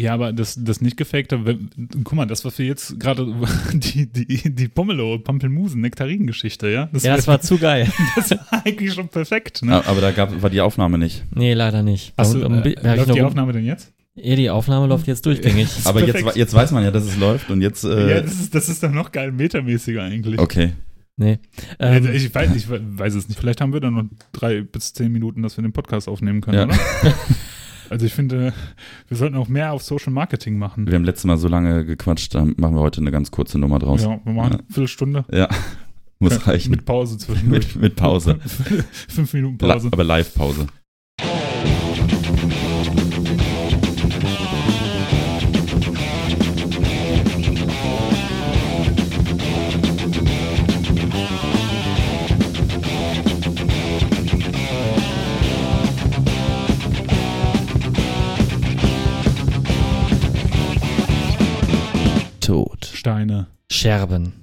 Ja, aber das, das nicht gefakte, guck mal, das, was wir jetzt gerade, die, die, die Pomelo, Pampelmusen, Nektarin-Geschichte, ja? Das, Ja, das war zu geil. das war eigentlich schon perfekt, ne? Ja, aber da gab, war die Aufnahme nicht. Nee, leider nicht. Hast du, um, äh, läuft noch die Aufnahme denn jetzt? Ja, die Aufnahme läuft jetzt durchgängig. Aber jetzt, perfekt. jetzt weiß man ja, dass es läuft und jetzt. Äh, ja, das ist, das ist doch noch geil metamäßiger eigentlich. okay. Nee. Ähm, ich, weiß, ich weiß es nicht. Vielleicht haben wir dann noch drei bis zehn Minuten, dass wir den Podcast aufnehmen können, Ja. oder? Also ich finde, wir sollten auch mehr auf Social Marketing machen. Wir haben letztes Mal so lange gequatscht, da machen wir heute eine ganz kurze Nummer draus. Ja, wir machen Ja. eine Viertelstunde. Ja, muss reichen. Mit Pause zwischendurch. Mit, mit Pause. Fünf Minuten La Pause. aber Live-Pause. Steine. Scherben.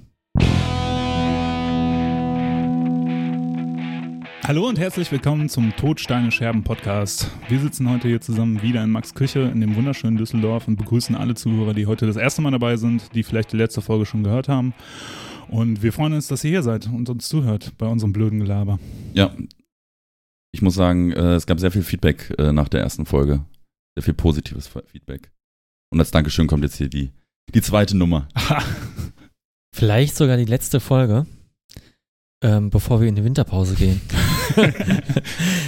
Hallo und herzlich willkommen zum Todsteine Scherben Podcast. Wir sitzen heute hier zusammen wieder in Max Küche in dem wunderschönen Düsseldorf und begrüßen alle Zuhörer, die heute das erste Mal dabei sind, die vielleicht die letzte Folge schon gehört haben. Und wir freuen uns, dass ihr hier seid und uns zuhört bei unserem blöden Gelaber. Ja. Ich muss sagen, äh, es gab sehr viel Feedback äh, nach der ersten Folge. Sehr viel positives Fe- Feedback. Und als Dankeschön kommt jetzt hier die, die zweite Nummer. Vielleicht sogar die letzte Folge, ähm, bevor wir in die Winterpause gehen.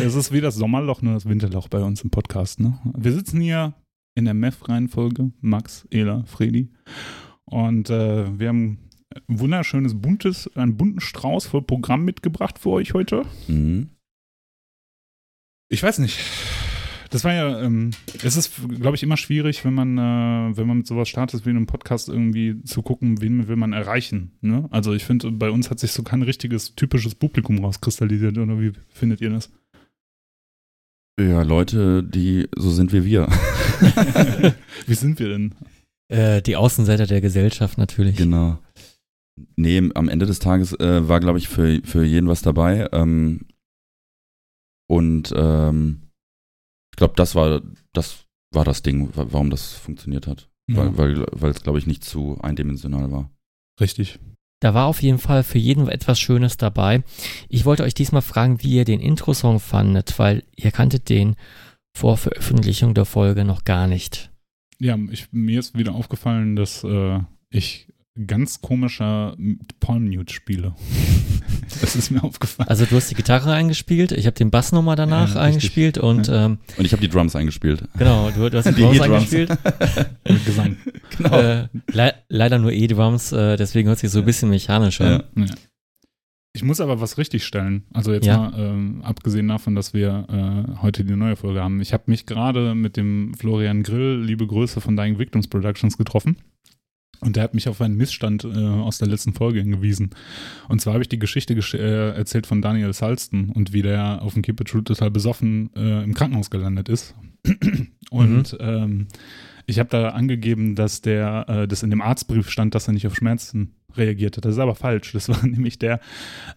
Es ist wie das Sommerloch, nur das Winterloch bei uns im Podcast. Ne? Wir sitzen hier in der MEF-Reihenfolge, Max, Ela, Fredi. Und äh, wir haben ein wunderschönes, buntes, einen bunten Strauß voll Programm mitgebracht für euch heute. Mhm. Ich weiß nicht. Das war ja, ähm, es ist, glaube ich, immer schwierig, wenn man, äh, wenn man mit sowas startet wie einem Podcast irgendwie zu gucken, wen will man erreichen. Ne? Also ich finde, bei uns hat sich so kein richtiges, typisches Publikum rauskristallisiert, oder wie findet ihr das? Ja, Leute, die so sind wie wir. wie sind wir denn? Äh, die Außenseiter der Gesellschaft natürlich. Genau. Nee, am Ende des Tages äh, war, glaube ich, für, für jeden was dabei. Ähm, und ähm, ich glaube, das war, das war das Ding, wa- warum das funktioniert hat. Ja, Weil, weil, weil es, glaube ich, nicht zu eindimensional war. richtig. Da war auf jeden Fall für jeden etwas Schönes dabei. Ich wollte euch diesmal fragen, wie ihr den Intro-Song fandet, weil ihr kanntet den vor Veröffentlichung der Folge noch gar nicht. Ja, ich, mir ist wieder aufgefallen, dass äh, ich ganz komischer Palm Mute spiele. das ist mir aufgefallen. Also du hast die Gitarre eingespielt, ich habe den Bass nochmal danach Ja, eingespielt und ähm, Und ich habe die Drums eingespielt. genau, du, du hast die, Die Drums eingespielt. Mit Gesang. genau. Äh, le leider nur E-Drums, äh, deswegen hört sich so ein bisschen mechanisch an. ja. Ja. Ich muss aber was richtig stellen. Also jetzt Ja. mal ähm, abgesehen davon, dass wir äh, heute die neue Folge haben. Ich habe mich gerade mit dem Florian Grill, liebe Grüße von Dying Victims Productions, getroffen. Und der hat mich auf einen Missstand äh, aus der letzten Folge hingewiesen. Und zwar habe ich die Geschichte gesch- äh, erzählt von Daniel Salston und wie der auf dem Keep It True total besoffen äh, im Krankenhaus gelandet ist. und ähm, ich habe da angegeben, dass der, äh, das in dem Arztbrief stand, dass er nicht auf Schmerzen reagiert hat. Das ist aber falsch. Das war nämlich der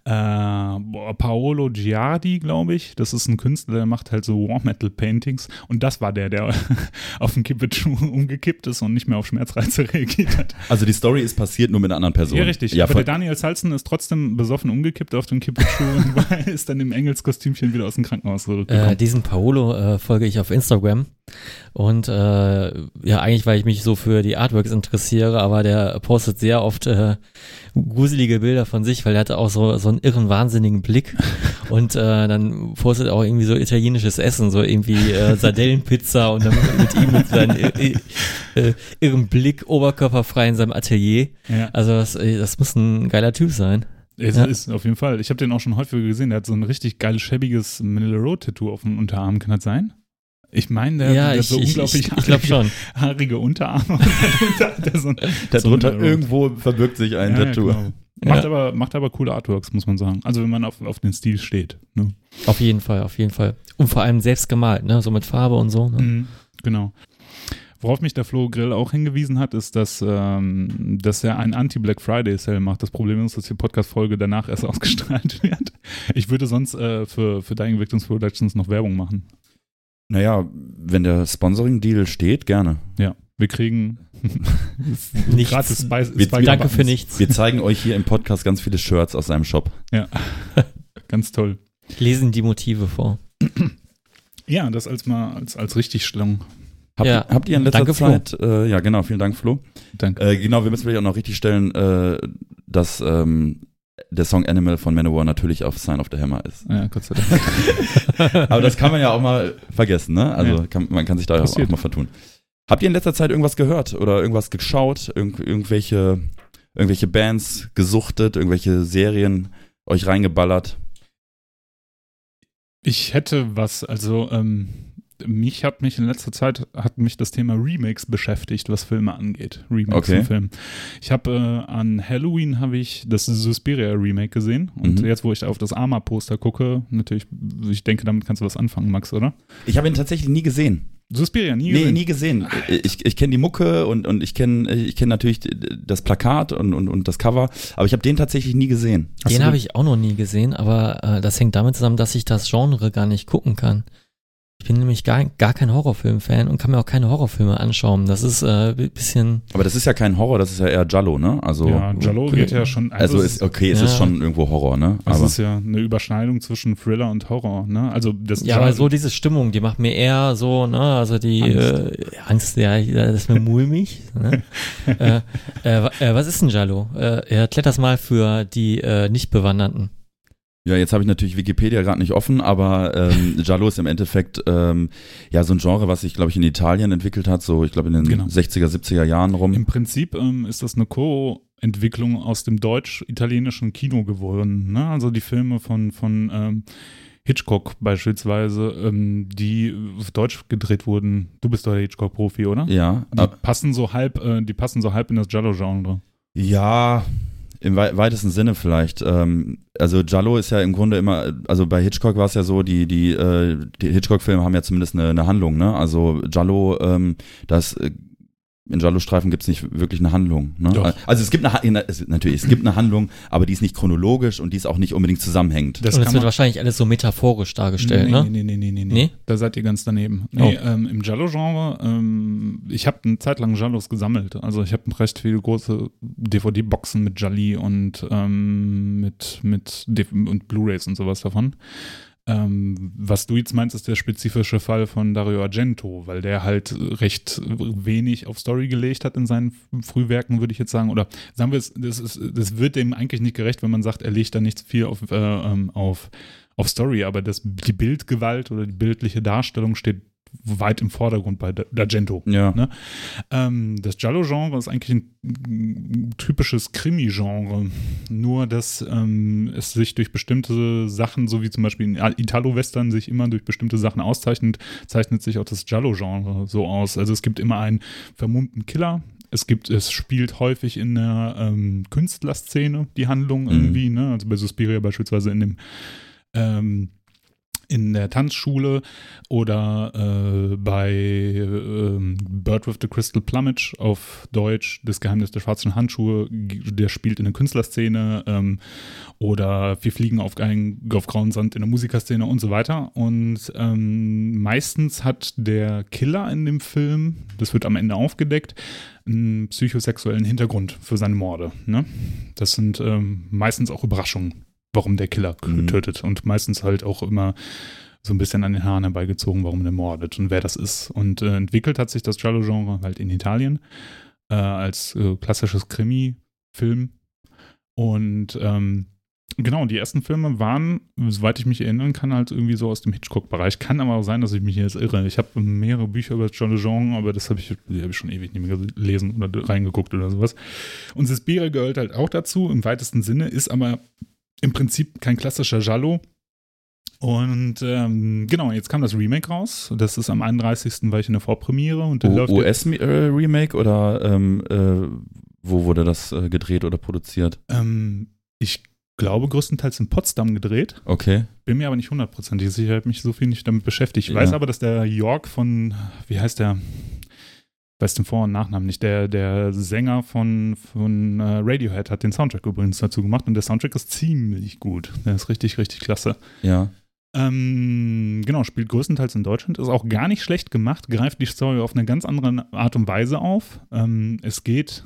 äh, Paolo Giardi, glaube ich. Das ist ein Künstler, der macht halt so War Metal Paintings. Und das war der, der auf den Kippetschuh umgekippt ist und nicht mehr auf Schmerzreize reagiert hat. Also die Story ist passiert nur mit einer anderen Person. Ja, richtig. Ja, aber der Daniel Salzen ist trotzdem besoffen umgekippt auf den Kippetschuh und ist dann im Engelskostümchen wieder aus dem Krankenhaus zurückgekommen. Äh, diesen Paolo äh, folge ich auf Instagram und äh, ja, eigentlich, weil ich mich so für die Artworks interessiere, aber der postet sehr oft äh, gruselige Bilder von sich, weil er hatte auch so, so einen irren, wahnsinnigen Blick und äh, dann postet er auch irgendwie so italienisches Essen, so irgendwie äh, Sardellenpizza und dann mit ihm mit seinem ir- ir- äh, irren Blick oberkörperfrei in seinem Atelier. ja. Also das, äh, das muss ein geiler Typ sein. Es Ja. ist auf jeden Fall. Ich habe den auch schon häufiger gesehen. Der hat so ein richtig geiles, schäbiges Middle Road Tattoo auf dem Unterarm. Kann das sein? Ich meine, der, ja, hat ich, so ich, unglaublich ich, ich schon. haarige Unterarme. er so ein, darunter so irgendwo verbirgt sich ein Ja, Tattoo. Ja, genau. Macht, Ja. aber, macht aber coole Artworks, muss man sagen. Also wenn man auf, auf den Stil steht. Ne? Auf jeden Fall, auf jeden Fall. Und vor allem selbst gemalt, ne? So mit Farbe und so. Ne? Mhm, genau. Worauf mich der Flo Grill auch hingewiesen hat, ist, dass, ähm, dass er einen Anti-Black Friday Sale macht. Das Problem ist, dass die Podcast-Folge danach erst ausgestrahlt wird. Ich würde sonst äh, für, für Dying Victims Productions noch Werbung machen. Naja, wenn der Sponsoring-Deal steht, gerne. Ja. Wir kriegen Nichts. gratis Spice. Wir- Spice Danke für nichts. Wir zeigen euch hier im Podcast ganz viele Shirts aus seinem Shop. Ja, ganz toll. Lesen die Motive vor. Ja, das als mal als, als Richtigstellung. Habt, Ja. ihr, habt ihr in letzter Danke, Flo. Zeit, äh, ja genau, vielen Dank Flo. Danke. Äh, genau, wir müssen vielleicht auch noch richtig stellen, äh, dass ähm, der Song Animal von Manowar natürlich auf Sign of the Hammer ist. Ja, Gott sei Dank. Aber das kann man ja auch mal vergessen, ne? Also Ja. kann, man kann sich da auch, Passiert. auch mal vertun. Habt ihr in letzter Zeit irgendwas gehört oder irgendwas geschaut? Irgend, irgendwelche, irgendwelche Bands gesuchtet, irgendwelche Serien euch reingeballert? Ich hätte was, also ähm, mich hat mich in letzter Zeit hat mich das Thema Remakes beschäftigt, was Filme angeht. Remakes Okay. von Filmen. Ich habe äh, an Halloween habe ich das Suspiria Remake gesehen und Mhm. jetzt, wo ich auf das Arma Poster gucke, natürlich, ich denke, damit kannst du was anfangen, Max, oder? Ich habe ihn tatsächlich nie gesehen. Suspiria nie Nee, gesehen. nie gesehen. Ich, ich kenne die Mucke und, und ich kenne ich kenn natürlich das Plakat und, und, und das Cover, aber ich habe den tatsächlich nie gesehen. Den habe ich auch noch nie gesehen, aber äh, das hängt damit zusammen, dass ich das Genre gar nicht gucken kann. Ich bin nämlich gar, gar kein Horrorfilm-Fan und kann mir auch keine Horrorfilme anschauen. Das ist äh, ein bisschen. Aber das ist ja kein Horror, das ist ja eher Jallo, ne? Also, Ja, Jallo Okay. geht ja schon. also es ist okay, es ist Ja. schon irgendwo Horror, ne? Das Aber ist ja eine Überschneidung zwischen Thriller und Horror, ne? Also das Ja, aber so diese Stimmung, die macht mir eher so, ne, also die Angst. Äh, Angst ja, das ist mir mulmig. ne? äh, äh, äh, was ist ein Jallo? Äh, erklärt das mal für die äh, Nicht-Bewanderten. Ja, jetzt habe ich natürlich Wikipedia gerade nicht offen, aber ähm, Giallo ist im Endeffekt ähm, ja so ein Genre, was sich, glaube ich, in Italien entwickelt hat, so ich glaube in den Genau. 60er, 70er Jahren rum. Im Prinzip ähm, ist das eine Co-Entwicklung aus dem deutsch-italienischen Kino geworden. Ne? Also die Filme von, von ähm, Hitchcock beispielsweise, ähm, die auf Deutsch gedreht wurden. Du bist doch der Hitchcock-Profi, oder? ja, Die ab- passen so halb, äh, die passen so halb in das Giallo-Genre. ja, im wei weitesten Sinne vielleicht. Ähm, also Giallo ist ja im Grunde immer, also bei Hitchcock war es ja so, die die, äh, die Hitchcock-Filme haben ja zumindest eine, eine Handlung, ne? Also Giallo, ähm, das äh, in Giallo-Streifen gibt es nicht wirklich eine Handlung. Ne? Doch. Also es gibt eine, natürlich, es gibt eine Handlung, aber die ist nicht chronologisch und die ist auch nicht unbedingt zusammenhängend. Das und kann wird man, wahrscheinlich alles so metaphorisch dargestellt, nee, ne? nee, nee, nee, nee, nee, Nee? Da seid ihr ganz daneben. Nee, ähm, im Giallo-Genre, ähm, ich habe eine Zeit lang Giallos gesammelt. Also ich habe recht viele große DVD-Boxen mit Gialli und ähm, mit, mit und Blu-Rays und sowas davon. Ähm, was du jetzt meinst, ist der spezifische Fall von Dario Argento, weil der halt recht wenig auf Story gelegt hat in seinen Frühwerken, würde ich jetzt sagen. Oder sagen wir es, das, ist, das wird dem eigentlich nicht gerecht, wenn man sagt, er legt da nicht viel auf, äh, ähm, auf, auf Story, aber das, die Bildgewalt oder die bildliche Darstellung steht weit im Vordergrund bei Da- D'Argento. Ja. Ne? Ähm, das Giallo-Genre ist eigentlich ein typisches Krimi-Genre, nur dass ähm, es sich durch bestimmte Sachen, so wie zum Beispiel in Italo-Western sich immer durch bestimmte Sachen auszeichnet, zeichnet sich auch das Giallo-Genre so aus. Also es gibt immer einen vermummten Killer, es gibt, es spielt häufig in der ähm, Künstlerszene die Handlung Mhm. irgendwie, ne? Also bei Suspiria beispielsweise in dem ähm, in der Tanzschule oder äh, bei ähm, Bird with the Crystal Plumage auf Deutsch, das Geheimnis der schwarzen Handschuhe, der spielt in der Künstlerszene ähm, oder wir fliegen auf, ein, auf grauen Sand in der Musikerszene und so weiter. Und ähm, meistens hat der Killer in dem Film, das wird am Ende aufgedeckt, einen psychosexuellen Hintergrund für seine Morde. Ne? Das sind ähm, meistens auch Überraschungen, warum der Killer Mhm. tötet und meistens halt auch immer so ein bisschen an den Haaren herbeigezogen, warum der mordet und wer das ist. Und äh, entwickelt hat sich das Giallo-Genre halt in Italien äh, als äh, klassisches Krimi-Film. Und ähm, genau, die ersten Filme waren, soweit ich mich erinnern kann, halt irgendwie so aus dem Hitchcock-Bereich. Kann aber auch sein, dass ich mich hier jetzt irre. Ich habe mehrere Bücher über das Giallo-Genre, aber das habe ich, hab ich schon ewig nicht mehr gelesen oder reingeguckt oder sowas. Und Suspiria gehört halt auch dazu, im weitesten Sinne, ist aber im Prinzip kein klassischer Giallo. Und ähm, genau, jetzt kam das Remake raus. Das ist am 31. war ich in der Vorpremiere und jetzt- US-Remake oder ähm, äh, wo wurde das äh, gedreht oder produziert? ähm, ich glaube größtenteils in Potsdam gedreht. Okay. Bin mir aber nicht hundertprozentig sicher, ich habe mich so viel nicht damit beschäftigt. Ich weiß Ja. aber, dass der York von, wie heißt der? Weiß den Vor- und Nachnamen nicht. Der, der Sänger von, von äh, Radiohead hat den Soundtrack übrigens dazu gemacht und der Soundtrack ist ziemlich gut. Der ist richtig, richtig klasse. Ja. Ähm, genau, spielt größtenteils in Deutschland, ist auch gar nicht schlecht gemacht, greift die Story auf eine ganz andere Art und Weise auf. Ähm, es geht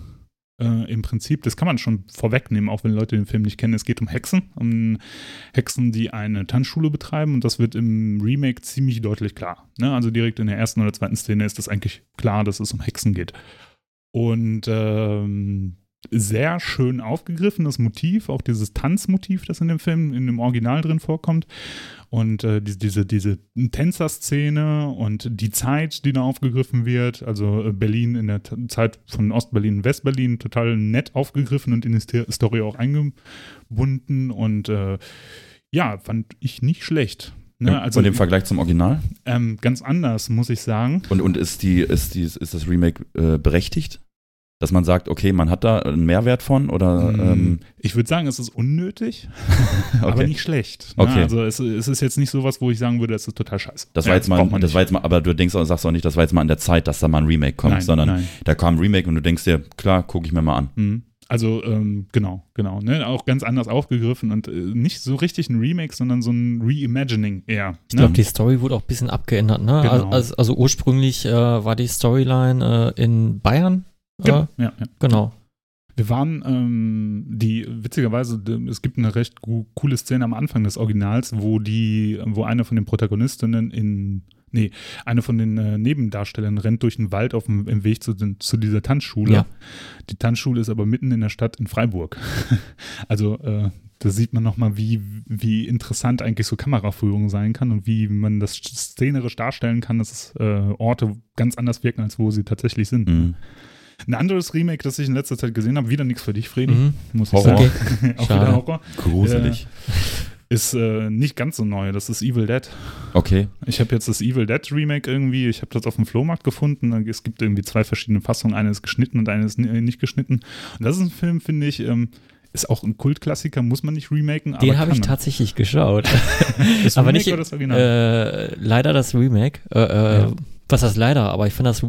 äh, im Prinzip, das kann man schon vorwegnehmen, auch wenn Leute den Film nicht kennen, es geht um Hexen, um Hexen, die eine Tanzschule betreiben und das wird im Remake ziemlich deutlich klar. Ne? Also direkt in der ersten oder zweiten Szene ist das eigentlich klar, dass es um Hexen geht. Und ähm, sehr schön aufgegriffen, das Motiv, auch dieses Tanzmotiv, das in dem Film, in dem Original drin vorkommt. Und äh, diese, diese, diese Tänzerszene und die Zeit, die da aufgegriffen wird, also äh, Berlin in der Zeit von Ostberlin und Westberlin, total nett aufgegriffen und in die Story auch eingebunden. Und äh, ja, fand ich nicht schlecht. Ne? Also, und im Vergleich zum Original? Ähm, ganz anders, muss ich sagen. Und, und ist, die, ist, die, ist das Remake äh, berechtigt? Dass man sagt, okay, man hat da einen Mehrwert von oder? Mm, ähm ich würde sagen, es ist unnötig, okay. aber nicht schlecht. Ne? Okay. Also es, es, ist jetzt nicht sowas, wo ich sagen würde, es ist total scheiße. Das war jetzt mal, das war jetzt mal, aber du denkst auch, sagst auch nicht, das war jetzt mal an der Zeit, dass da mal ein Remake kommt, nein, sondern nein. da kam ein Remake und du denkst dir, klar, gucke ich mir mal an. Mhm. Also ähm, genau, genau. Ne? Auch ganz anders aufgegriffen und äh, nicht so richtig ein Remake, sondern so ein Reimagining eher. Ne? Ich glaube, die Story wurde auch ein bisschen abgeändert. Ne? Genau. Also, also, ursprünglich äh, war die Storyline äh, in Bayern Genau, ja, ja. genau. Wir waren, ähm, die, witzigerweise, es gibt eine recht coole Szene am Anfang des Originals, wo die, wo eine von den Protagonistinnen in, nee, eine von den äh, Nebendarstellern rennt durch den Wald auf dem im Weg zu, zu dieser Tanzschule. Ja. Die Tanzschule ist aber mitten in der Stadt in Freiburg. also, äh, da sieht man nochmal, wie, wie interessant eigentlich so Kameraführung sein kann und wie man das szenerisch darstellen kann, dass äh, Orte ganz anders wirken, als wo sie tatsächlich sind. Mhm. Ein anderes Remake, das ich in letzter Zeit gesehen habe, wieder nichts für dich, Fredi, mhm. muss ich Horror. sagen. Auch wieder Horror. Gruselig. Äh, ist äh, nicht ganz so neu, das ist Evil Dead. Okay. Ich habe jetzt das Evil Dead Remake irgendwie, ich habe das auf dem Flohmarkt gefunden. Es gibt irgendwie zwei verschiedene Fassungen, eine ist geschnitten und eine ist nicht geschnitten. Und das ist ein Film, finde ich, ähm, ist auch ein Kultklassiker, muss man nicht remaken. Den habe ich tatsächlich geschaut. aber nicht, oder das Original? Äh, leider das Remake. Äh, äh ja was heißt leider, aber ich fand das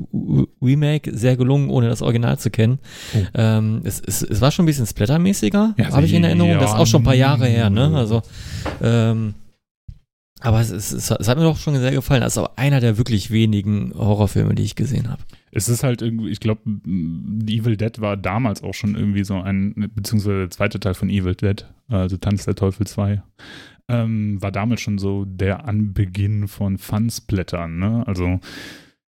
Remake sehr gelungen, ohne das Original zu kennen. Oh. Ähm, es, es, es war schon ein bisschen splattermäßiger, ja, habe ich in Erinnerung. Ja, das ist auch schon ein paar Jahre her, ne? Also, ähm, aber es, es, es, hat mir doch schon sehr gefallen. Das ist aber einer der wirklich wenigen Horrorfilme, die ich gesehen habe. Es ist halt irgendwie, ich glaube, Evil Dead war damals auch schon irgendwie so ein, beziehungsweise der zweite Teil von Evil Dead, also Tanz der Teufel 2, ähm, war damals schon so der Anbeginn von Fansblättern, ne? Also.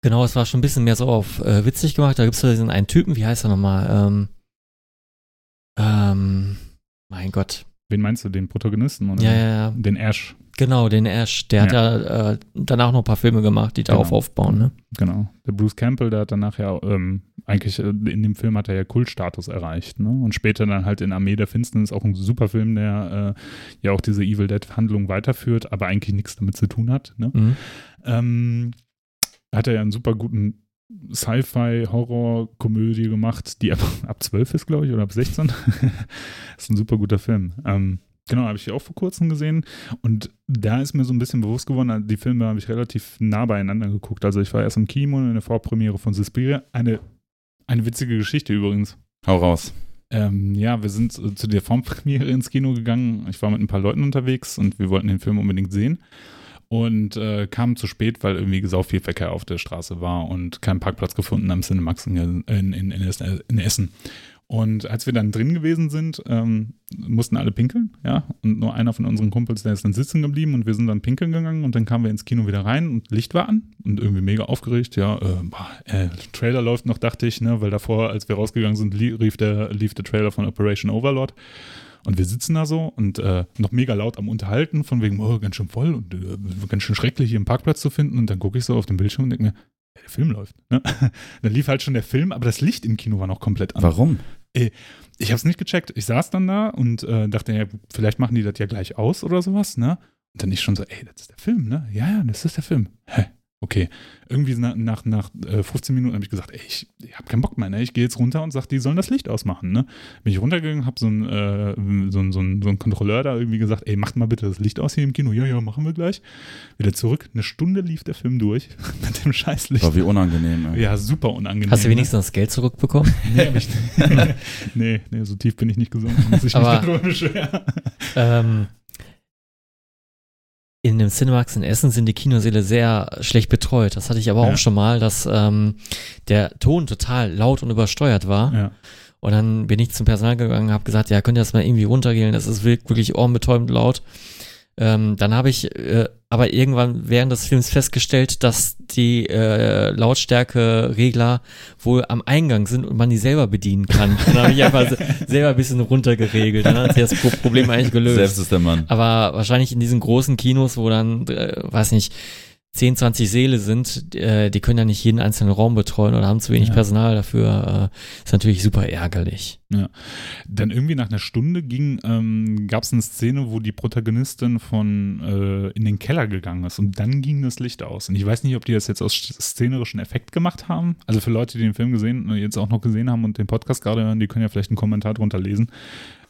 Genau, es war schon ein bisschen mehr so auf äh, witzig gemacht. Da gibt es diesen einen Typen, wie heißt er nochmal? Ähm, ähm, mein Gott. Wen meinst du, den Protagonisten? Oder ja, ja, ja. Den Ash. Genau, den Ash. Der ja. hat ja äh, danach noch ein paar Filme gemacht, die darauf genau. aufbauen, ne? Genau. Der Bruce Campbell, der hat danach ja ähm, eigentlich äh, in dem Film hat er ja Kultstatus erreicht, ne? Und später dann halt in Armee der Finsternis auch ein super Film, der äh, ja auch diese Evil Dead-Handlung weiterführt, aber eigentlich nichts damit zu tun hat, ne? Mhm. Ähm, hat er ja einen super guten Sci-Fi-Horror-Komödie gemacht, die ab, ab 12 ist, glaube ich, oder ab 16. das ist ein super guter Film. Ähm, Genau, habe ich auch vor kurzem gesehen. Und da ist mir so ein bisschen bewusst geworden, also die Filme habe ich relativ nah beieinander geguckt. Also ich war erst im Kino in der Vorpremiere von Suspiria. Eine, eine witzige Geschichte übrigens. Hau raus. Ähm, ja, wir sind zu der Vorpremiere ins Kino gegangen. Ich war mit ein paar Leuten unterwegs und wir wollten den Film unbedingt sehen. Und äh, kamen zu spät, weil irgendwie sau viel Verkehr auf der Straße war und keinen Parkplatz gefunden am Cinemax in, in, in, in Essen. Und als wir dann drin gewesen sind, ähm, mussten alle pinkeln, ja. Und nur einer von unseren Kumpels, der ist dann sitzen geblieben und wir sind dann pinkeln gegangen und dann kamen wir ins Kino wieder rein und Licht war an und irgendwie mega aufgeregt, ja. Äh, äh, Trailer läuft noch, dachte ich, ne, weil davor, als wir rausgegangen sind, lief der, lief der Trailer von Operation Overlord. Und wir sitzen da so und äh, noch mega laut am Unterhalten, von wegen, oh, ganz schön voll und äh, ganz schön schrecklich, hier einen Parkplatz zu finden. Und dann gucke ich so auf den Bildschirm und denke mir, der Film läuft. Ne? dann lief halt schon der Film, aber das Licht im Kino war noch komplett an. Warum? Äh, ich habe es nicht gecheckt. Ich saß dann da und äh, dachte, ja, vielleicht machen die das ja gleich aus oder sowas, ne? Und dann ich schon so, ey, das ist der Film, ne? Ja, ja, das ist der Film. Hä? Okay. Irgendwie nach, nach, nach 15 äh, Minuten habe ich gesagt, ey, ich, ich habe keinen Bock mehr, ne? Ich gehe jetzt runter und sage, die sollen das Licht ausmachen, ne? Bin ich runtergegangen, habe so einen äh, so so ein, so ein Kontrolleur da irgendwie gesagt, ey, macht mal bitte das Licht aus hier im Kino. Ja, ja, machen wir gleich. Wieder zurück. Eine Stunde lief der Film durch mit dem Scheißlicht. War wie unangenehm, ey. Ja, super unangenehm. Hast du wenigstens ne? das Geld zurückbekommen? nee, hab ich, nee, nee, so tief bin ich nicht gesunken, muss ich Aber, mich darüber beschweren. Ähm, in dem Cinemax in Essen sind die Kinosäle sehr schlecht betreut. Das hatte ich aber Ja. auch schon mal, dass ähm, der Ton total laut und übersteuert war. Ja. Und dann bin ich zum Personal gegangen und habe gesagt, ja, könnt ihr das mal irgendwie runtergehen? Das ist wirk- wirklich ohrenbetäubend laut. Ähm, dann habe ich äh, aber irgendwann während des Films festgestellt, dass die äh, Lautstärke-Regler wohl am Eingang sind und man die selber bedienen kann. Dann habe ich einfach se- selber ein bisschen runtergeregelt. Dann hat sich das Pro Problem eigentlich gelöst. Selbst ist der Mann. Aber wahrscheinlich in diesen großen Kinos, wo dann, äh, weiß nicht, 10, 20 Säle sind, äh, die können ja nicht jeden einzelnen Raum betreuen oder haben zu wenig Ja. Personal dafür. Äh, ist natürlich super ärgerlich. Dann irgendwie nach einer Stunde ging, ähm, gab es eine Szene, wo die Protagonistin von äh, in den Keller gegangen ist und dann ging das Licht aus. Und ich weiß nicht, ob die das jetzt aus szenerischen Effekt gemacht haben. Also für Leute, die den Film gesehen, äh, jetzt auch noch gesehen haben und den Podcast gerade hören, die können ja vielleicht einen Kommentar drunter lesen,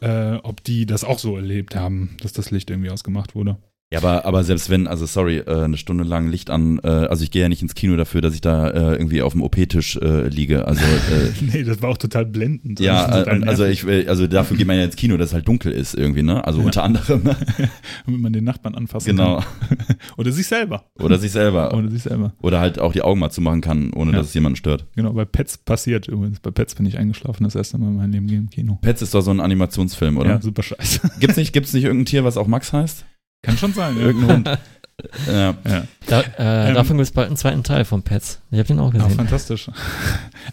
äh, ob die das auch so erlebt haben, dass das Licht irgendwie ausgemacht wurde. Ja, aber, aber selbst wenn, also sorry, äh, eine Stunde lang Licht an, äh, also ich gehe ja nicht ins Kino dafür, dass ich da äh, irgendwie auf dem OP-Tisch äh, liege. Also äh, nee, das war auch total blendend. ja, total äh, also ich, will- also dafür geht man ja ins Kino, dass es halt dunkel ist irgendwie, ne? Also Ja. unter anderem. ne? damit man den Nachbarn anfassen genau. kann. Oder sich selber. Oder sich selber. Oder sich selber. Oder halt auch die Augen mal zumachen kann, ohne Ja. dass es jemanden stört. Genau, bei Pets passiert übrigens. Bei Pets bin ich eingeschlafen, das erste Mal in meinem Leben im Kino. Pets ist doch so ein Animationsfilm, oder? Ja, super scheiße. Gibt's nicht, gibt's nicht irgendein Tier, was auch Max heißt? Kann schon sein. Irgendein Hund? ja. ja. Da, äh, Ähm, davon gibt es bald einen zweiten Teil von Pets. Ich habe den auch Ja, gesehen. fantastisch.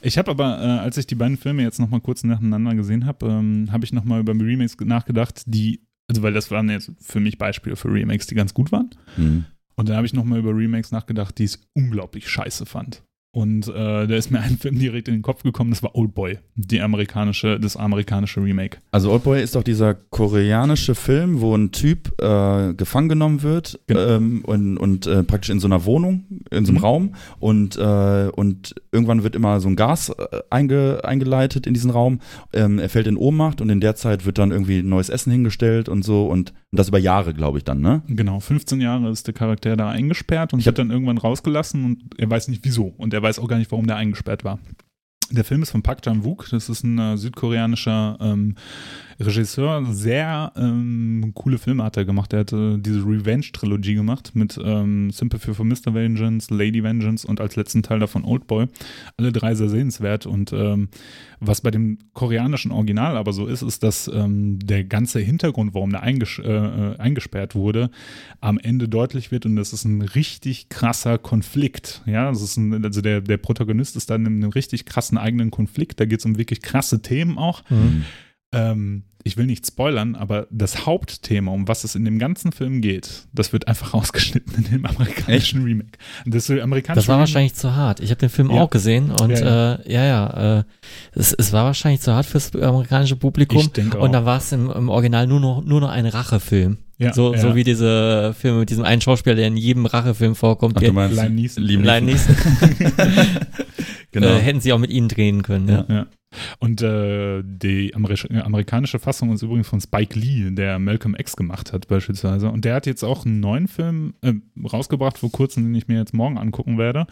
Ich habe aber, äh, als ich die beiden Filme jetzt nochmal kurz nacheinander gesehen habe, ähm, habe ich nochmal über Remakes nachgedacht, die, also weil das waren jetzt für mich Beispiele für Remakes, die ganz gut waren. Hm. Und dann habe ich nochmal über Remakes nachgedacht, die ich unglaublich scheiße fand. Und äh, da ist mir ein Film direkt in den Kopf gekommen, das war Oldboy, die amerikanische, das amerikanische Remake. Also Oldboy ist doch dieser koreanische Film, wo ein Typ äh, gefangen genommen wird Genau. ähm, und, und äh, praktisch in so einer Wohnung, in so einem Mhm. Raum und, äh, und irgendwann wird immer so ein Gas äh, einge, eingeleitet in diesen Raum. Ähm, er fällt in Ohnmacht und in der Zeit wird dann irgendwie neues Essen hingestellt und so und, und das über Jahre, glaube ich dann, ne? Genau, 15 Jahre ist der Charakter da eingesperrt und Ich wird dann irgendwann rausgelassen und er weiß nicht wieso und er weiß auch gar nicht, warum der eingesperrt war. Der Film ist von Park Chan-wook, das ist ein äh, südkoreanischer ähm, Regisseur, sehr ähm, coole Filme hat er gemacht. Er hat äh, diese Revenge-Trilogie gemacht mit ähm, Sympathy for Mr. Vengeance, Lady Vengeance und als letzten Teil davon Oldboy. Alle drei sehr sehenswert und ähm, was bei dem koreanischen Original aber so ist, ist, dass ähm, der ganze Hintergrund, warum der einges äh, äh, eingesperrt wurde, am Ende deutlich wird und das ist ein richtig krasser Konflikt. Ja, das ist ein, also der, der Protagonist ist dann in einem richtig krassen eigenen Konflikt. Da geht es um wirklich krasse Themen auch. Mhm. Ähm, ich will nicht spoilern, aber das Hauptthema, um was es in dem ganzen Film geht, das wird einfach rausgeschnitten in dem amerikanischen Remake. Das, amerikanische Das war Remake- wahrscheinlich zu hart. Ich habe den Film Ja. auch gesehen und Ja, ja, äh, ja, ja äh, es, es war wahrscheinlich zu hart fürs amerikanische Publikum. Ich denke auch. Und dann war es im, im Original nur noch, nur noch ein Rachefilm. Ja, so, ja. so wie diese Filme mit diesem einen Schauspieler, der in jedem Rachefilm vorkommt. Ach, du meinst Liam Neeson. Liam Neeson. Neeson. Genau. äh, hätten sie auch mit ihnen drehen können. Ja. Ja. Und äh, die Ameri äh, amerikanische Fassung ist übrigens von Spike Lee, der Malcolm X gemacht hat, beispielsweise. Und der hat jetzt auch einen neuen Film äh, rausgebracht vor kurzem, den ich mir jetzt morgen angucken werde.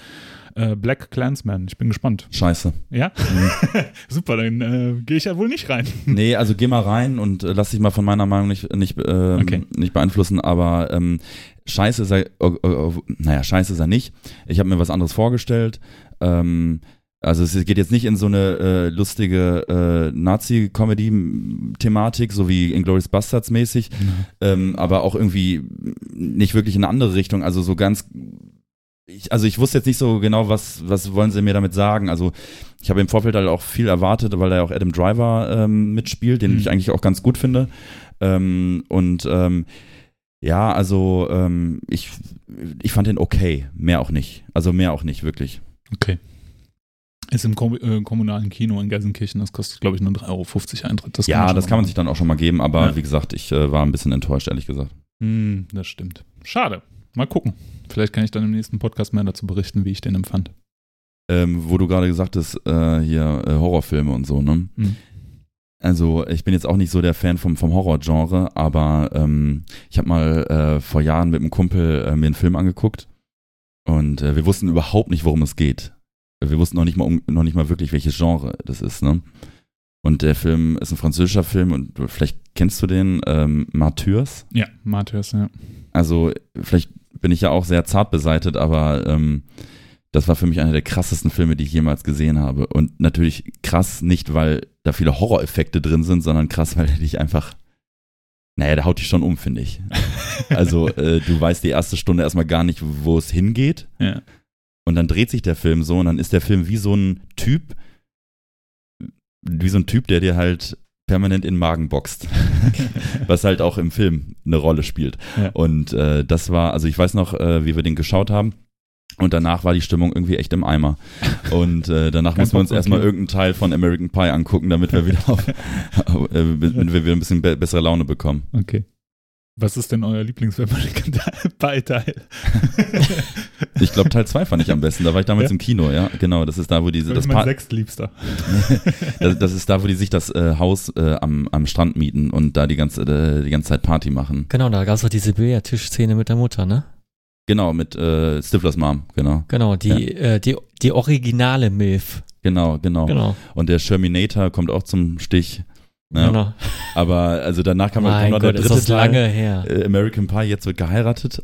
Äh, Black Clansman. Ich bin gespannt. Scheiße. Ja? Mhm. Super, dann äh, gehe ich ja wohl nicht rein. Nee, also geh mal rein und äh, lass dich mal von meiner Meinung nicht, nicht, ähm, Okay. nicht beeinflussen, aber ähm, scheiße ist er, oh, oh, oh, naja, scheiße ist er nicht. Ich habe mir was anderes vorgestellt. Ähm, also es geht jetzt nicht in so eine äh, lustige äh, Nazi-Comedy-Thematik, so wie Inglourious Bastards mäßig, ähm, aber auch irgendwie nicht wirklich in eine andere Richtung. Also so ganz, ich, also ich wusste jetzt nicht so genau, was, was wollen sie mir damit sagen. Also ich habe im Vorfeld halt auch viel erwartet, weil da ja auch Adam Driver ähm, mitspielt, den Mhm. ich eigentlich auch ganz gut finde. Ähm, und ähm, ja, also ähm, ich, ich fand den okay, mehr auch nicht. Also mehr auch nicht, wirklich. Okay. Ist im Kom äh, kommunalen Kino in Gelsenkirchen, das kostet, glaube ich, nur 3,50 Euro Eintritt. Das ja, das kann man sich dann auch schon mal geben, aber Ja. wie gesagt, ich äh, war ein bisschen enttäuscht, ehrlich gesagt. Hm, das stimmt. Schade. Mal gucken. Vielleicht kann ich dann im nächsten Podcast mehr dazu berichten, wie ich den empfand. Ähm, wo du gerade gesagt hast, äh, hier äh, Horrorfilme und so, ne? Mhm. Also ich bin jetzt auch nicht so der Fan vom, vom Horrorgenre, aber ähm, ich habe mal äh, vor Jahren mit einem Kumpel äh, mir einen Film angeguckt und wir wussten überhaupt nicht, worum es geht. Wir wussten noch nicht mal noch nicht mal wirklich, welches Genre das ist, ne? Und der Film ist ein französischer Film und vielleicht kennst du den, ähm, Martyrs. Ja, Matthias, ja. also vielleicht bin ich ja auch sehr zart beseitet, aber ähm, das war für mich einer der krassesten Filme, die ich jemals gesehen habe. Und natürlich krass nicht, weil da viele Horroreffekte drin sind, sondern krass, weil er dich einfach, naja, der haut dich schon um, finde ich. Also äh, du weißt die erste Stunde erstmal gar nicht, wo es hingeht. Ja. Und dann dreht sich der Film so und dann ist der Film wie so ein Typ, wie so ein Typ, der dir halt permanent in den Magen boxt. Was halt auch im Film eine Rolle spielt. Ja. Und äh, das war, also ich weiß noch, äh, wie wir den geschaut haben. Und danach war die Stimmung irgendwie echt im Eimer. Und äh, danach mussten wir uns erstmal irgendeinen Teil von American Pie angucken, damit wir wieder auf, auf, äh, damit wir wieder ein bisschen be bessere Laune bekommen. Okay. Was ist denn euer Lieblings-American Pie-Teil? Ich glaube, Teil 2 fand ich am besten. Da war ich damals Ja? im Kino, ja. Genau, das ist da, wo diese Das das, ist mein Pa- sechstliebster. das, das ist da, wo die sich das äh, Haus äh, am, am Strand mieten und da die ganze, äh, die ganze Zeit Party machen. Genau, da gab es auch diese Billardtischszene mit der Mutter, ne? Genau, mit äh, Stiflers Mom, genau. Genau, die, äh, die, die originale Milf. Genau, genau. Genau. Und der Sherminator kommt auch zum Stich. Ja. genau. Aber also danach kam, kam Mein noch der Gott, ist dritte das Teil. lange her. äh, American Pie, jetzt wird geheiratet.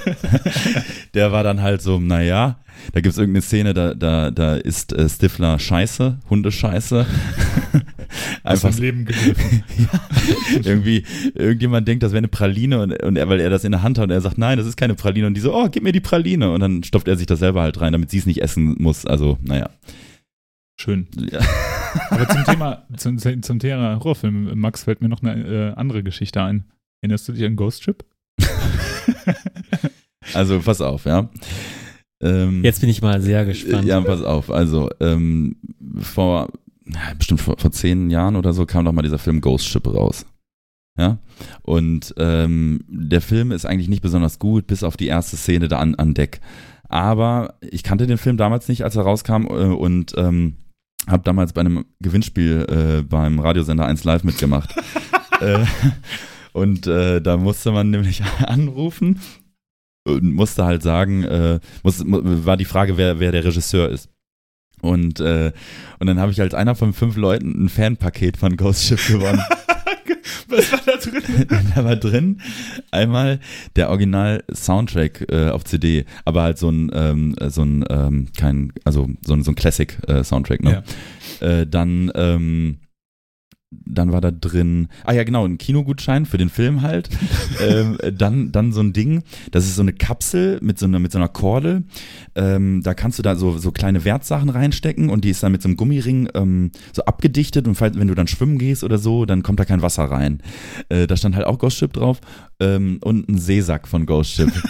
der war dann halt so, naja, da gibt es irgendeine Szene, da, da, da isst äh, Stifler Scheiße, Hundescheiße. Aus Einfach dem Leben gegriffen. irgendwie, irgendjemand denkt, das wäre eine Praline und, und er, weil er das in der Hand hat und er sagt, nein, das ist keine Praline und die so, oh, gib mir die Praline und dann stopft er sich das selber halt rein, damit sie es nicht essen muss. Also, naja. Schön. Ja. Aber zum Thema, zum, zum Thema Horrorfilm, Max, fällt mir noch eine äh, andere Geschichte ein. Erinnerst du dich an Ghost Ship? Also, pass auf, ja. Ähm, Jetzt bin ich mal sehr gespannt. Ja, pass auf. Also, ähm, vor, ja, bestimmt vor, vor zehn Jahren oder so kam doch mal dieser Film Ghost Ship raus. Ja. Und ähm, der Film ist eigentlich nicht besonders gut, bis auf die erste Szene da an, an Deck. Aber ich kannte den Film damals nicht, als er rauskam, äh, und ähm, habe damals bei einem Gewinnspiel äh, beim Radiosender 1 Live mitgemacht. äh, und äh, da musste man nämlich anrufen und musste halt sagen, äh, muss, mu- war die Frage, wer, wer der Regisseur ist. Und, äh, und dann habe ich als einer von fünf Leuten ein Fanpaket von Ghost Ship gewonnen. Was war da drin? da war drin einmal der Original-Soundtrack äh, auf CD, aber halt so ein, ähm, so ein, ähm, kein, also so ein, so ein Classic-Soundtrack, ne? Äh, dann, ähm, dann war da drin, ah ja genau, ein Kinogutschein für den Film halt. ähm, dann, dann so ein Ding, das ist so eine Kapsel mit so einer, mit so einer Kordel. Ähm, da kannst du da so, so kleine Wertsachen reinstecken und die ist dann mit so einem Gummiring ähm, so abgedichtet und falls, wenn du dann schwimmen gehst oder so, dann kommt da kein Wasser rein. Äh, da stand halt auch Ghost Ship drauf ähm, und ein Seesack von Ghost Ship.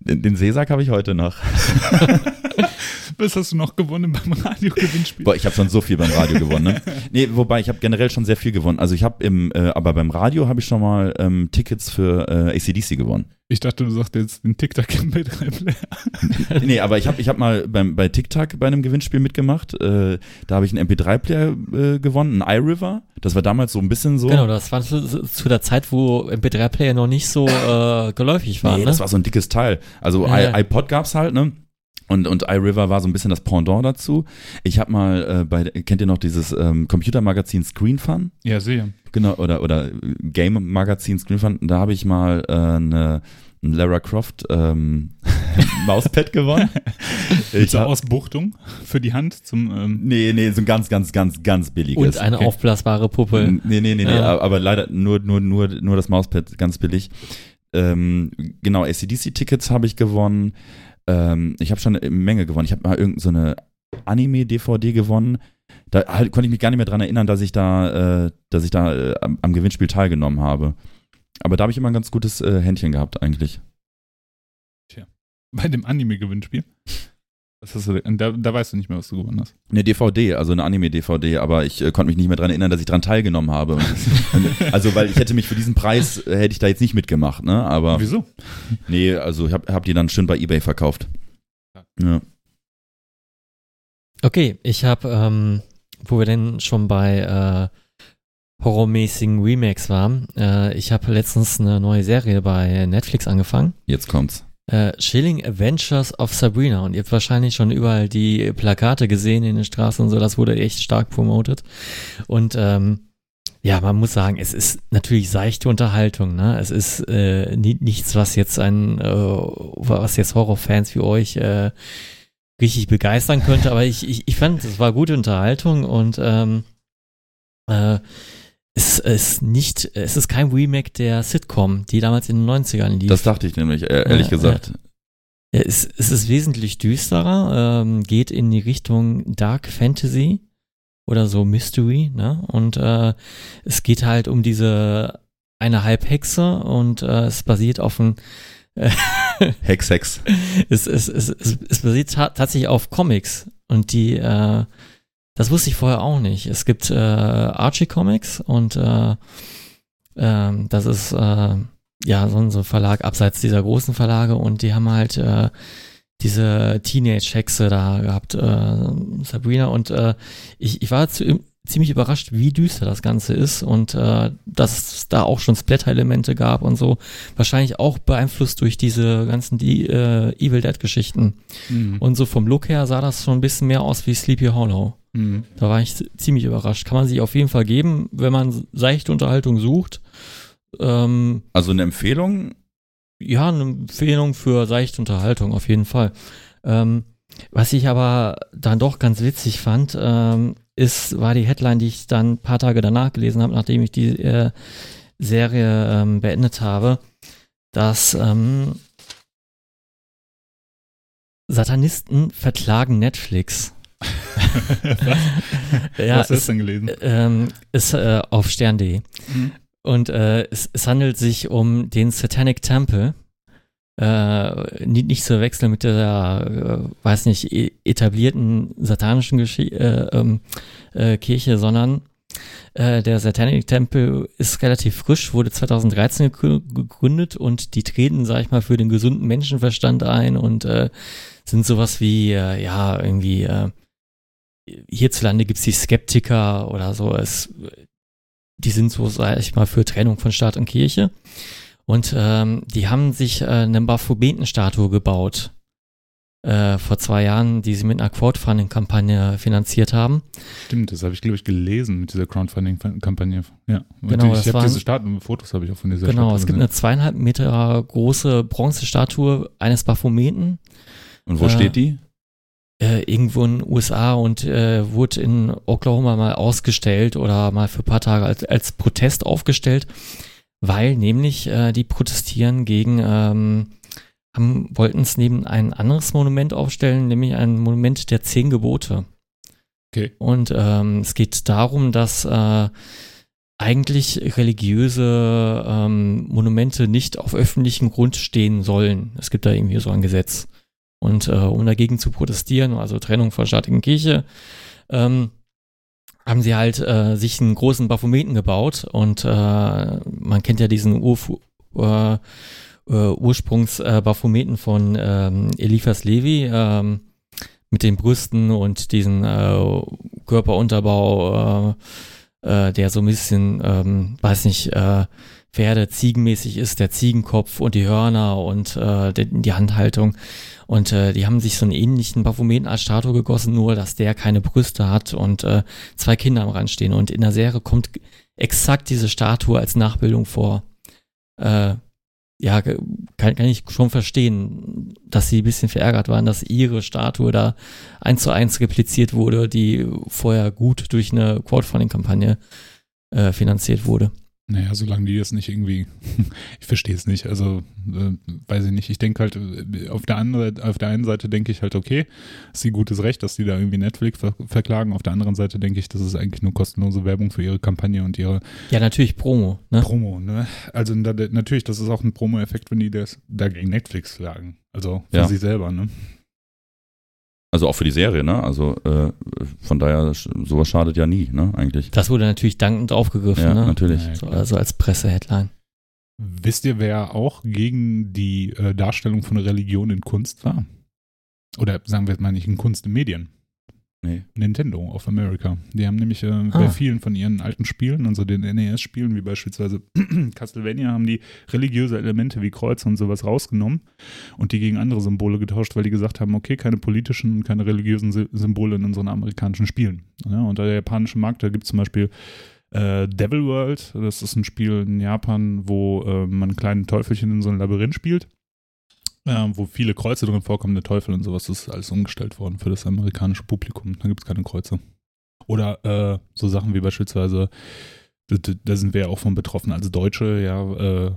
den, den Seesack habe ich heute noch. Was hast du noch gewonnen beim Radio-Gewinnspiel? Boah, ich habe schon so viel beim Radio gewonnen. Ne? Nee, wobei ich habe generell schon sehr viel gewonnen. Also ich habe im, äh, aber beim Radio habe ich schon mal ähm, Tickets für äh, ACDC gewonnen. Ich dachte, du sagst jetzt den TikTok im MP3-Player. nee, aber ich habe ich hab mal beim, bei TikTok bei einem Gewinnspiel mitgemacht. Äh, da habe ich einen MP3-Player äh, gewonnen, einen iRiver. Das war damals so ein bisschen so. Genau, das war zu, zu der Zeit, wo MP3-Player noch nicht so äh, geläufig waren. Nee, ne? das war so ein dickes Teil. Also ja. iPod gab's halt, ne? Und, und iRiver war so ein bisschen das Pendant dazu. Ich habe mal äh, bei, kennt ihr noch dieses ähm, Computermagazin Screen Fun? Ja, sehe. Genau, oder, oder Game-Magazin Screen Fun. Da habe ich mal äh, eine, ein Lara Croft ähm, Mauspad gewonnen. Ich so hab, Ausbuchtung für die Hand zum. Ähm, nee, nee, so ein ganz, ganz, ganz, ganz billiges. Und eine okay. aufblasbare Puppe. Nee, nee, nee, nee, Ja. aber leider nur, nur, nur, nur das Mauspad, ganz billig. Ähm, genau, ACDC-Tickets habe ich gewonnen. Ähm, ich habe schon eine Menge gewonnen. Ich habe mal irgendeine so Anime-DVD gewonnen. Da halt, konnte ich mich gar nicht mehr dran erinnern, dass ich da, äh, dass ich da äh, am, am Gewinnspiel teilgenommen habe. Aber da habe ich immer ein ganz gutes äh, Händchen gehabt, eigentlich. bei dem Anime-Gewinnspiel. Was hast du denn? Da, da weißt du nicht mehr, was du gewonnen hast. Eine DVD, also eine Anime-DVD, aber ich äh, konnte mich nicht mehr dran erinnern, dass ich dran teilgenommen habe. Also, weil ich hätte mich für diesen Preis, äh, hätte ich da jetzt nicht mitgemacht, ne? Aber. Wieso? Nee, also ich hab, hab die dann schön bei Ebay verkauft. Ja. Okay, ich habe, ähm, wo wir denn schon bei äh, horrormäßigen Remakes waren, äh, ich habe letztens eine neue Serie bei Netflix angefangen. Jetzt kommt's. Äh, Chilling Adventures of Sabrina. Und ihr habt wahrscheinlich schon überall die Plakate gesehen in den Straßen und so. Das wurde echt stark promotet. Und ähm, Ja, man muss sagen, es ist natürlich seichte Unterhaltung, ne? Es ist äh, nie, nichts, was jetzt ein, äh, was jetzt Horrorfans wie euch äh, richtig begeistern könnte, aber ich, ich, ich fand, es war gute Unterhaltung und ähm, äh, es ist nicht, es ist kein Remake der Sitcom, die damals in den 90ern lief. Das dachte ich nämlich, äh, ehrlich Ja, gesagt. Ja, es, es ist wesentlich düsterer, ähm, geht in die Richtung Dark Fantasy oder so Mystery, ne? Und äh, es geht halt um diese eine Halbhexe und äh, es basiert auf ein Hex, Hex. es, es, es, es, es basiert ta tatsächlich auf Comics und die, äh, das wusste ich vorher auch nicht. Es gibt äh, Archie Comics und äh, ähm, das ist äh, ja so ein so Verlag abseits dieser großen Verlage und die haben halt äh, diese Teenage-Hexe da gehabt, äh, Sabrina und äh, ich, ich war zu, ziemlich überrascht, wie düster das Ganze ist und äh, dass es da auch schon Splatter-Elemente gab und so. Wahrscheinlich auch beeinflusst durch diese ganzen die, äh, Evil Dead-Geschichten. Mhm. Und so vom Look her sah das schon ein bisschen mehr aus wie Sleepy Hollow. Mhm. Da war ich ziemlich überrascht. Kann man sich auf jeden Fall geben, wenn man seichte Unterhaltung sucht. Ähm, Also eine Empfehlung, ja, eine Empfehlung für seichte Unterhaltung, auf jeden Fall. Ähm, was ich aber dann doch ganz witzig fand, ähm, ist, war die Headline, die ich dann ein paar Tage danach gelesen habe, nachdem ich die äh, Serie ähm, beendet habe, dass ähm, Satanisten verklagen Netflix. ja, Was hast du denn gelesen? ähm, ist äh, auf stern.de. Mhm. Und äh, es, es handelt sich um den Satanic Temple. Äh, nicht, nicht zu wechseln mit der, äh, weiß nicht, e- etablierten satanischen Geschi äh, ähm, äh, Kirche, sondern äh, der Satanic Temple ist relativ frisch, wurde 2013 gegrü- gegründet und die treten, sag ich mal, für den gesunden Menschenverstand ein und äh, sind sowas wie, äh, ja, irgendwie, äh, hierzulande gibt's die Skeptiker oder so. Es, die sind so, sag ich mal, für Trennung von Staat und Kirche. Und ähm, die haben sich äh, eine Baphometenstatue gebaut äh, vor zwei Jahren, die sie mit einer Crowdfunding-Kampagne finanziert haben. Stimmt, das habe ich, glaube ich, gelesen mit dieser Crowdfunding-Kampagne. Ja, Und Genau, ich habe diese Staaten, Fotos habe ich auch von dieser genau, Statue es gibt gesehen. eine zweieinhalb Meter große Bronzestatue eines Baphometen und wo Äh, steht die? äh, irgendwo in den USA und äh, wurde in Oklahoma mal ausgestellt oder mal für ein paar Tage als, als Protest aufgestellt, weil nämlich äh, die protestieren gegen, ähm, haben, wollten es neben ein anderes Monument aufstellen, nämlich ein Monument der zehn Gebote. Okay. Und ähm, es geht darum, dass äh, eigentlich religiöse ähm, Monumente nicht auf öffentlichem Grund stehen sollen. Es gibt da irgendwie so ein Gesetz. Und äh, um dagegen zu protestieren, also Trennung von Staat und Kirche, ähm, haben sie halt äh, sich einen großen Baphometen gebaut und äh, man kennt ja diesen Urf äh, äh, Ursprungs-Baphometen von ähm, Eliphas Levi ähm, mit den Brüsten und diesen äh, Körperunterbau, äh, äh, der so ein bisschen, ähm, weiß nicht, äh, Pferde ziegenmäßig ist, der Ziegenkopf und die Hörner und äh, die, die Handhaltung. Und äh, die haben sich so einen ähnlichen Baphometen als Statue gegossen, nur dass der keine Brüste hat und äh, zwei Kinder am Rand stehen. Und in der Serie kommt exakt diese Statue als Nachbildung vor. Äh, ja, kann, kann ich schon verstehen, dass sie ein bisschen verärgert waren, dass ihre Statue da eins zu eins repliziert wurde, die vorher gut durch eine Crowdfunding-Kampagne äh, finanziert wurde. Naja, solange die das nicht irgendwie, ich verstehe es nicht, also äh, weiß ich nicht, ich denke halt, äh, auf der, anderen, auf der einen Seite denke ich halt, okay, ist sie gutes Recht, dass die da irgendwie Netflix ver verklagen, auf der anderen Seite denke ich, das ist eigentlich nur kostenlose Werbung für ihre Kampagne und ihre Ja, natürlich Promo, ne? Promo, ne? Also da, natürlich, das ist auch ein Promo-Effekt, wenn die das dagegen Netflix schlagen, also für Ja. sich selber, ne? Also auch für die Serie, ne? Also äh, von daher, sowas schadet ja nie, ne? Eigentlich. Das wurde natürlich dankend aufgegriffen, Ja, ne? natürlich. So, also als Presse-Headline. Wisst ihr, wer auch gegen die äh, Darstellung von Religion in Kunst war? Oder sagen wir jetzt mal nicht in Kunst, in Medien? Nee. Nintendo of America. Die haben nämlich äh, Ah. bei vielen von ihren alten Spielen, also den NES-Spielen, wie beispielsweise Castlevania, haben die religiöse Elemente wie Kreuze und sowas rausgenommen und die gegen andere Symbole getauscht, weil die gesagt haben, okay, keine politischen und keine religiösen Sy- Symbole in unseren amerikanischen Spielen. Ja, und der japanische Markt, da gibt es zum Beispiel Äh, Devil World, das ist ein Spiel in Japan, wo äh, man kleine Teufelchen in so einem Labyrinth spielt. Äh, wo viele Kreuze drin vorkommen, der Teufel und sowas, das ist alles umgestellt worden für das amerikanische Publikum. Da gibt es keine Kreuze. Oder äh, so Sachen wie beispielsweise, da, sind wir ja auch von betroffen, als Deutsche, ja, äh,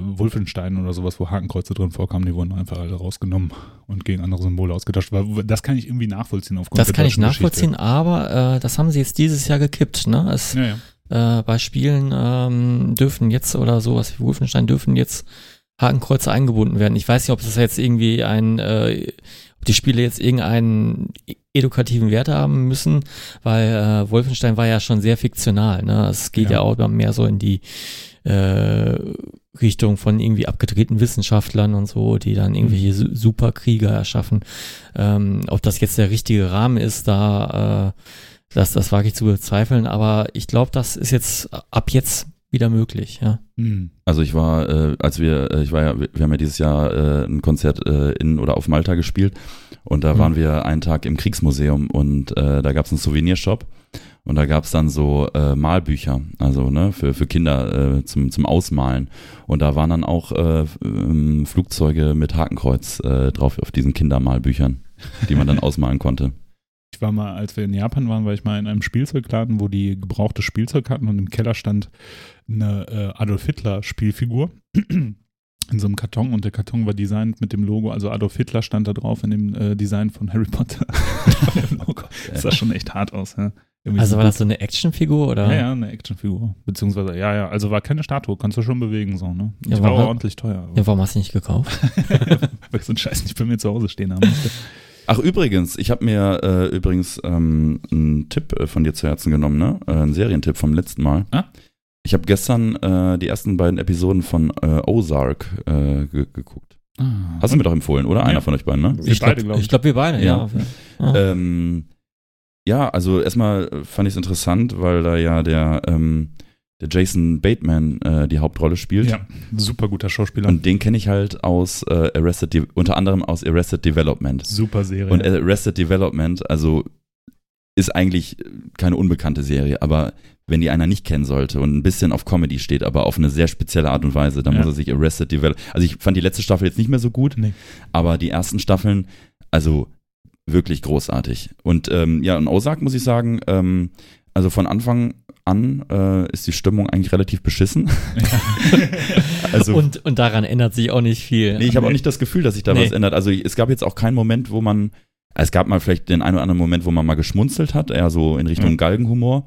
Wolfenstein oder sowas, wo Hakenkreuze drin vorkamen, die wurden einfach alle rausgenommen und gegen andere Symbole ausgetauscht. Weil Das kann ich irgendwie nachvollziehen aufgrund Das der kann ich nachvollziehen, aber äh, das haben sie jetzt dieses Jahr gekippt. Ne? Es, Geschichte. Ja, ja. äh, bei Spielen ähm, dürfen jetzt oder sowas wie Wolfenstein dürfen jetzt Hakenkreuze eingebunden werden. Ich weiß nicht, ob das jetzt irgendwie ein, äh, ob die Spiele jetzt irgendeinen edukativen Wert haben müssen, weil äh, Wolfenstein war ja schon sehr fiktional. Ne? Es geht ja. Ja. auch mehr so in die äh, Richtung von irgendwie abgedrehten Wissenschaftlern und so, die dann irgendwelche Su- Superkrieger erschaffen. Ähm, ob das jetzt der richtige Rahmen ist, da äh, das, das wage ich zu bezweifeln, aber ich glaube, das ist jetzt ab jetzt wieder möglich, ja. Hm. Also ich war, äh, als wir, äh, ich war ja, wir haben ja dieses Jahr äh, ein Konzert äh, in oder auf Malta gespielt und da Mhm. waren wir einen Tag im Kriegsmuseum und äh, da gab es einen Souvenirshop und da gab es dann so äh, Malbücher, also ne, für, für Kinder äh, zum, zum Ausmalen. Und da waren dann auch äh, ähm, Flugzeuge mit Hakenkreuz äh, drauf auf diesen Kindermalbüchern, die man dann ausmalen konnte. Ich war mal, als wir in Japan waren, war ich mal in einem Spielzeugladen, wo die gebrauchte Spielzeug hatten und im Keller stand eine äh, Adolf Hitler Spielfigur in so einem Karton und der Karton war designt mit dem Logo, also Adolf Hitler stand da drauf in dem äh, Design von Harry Potter. Logo. Das sah schon echt hart aus. Ja. Also so war das so eine Actionfigur oder? Ja, ja, eine Actionfigur. Beziehungsweise, ja, ja, also war keine Statue, kannst du schon bewegen, so, ne? Ja, war auch ordentlich teuer. Ja, warum hast du nicht gekauft? Weil ich so einen Scheiß nicht bei mir zu Hause stehen haben musste. Ach übrigens, ich habe mir äh, übrigens ähm, einen Tipp äh, von dir zu Herzen genommen, ne? Äh, einen Serientipp vom letzten Mal. Ah? Ich habe gestern äh, die ersten beiden Episoden von äh, Ozark äh, ge geguckt. Hast du mir doch empfohlen, oder? Ja. Einer von euch beiden, ne? Wir ich beide, glaube, glaub ich. ich glaub, wir beide, ja. Ja. ja. Ähm, ja, also erstmal fand ich es interessant, weil da ja der, ähm, der Jason Bateman äh, die Hauptrolle spielt. Ja, super guter Schauspieler. Und den kenne ich halt aus äh, Arrested, De unter anderem aus Arrested Development. super Serie. Und Arrested Development, also ist eigentlich keine unbekannte Serie, aber wenn die einer nicht kennen sollte und ein bisschen auf Comedy steht, aber auf eine sehr spezielle Art und Weise, dann Ja. muss er sich Arrested Development. Also ich fand die letzte Staffel jetzt nicht mehr so gut, Nee. aber die ersten Staffeln, also wirklich großartig. Und ähm, ja, und Ozark muss ich sagen, ähm, also von Anfang an äh, ist die Stimmung eigentlich relativ beschissen. also und, und daran ändert sich auch nicht viel. Nee, ich habe auch nicht das Gefühl, dass sich da Nee. was ändert. Also ich, es gab jetzt auch keinen Moment, wo man, es gab mal vielleicht den einen oder anderen Moment, wo man mal geschmunzelt hat, eher so in Richtung Ja. Galgenhumor.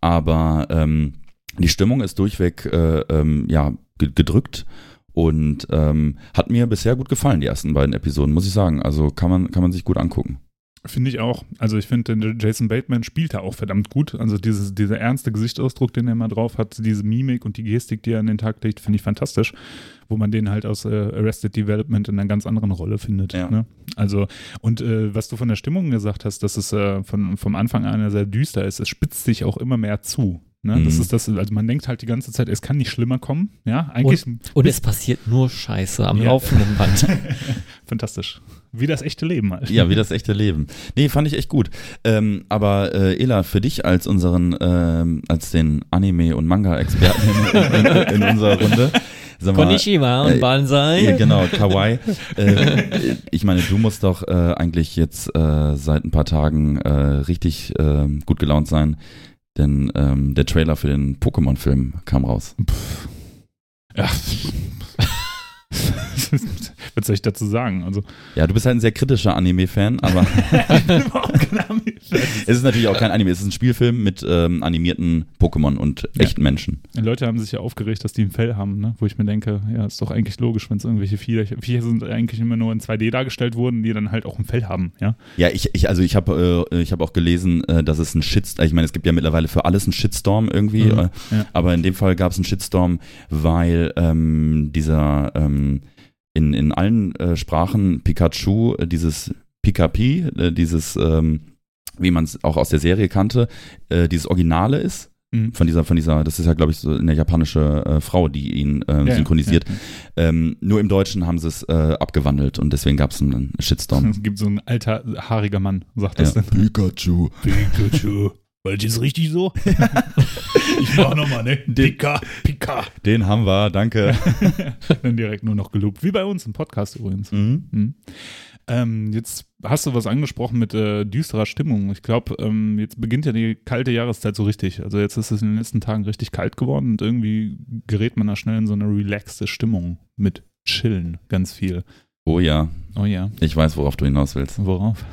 Aber ähm, die Stimmung ist durchweg äh, ähm, ja ge- gedrückt und ähm, hat mir bisher gut gefallen, die ersten beiden Episoden, muss ich sagen. Also kann man, kann man sich gut angucken. Finde ich auch. Also ich finde, den Jason Bateman spielt da auch verdammt gut. Also dieses, dieser ernste Gesichtsausdruck, den er immer drauf hat, diese Mimik und die Gestik, die er an den Tag legt, finde ich fantastisch. Wo man den halt aus äh, Arrested Development in einer ganz anderen Rolle findet. Ja. Ne? Also, und äh, was du von der Stimmung gesagt hast, dass es äh, von, vom Anfang an sehr düster ist, es spitzt sich auch immer mehr zu. Ne? Das Mhm. ist das, also man denkt halt die ganze Zeit, es kann nicht schlimmer kommen. Ja, eigentlich. Und es passiert nur Scheiße am Ja. laufenden Band. Fantastisch. Wie das echte Leben halt. Ja, wie das echte Leben. Nee, fand ich echt gut. Ähm, aber äh, Ela, für dich als unseren, ähm, als den Anime- und Manga-Experten in, in, in unserer Runde, sag mal, Konnichiwa und äh, Banzai. Ja, genau, Kawaii. äh, ich meine, du musst doch äh, eigentlich jetzt äh, seit ein paar Tagen äh, richtig äh, gut gelaunt sein, denn ähm, der Trailer für den Pokémon-Film kam raus. Ja. Was soll ich dazu sagen? Also, Ja, du bist halt ein sehr kritischer Anime-Fan, aber ich bin überhaupt kein Anime-Fan. es ist natürlich auch kein Anime, es ist ein Spielfilm mit ähm, animierten Pokémon und Ja. echten Menschen. Die Leute haben sich ja aufgeregt, dass die ein Fell haben, ne? wo ich mir denke, ja, ist doch eigentlich logisch, wenn es irgendwelche Viecher, Viecher sind, eigentlich immer nur in 2D dargestellt wurden, die dann halt auch ein Fell haben, ja. Ja, ich, ich also ich habe äh, ich habe auch gelesen, äh, dass es ein Shitstorm, ich meine, es gibt ja mittlerweile für alles einen Shitstorm irgendwie, Mhm, äh, ja. aber in dem Fall gab es einen Shitstorm, weil ähm, dieser ähm, in, in allen äh, Sprachen Pikachu, äh, dieses Pikapi, äh, dieses, ähm, wie man es auch aus der Serie kannte, äh, dieses Originale ist. Mhm. Von dieser, von dieser, das ist ja, glaube ich, so eine japanische äh, Frau, die ihn äh, Ja, synchronisiert. ja, Ähm, nur im Deutschen haben sie es äh, abgewandelt und deswegen gab es einen ja. Shitstorm. Es gibt so ein alter, haariger Mann, sagt das Ja. dann. Pikachu. Pikachu. Weil das ist richtig so. ich mach nochmal, ne? Pika, Pika. Den haben wir, danke. Dann direkt nur noch gelobt. Wie bei uns im Podcast übrigens. Mhm. Mhm. Ähm, jetzt hast du was angesprochen mit äh, düsterer Stimmung. Ich glaube, ähm, jetzt beginnt ja die kalte Jahreszeit so richtig. Also jetzt ist es in den letzten Tagen richtig kalt geworden und irgendwie gerät man da schnell in so eine relaxte Stimmung mit Chillen ganz viel. Oh ja, Oh ja, ich weiß, worauf du hinaus willst. worauf?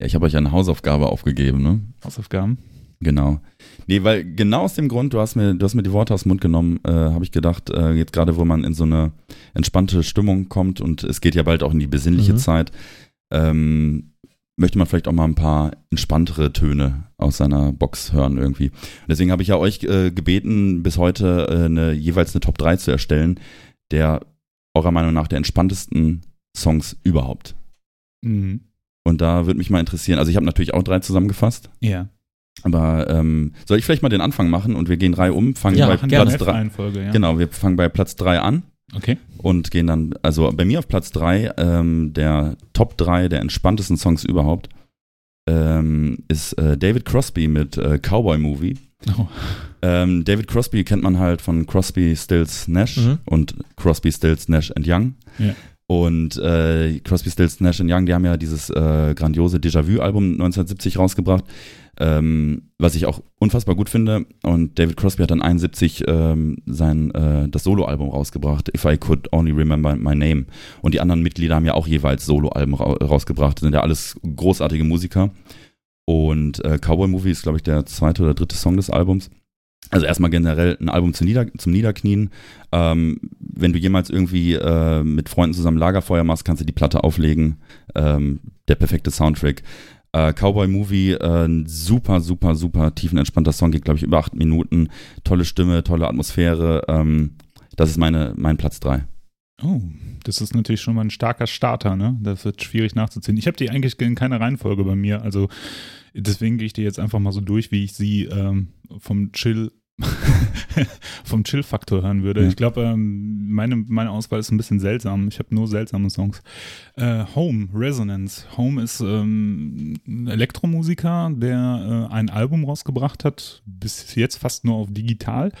Ja, ich habe euch eine Hausaufgabe aufgegeben, ne? Hausaufgaben? Genau. Nee, weil genau aus dem Grund, du hast mir, du hast mir die Worte aus dem Mund genommen, äh, habe ich gedacht, äh, jetzt gerade, wo man in so eine entspannte Stimmung kommt und es geht ja bald auch in die besinnliche Mhm. Zeit, ähm, möchte man vielleicht auch mal ein paar entspanntere Töne aus seiner Box hören irgendwie. Und deswegen habe ich ja euch äh, gebeten, bis heute äh, eine, jeweils eine Top 3 zu erstellen, der eurer Meinung nach der entspanntesten Songs überhaupt. Mhm. Und da würde mich mal interessieren, also ich habe natürlich auch drei zusammengefasst. Ja. Aber ähm, soll ich vielleicht mal den Anfang machen und wir gehen Reihe um, fangen Ja, bei. Platz drei. Ja. Genau, wir fangen bei Platz drei an Okay. und gehen dann, also bei mir auf Platz drei ähm, der Top 3 der entspanntesten Songs überhaupt, ähm, ist äh, David Crosby mit äh, Cowboy Movie. Oh. Ähm, David Crosby kennt man halt von Crosby, Stills, Nash Mhm. und Crosby, Stills, Nash and Young. Ja. Und äh, Crosby, Stills, Nash Young, die haben ja dieses äh, grandiose Déjà-vu-Album 1970 rausgebracht, ähm, was ich auch unfassbar gut finde. Und David Crosby hat dann 71 ähm, sein äh, das Soloalbum rausgebracht, If I Could Only Remember My Name. Und die anderen Mitglieder haben ja auch jeweils Soloalben ra rausgebracht. Das sind ja alles großartige Musiker. Und äh, Cowboy Movie ist, glaube ich, der zweite oder dritte Song des Albums. Also erstmal generell ein Album zum, Nieder zum Niederknien. Ähm, wenn du jemals irgendwie äh, mit Freunden zusammen Lagerfeuer machst, kannst du die Platte auflegen. Ähm, der perfekte Soundtrack. Äh, Cowboy Movie, äh, super, super, super tiefenentspannter Song, geht, glaube ich, über acht Minuten. Tolle Stimme, tolle Atmosphäre. Ähm, das ist meine, mein Platz drei. Oh, das ist natürlich schon mal ein starker Starter, ne? Das wird schwierig nachzuziehen. Ich habe die eigentlich in keiner Reihenfolge bei mir, also deswegen gehe ich die jetzt einfach mal so durch, wie ich sie ähm, vom Chill vom Chill-Faktor hören würde. Ja. Ich glaube, ähm, meine, meine Auswahl ist ein bisschen seltsam. Ich habe nur seltsame Songs. Äh, Home, Resonance. Home ist ähm, ein Elektromusiker, der äh, ein Album rausgebracht hat, bis jetzt fast nur auf digital.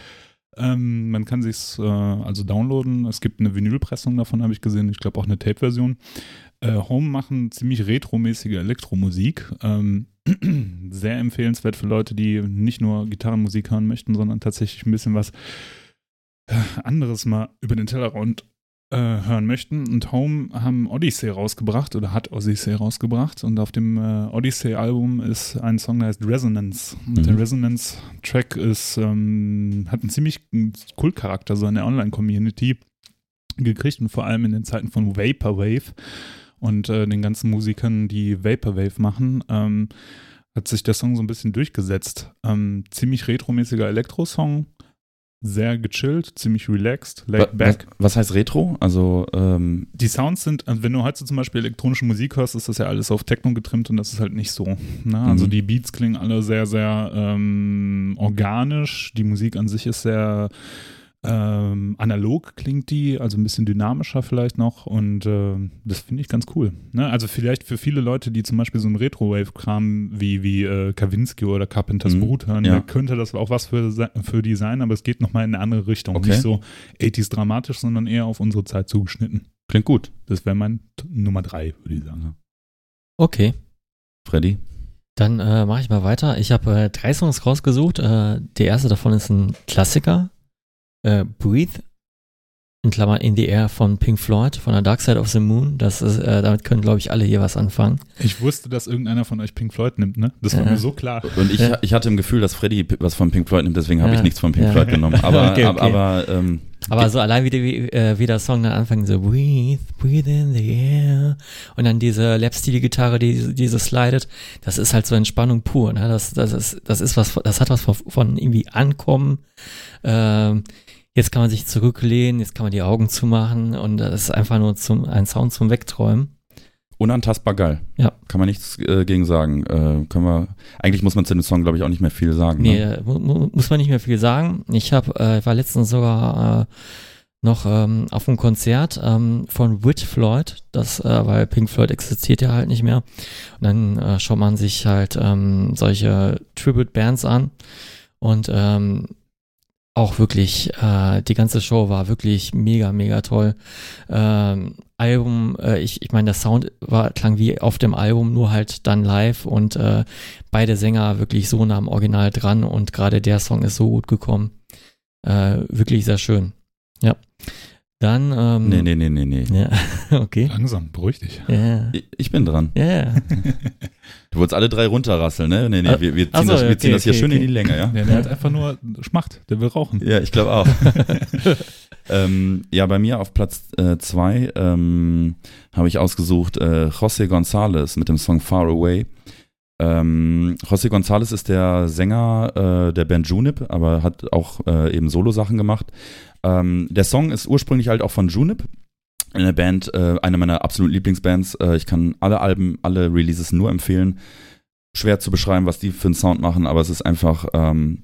Ähm, man kann sich äh, also downloaden. Es gibt eine Vinylpressung davon, habe ich gesehen. Ich glaube auch eine Tape-Version. Äh, Home machen ziemlich retromäßige Elektromusik. Ähm, sehr empfehlenswert für Leute, die nicht nur Gitarrenmusik hören möchten, sondern tatsächlich ein bisschen was äh, anderes mal über den Tellerrand äh, hören möchten. Und Home haben Odyssey rausgebracht oder hat Odyssey rausgebracht. Und auf dem äh, Odyssey-Album ist ein Song, der heißt Resonance. Und Mhm. der Resonance-Track ist, ähm, hat einen ziemlich Kultcharakter so in der Online-Community gekriegt und vor allem in den Zeiten von Vaporwave und äh, den ganzen Musikern, die Vaporwave machen, ähm, hat sich der Song so ein bisschen durchgesetzt. Ähm, ziemlich retromäßiger Elektro-Song, sehr gechillt, ziemlich relaxed, laid back. Was, heißt Retro? Also, ähm, Die Sounds sind, also wenn du heute zum Beispiel elektronische Musik hörst, ist das ja alles auf Techno getrimmt und das ist halt nicht so. Ne? Also Mhm. die Beats klingen alle sehr, sehr ähm, organisch. Die Musik an sich ist sehr ähm, analog klingt die, also ein bisschen dynamischer vielleicht noch und ähm, das finde ich ganz cool. Ne? Also vielleicht für viele Leute, die zum Beispiel so einen Retro-Wave-Kram wie, wie äh, Kavinsky oder Carpenters Mhm. Brut hören, Ja. da könnte das auch was für, für die sein, aber es geht nochmal in eine andere Richtung. Okay. Nicht so 80s dramatisch, sondern eher auf unsere Zeit zugeschnitten. klingt gut. Das wäre mein T Nummer drei, würde ich sagen. Okay, Freddy? dann äh, mache ich mal weiter. Ich habe äh, drei Songs rausgesucht. Äh, der erste davon ist ein Klassiker. Äh, Breathe. In Klammern In the Air von Pink Floyd, von der Dark Side of the Moon. Das ist, äh, damit können, glaube ich, alle hier was anfangen. Ich wusste, dass irgendeiner von euch Pink Floyd nimmt, ne? Das war Ja. mir so klar. Und ich, Ja. ich hatte im Gefühl, dass Freddy was von Pink Floyd nimmt, deswegen habe Ja. ich nichts von Pink Ja. Floyd genommen. Aber, Okay, aber, okay. aber ähm, Aber so allein wie, die, wie, äh, wie der Song dann anfängt, so Breathe, breathe in the air. Und dann diese Lapsteel-Gitarre, die, die so slidet, das ist halt so Entspannung pur. Ne? Das, das, ist, das ist was, das hat was von, von irgendwie Ankommen. Ähm, jetzt kann man sich zurücklehnen, jetzt kann man die Augen zumachen und das ist einfach nur zum, ein Sound zum Wegträumen. unantastbar geil. Ja. Kann man nichts äh, gegen sagen. Äh, können wir, eigentlich muss man zu dem Song, glaube ich, auch nicht mehr viel sagen. Nee, Ne? äh, mu mu muss man nicht mehr viel sagen. Ich hab, äh, war letztens sogar äh, noch ähm, auf einem Konzert ähm, von Whit Floyd, das, äh, weil Pink Floyd existiert ja halt nicht mehr. Und dann äh, schaut man sich halt ähm, solche Tribute-Bands an und ähm, auch wirklich, äh, die ganze Show war wirklich mega, mega toll. Ähm, Album, äh, ich, ich meine, der Sound war, klang wie auf dem Album, nur halt dann live und äh, beide Sänger wirklich so nah am Original dran und gerade der Song ist so gut gekommen. Äh, wirklich sehr schön. Ja. Dann, ähm, Nee, nee, nee, nee, nee. Ja, okay. Langsam, beruhig dich. Ja, Ich- Ich bin dran. ja. Du wolltest alle drei runterrasseln, ne? Nee, nee, wir, wir ziehen, ach so, das, wir okay, ziehen das hier okay, schön okay. in die Länge, ja? Der, der hat einfach nur Schmacht, der will rauchen. Ja, ich glaube auch. ähm, ja, bei mir auf Platz äh, zwei ähm, habe ich ausgesucht äh, José González mit dem Song Far Away. Ähm, José González ist der Sänger äh, der Band Junip, aber hat auch äh, eben Solo-Sachen gemacht. Ähm, der Song ist ursprünglich halt auch von Junip, eine Band, äh, eine meiner absoluten Lieblingsbands. Äh, ich kann alle Alben, alle Releases nur empfehlen. Schwer zu beschreiben, was die für einen Sound machen, aber es ist einfach, ähm,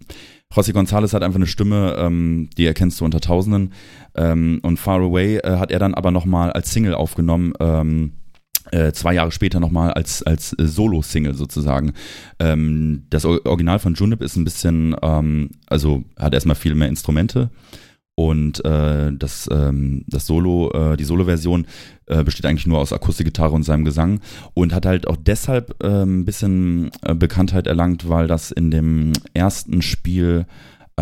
José González hat einfach eine Stimme, ähm, die erkennst du unter Tausenden. Ähm, und Far Away äh, hat er dann aber nochmal als Single aufgenommen, ähm, äh, zwei Jahre später nochmal als, als äh, Solo-Single sozusagen. Ähm, das Or- Original von Junip ist ein bisschen, ähm, also hat erstmal viel mehr Instrumente. Und äh, das, ähm, das Solo, äh, die Solo-Version äh, besteht eigentlich nur aus Akustikgitarre und seinem Gesang und hat halt auch deshalb äh, ein bisschen äh, Bekanntheit erlangt, weil das in dem ersten Spiel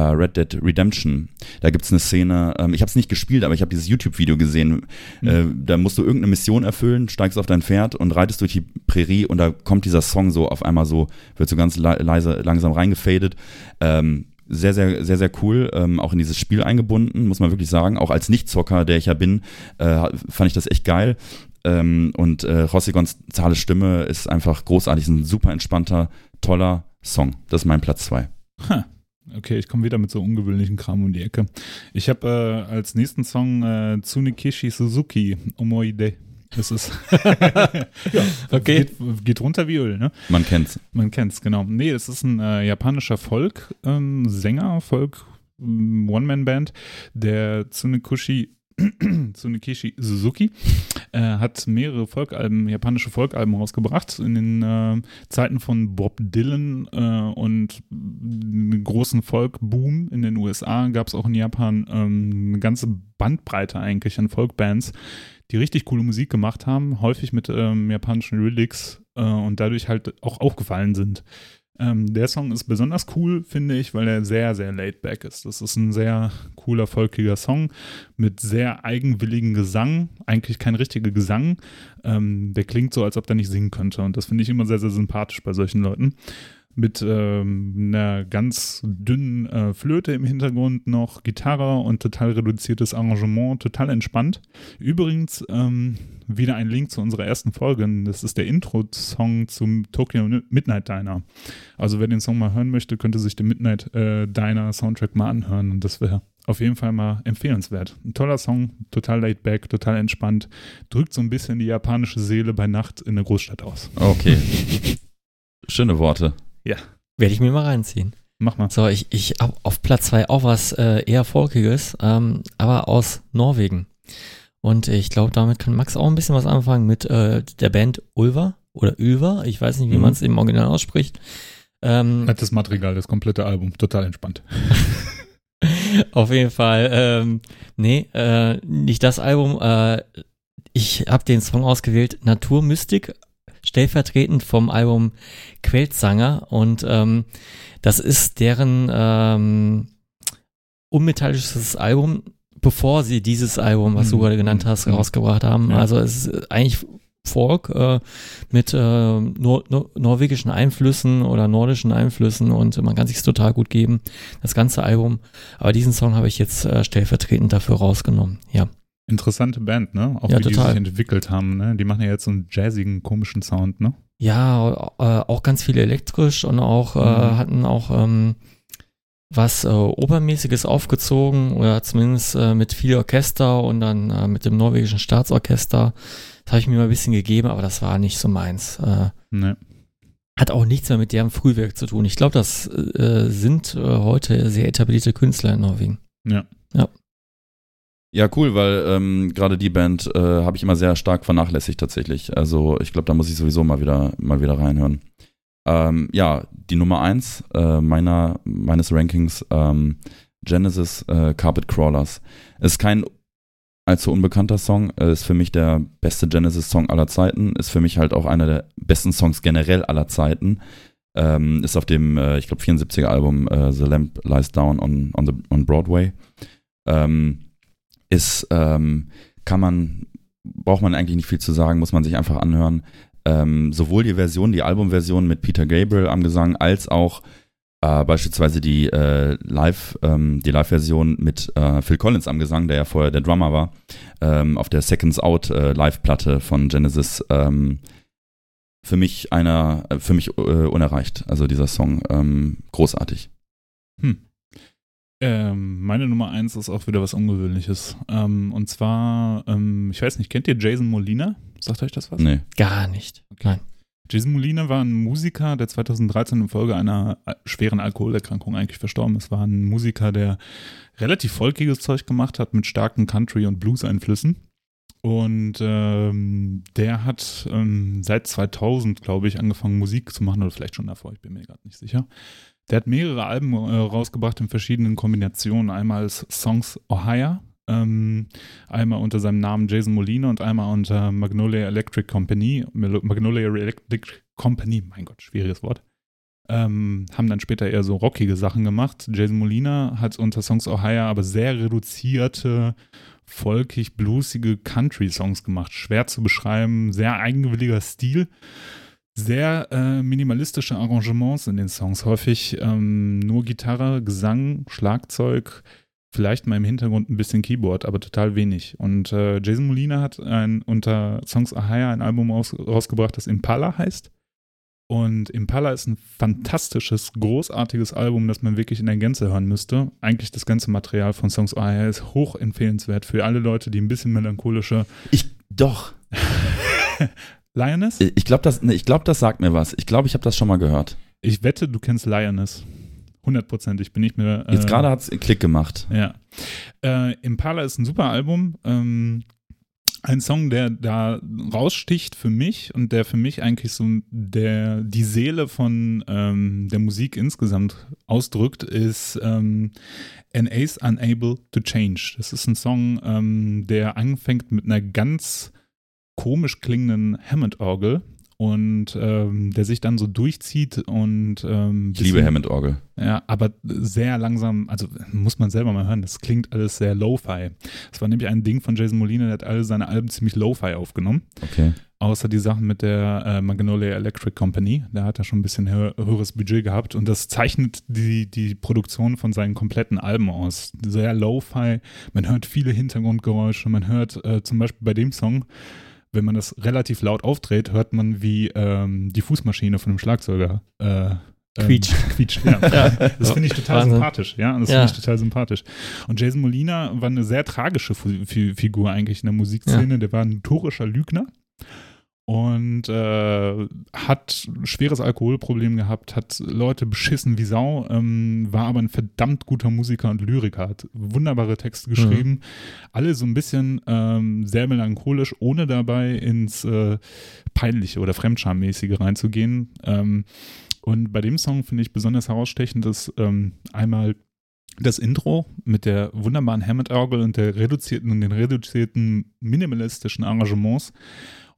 äh, Red Dead Redemption, da gibt's eine Szene, ähm, ich habe es nicht gespielt, aber ich habe dieses YouTube-Video gesehen, äh, da musst du irgendeine Mission erfüllen, steigst auf dein Pferd und reitest durch die Prärie und da kommt dieser Song so auf einmal so, wird so ganz le leise, langsam reingefadet. Ähm, sehr, sehr, sehr, sehr cool, ähm, auch in dieses Spiel eingebunden, muss man wirklich sagen. Auch als Nichtzocker, der ich ja bin, äh, fand ich das echt geil. Ähm, und äh, José González Stimme ist einfach großartig, ist ein super entspannter, toller Song. Das ist mein Platz zwei. Ha. Okay, ich komme wieder mit so ungewöhnlichen Kram um die Ecke. Ich habe äh, als nächsten Song äh, Tsunekishi Suzuki, Omoide. Das ist ja, Okay. geht, geht runter wie Öl, ne? Man kennt's. Man kennt's, genau. Nee, es ist ein äh, japanischer Folk-Sänger, Folk ähm, One-Man-Band, der Tsunekushi Tsunekishi Suzuki äh, hat mehrere Folkalben, japanische Folkalben rausgebracht in den äh, Zeiten von Bob Dylan äh, und einem großen Folk-Boom in den USA gab es auch in Japan ähm, eine ganze Bandbreite eigentlich an Folkbands, die richtig coole Musik gemacht haben, häufig mit ähm, japanischen Lyrics äh, und dadurch halt auch aufgefallen sind. Ähm, der Song ist besonders cool, finde ich, weil er sehr, sehr laid back ist. Das ist ein sehr cooler, folkiger Song mit sehr eigenwilligen Gesang. Eigentlich kein richtiger Gesang. Ähm, der klingt so, als ob der nicht singen könnte. Und das finde ich immer sehr, sehr sympathisch bei solchen Leuten. Mit ähm, einer ganz dünnen äh, Flöte im Hintergrund noch, Gitarre und total reduziertes Arrangement, total entspannt. Übrigens, ähm, wieder ein Link zu unserer ersten Folge. Das ist der Intro-Song zum Tokyo Midnight Diner. Also wer den Song mal hören möchte, könnte sich den Midnight äh, Diner Soundtrack mal anhören und das wäre auf jeden Fall mal empfehlenswert. Ein toller Song, total laid back, total entspannt, drückt so ein bisschen die japanische Seele bei Nacht in der Großstadt aus. Okay. Schöne Worte. Werde ich mir mal reinziehen. Mach mal. So, ich, ich hab auf Platz zwei auch was äh, eher Folkiges, ähm, aber aus Norwegen. Und ich glaube, damit kann Max auch ein bisschen was anfangen mit äh, der Band Ulver oder Ulver. Ich weiß nicht, wie Mhm. man es im Original ausspricht. Ähm, das Material, das komplette Album, total entspannt. Auf jeden Fall. Ähm, nee, äh, nicht das Album. Äh, ich habe den Song ausgewählt, Naturmystik, stellvertretend vom Album Queltsanger. Und ähm, das ist deren ähm, unmetallisches Album, bevor sie dieses Album, was du Mhm. gerade genannt hast, Mhm. rausgebracht haben. Ja. Also es ist eigentlich Folk äh, mit äh, nor nor norwegischen Einflüssen oder nordischen Einflüssen und man kann sich total gut geben, das ganze Album. Aber diesen Song habe ich jetzt äh, stellvertretend dafür rausgenommen. Ja, Interessante Band, ne? Auch Ja, wie die total. sich entwickelt haben, ne? Die machen ja jetzt so einen jazzigen, komischen Sound, ne? ja äh, auch ganz viel elektrisch und auch äh, Mhm. hatten auch ähm, was äh, Opermäßiges aufgezogen oder zumindest äh, mit viel Orchester und dann äh, mit dem norwegischen Staatsorchester. Das habe ich mir mal ein bisschen gegeben, aber das war nicht so meins. Äh, Ne. hat auch nichts mehr mit deren Frühwerk zu tun. Ich glaube, das äh, sind äh, heute sehr etablierte Künstler in Norwegen. Ja. Ja. Ja, cool, weil ähm, gerade die Band äh, habe ich immer sehr stark vernachlässigt tatsächlich. Also ich glaube, da muss ich sowieso mal wieder mal wieder reinhören. Ähm, ja, die Nummer eins äh, meiner meines Rankings ähm, Genesis äh, Carpet Crawlers ist kein allzu unbekannter Song, äh, ist für mich der beste Genesis-Song aller Zeiten, ist für mich halt auch einer der besten Songs generell aller Zeiten. Ähm, ist auf dem, äh, ich glaube, 74er Album äh, The Lamp Lies Down on, on, the, on Broadway. Ähm, ist, ähm, kann man, braucht man eigentlich nicht viel zu sagen, muss man sich einfach anhören. Ähm, sowohl die Version, die Albumversion mit Peter Gabriel am Gesang, als auch äh, beispielsweise die äh, Live, ähm, die Live-Version mit äh, Phil Collins am Gesang, der ja vorher der Drummer war, ähm, auf der Seconds Out äh, Live-Platte von Genesis. Ähm, für mich einer, äh, für mich äh, unerreicht. Also dieser Song ähm, großartig. Hm. Ähm, meine Nummer eins ist auch wieder was Ungewöhnliches. Ähm, und zwar, ähm, ich weiß nicht, kennt ihr Jason Molina? Sagt euch das was? Nee. Gar nicht. Nein. Jason Molina war ein Musiker, der 2013 infolge einer äh, schweren Alkoholerkrankung eigentlich verstorben ist. War ein Musiker, der relativ volkiges Zeug gemacht hat mit starken Country- und Blues-Einflüssen. Und ähm, der hat ähm, seit 2000, glaube ich, angefangen Musik zu machen oder vielleicht schon davor, ich bin mir gerade nicht sicher. Der hat mehrere Alben äh, rausgebracht in verschiedenen Kombinationen. Einmal als Songs Ohio, ähm, einmal unter seinem Namen Jason Molina und einmal unter Magnolia Electric Company. Magnolia Electric Company, mein Gott, schwieriges Wort. Ähm, haben dann später eher so rockige Sachen gemacht. Jason Molina hat unter Songs Ohio aber sehr reduzierte, folkig, bluesige Country-Songs gemacht. Schwer zu beschreiben, sehr eigenwilliger Stil sehr äh, minimalistische Arrangements in den Songs. Häufig ähm, nur Gitarre, Gesang, Schlagzeug, vielleicht mal im Hintergrund ein bisschen Keyboard, aber total wenig. Und äh, Jason Molina hat ein, unter Songs Ahaya ein Album raus, rausgebracht, das Impala heißt. Und Impala ist ein fantastisches, großartiges Album, das man wirklich in der Gänze hören müsste. Eigentlich das ganze Material von Songs Ahaya ist hoch empfehlenswert für alle Leute, die ein bisschen melancholische. Ich, doch. Lioness? Ich glaube, das, nee, glaub, das sagt mir was. Ich glaube, ich habe das schon mal gehört. Ich wette, du kennst Lioness. Hundertprozentig bin ich mir. Äh, Jetzt gerade hat es Klick gemacht. Ja. Äh, Impala ist ein super Album. Ähm, ein Song, der da raussticht für mich und der für mich eigentlich so der, die Seele von ähm, der Musik insgesamt ausdrückt, ist ähm, An Ace Unable to Change. Das ist ein Song, ähm, der anfängt mit einer ganz komisch klingenden Hammond-Orgel und ähm, der sich dann so durchzieht und ähm, ich liebe Hammond-Orgel. Ja, aber sehr langsam, also muss man selber mal hören, das klingt alles sehr Lo-Fi. Das war nämlich ein Ding von Jason Molina, der hat alle seine Alben ziemlich Lo-Fi aufgenommen. Okay. Außer die Sachen mit der äh, Magnolia Electric Company, da hat er schon ein bisschen hö höheres Budget gehabt und das zeichnet die, die Produktion von seinen kompletten Alben aus. Sehr Lo-Fi, man hört viele Hintergrundgeräusche, man hört äh, zum Beispiel bei dem Song, wenn man das relativ laut aufdreht, hört man, wie ähm, die Fußmaschine von dem Schlagzeuger äh, quietscht. Ähm, quietscht ja. Das finde ich total Wahnsinn. sympathisch. Ja, das ja. finde ich total sympathisch. Und Jason Molina war eine sehr tragische Figur eigentlich in der Musikszene. Ja. Der war ein notorischer Lügner und äh, hat schweres Alkoholproblem gehabt, hat Leute beschissen wie Sau, ähm, war aber ein verdammt guter Musiker und Lyriker, hat wunderbare Texte geschrieben, mhm. alle so ein bisschen ähm, sehr melancholisch, ohne dabei ins äh, Peinliche oder Fremdschammäßige reinzugehen. Ähm, und bei dem Song finde ich besonders herausstechend, dass ähm, einmal das Intro mit der wunderbaren Hammond-Orgel und der reduzierten und den reduzierten minimalistischen Arrangements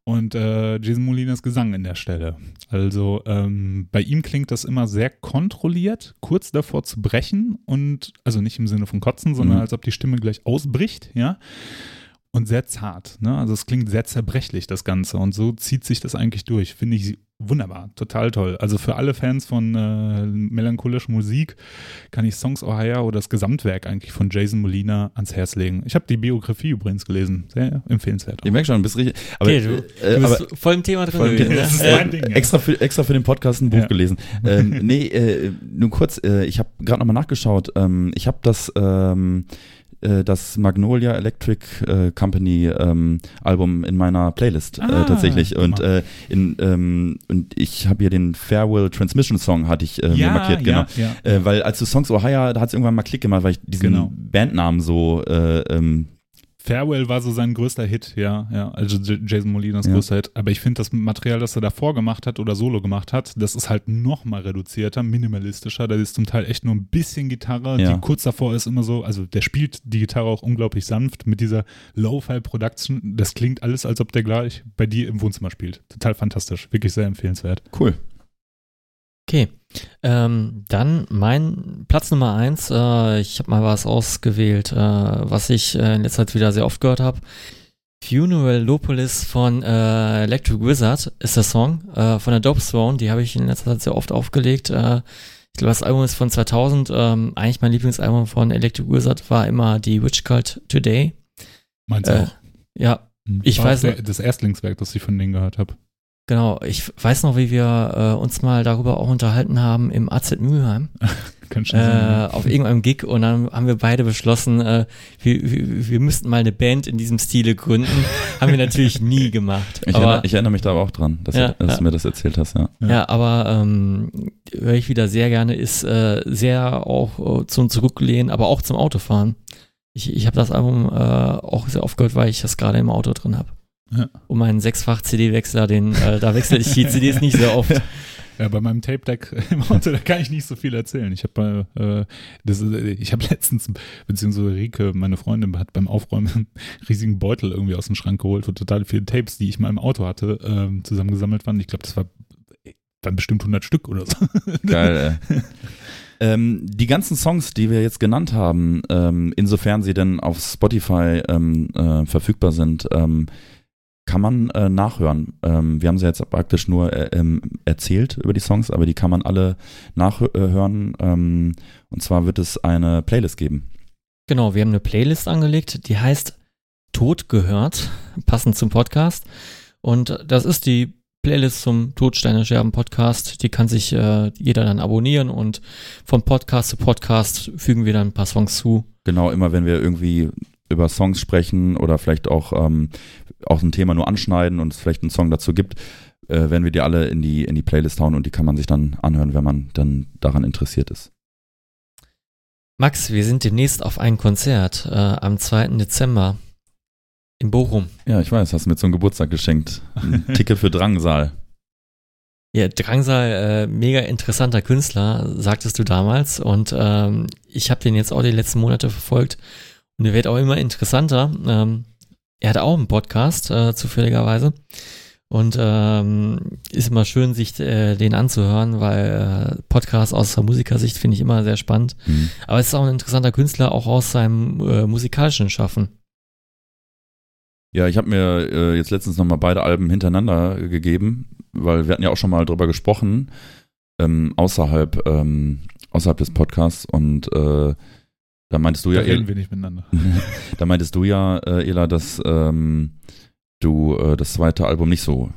und äh, Jason Molinas Gesang in der Stelle. Also ähm, bei ihm klingt das immer sehr kontrolliert, kurz davor zu brechen und also nicht im Sinne von kotzen, sondern mhm. als ob die Stimme gleich ausbricht, ja. Und sehr zart, ne? Also es klingt sehr zerbrechlich, das Ganze. Und so zieht sich das eigentlich durch. Finde ich wunderbar, total toll. Also für alle Fans von äh, melancholischer Musik kann ich Songs Ohio oder das Gesamtwerk eigentlich von Jason Molina ans Herz legen. Ich habe die Biografie übrigens gelesen, sehr empfehlenswert. Auch. Ich merke schon, du bist richtig. Aber, okay, du, äh, du bist voll im Thema drin. Voll, gewesen, das ist mein Ding, ja. extra, für, extra für den Podcast ein Buch ja. gelesen. Ähm, nee, äh, nur kurz, äh, ich habe gerade nochmal nachgeschaut. Ähm, ich habe das ähm, äh, das Magnolia Electric äh, Company ähm, Album in meiner Playlist äh, ah, tatsächlich und äh, in, ähm, und ich habe hier den Farewell Transmission Song hatte ich ja, mir markiert genau ja, ja. weil als du Songs Ohio da hat es irgendwann mal Klick gemacht weil ich diesen genau. Bandnamen so ähm, Farewell war so sein größter Hit, ja, ja. Also Jason Molinas Ja. größter Hit. Aber ich finde, das Material, das er davor gemacht hat oder solo gemacht hat, das ist halt noch mal reduzierter, minimalistischer. Da ist zum Teil echt nur ein bisschen Gitarre, Ja. die kurz davor ist immer so, also der spielt die Gitarre auch unglaublich sanft mit dieser Low-Fi-Production. Das klingt alles, als ob der gleich bei dir im Wohnzimmer spielt. Total fantastisch, wirklich sehr empfehlenswert. Cool. Okay, ähm, dann mein Platz Nummer eins. Äh, ich habe mal was ausgewählt, äh, was ich äh, in letzter Zeit wieder sehr oft gehört habe. Funeral Lopolis von äh, Electric Wizard ist der Song äh, von der Dope Throne. Die habe ich in letzter Zeit sehr oft aufgelegt. Äh, ich glaube, das Album ist von 2000. Ähm, eigentlich mein Lieblingsalbum von Electric Wizard war immer die Witch Cult Today. Meinst du Äh, auch? Ja, Hm. ich weiß der, das Erstlingswerk, das ich von denen gehört habe. Genau. Ich weiß noch, wie wir äh, uns mal darüber auch unterhalten haben im AZ Mülheim. Kann schon äh, sein. auf irgendeinem Gig und dann haben wir beide beschlossen, äh, wir, wir, wir müssten mal eine Band in diesem Stile gründen. haben wir natürlich nie gemacht. Ich, aber, erinnere, ich erinnere mich da aber auch dran, dass, Ja, du, dass ja. du mir das erzählt hast, ja. ja. aber ähm, höre ich wieder sehr gerne, ist äh, sehr auch äh, zum Zurücklehnen, aber auch zum Autofahren. Ich, ich habe das Album äh, auch sehr oft gehört, weil ich das gerade im Auto drin habe. Ja. Und meinen Sechsfach-CD-Wechsler, den, äh, da wechsle ich die CDs nicht sehr oft. Ja, bei meinem Tape-Deck im Auto, da kann ich nicht so viel erzählen. Ich habe äh, das, ist- ich habe letztens, beziehungsweise Rike, meine Freundin, hat beim Aufräumen einen riesigen Beutel irgendwie aus dem Schrank geholt, wo total viele Tapes, die ich mal im Auto hatte, ähm, zusammengesammelt waren. Ich glaube, das war dann bestimmt 100 Stück oder so. Geil, ey. ähm, die ganzen Songs, die wir jetzt genannt haben, ähm, insofern sie denn auf Spotify ähm, äh, verfügbar sind, ähm, kann man äh, nachhören. Ähm, wir haben sie jetzt praktisch nur äh, ähm, erzählt über die Songs, aber die kann man alle nachhören. Ähm, und zwar wird es eine Playlist geben. Genau, wir haben eine Playlist angelegt, die heißt Tod gehört, passend zum Podcast. Und das ist die Playlist zum Todsteine Scherben Podcast. Die kann sich äh, jeder dann abonnieren und von Podcast zu Podcast fügen wir dann ein paar Songs zu. Genau, immer wenn wir irgendwie über Songs sprechen oder vielleicht auch, ähm, auch ein Thema nur anschneiden und es vielleicht einen Song dazu gibt, äh, werden wir die alle in die, in die Playlist hauen und die kann man sich dann anhören, wenn man dann daran interessiert ist. Max, wir sind demnächst auf ein Konzert äh, am 2. Dezember in Bochum. Ja, ich weiß, hast du mir zum Geburtstag geschenkt. Ein Ticket für Drangsal. Ja, Drangsal, äh, mega interessanter Künstler, sagtest du damals. Und ähm, ich habe den jetzt auch die letzten Monate verfolgt. Und er wird auch immer interessanter. Ähm, er hat auch einen Podcast, äh, zufälligerweise. Und ähm, ist immer schön, sich äh, den anzuhören, weil äh, Podcast aus der Musikersicht finde ich immer sehr spannend. Mhm. Aber es ist auch ein interessanter Künstler, auch aus seinem äh, musikalischen Schaffen. Ja, ich habe mir äh, jetzt letztens nochmal beide Alben hintereinander gegeben, weil wir hatten ja auch schon mal drüber gesprochen, ähm, außerhalb, ähm, außerhalb des Podcasts und äh, da meintest du Da ja, reden wir nicht miteinander. da meintest du ja, äh, Ela, dass ähm, du äh, das zweite Album nicht so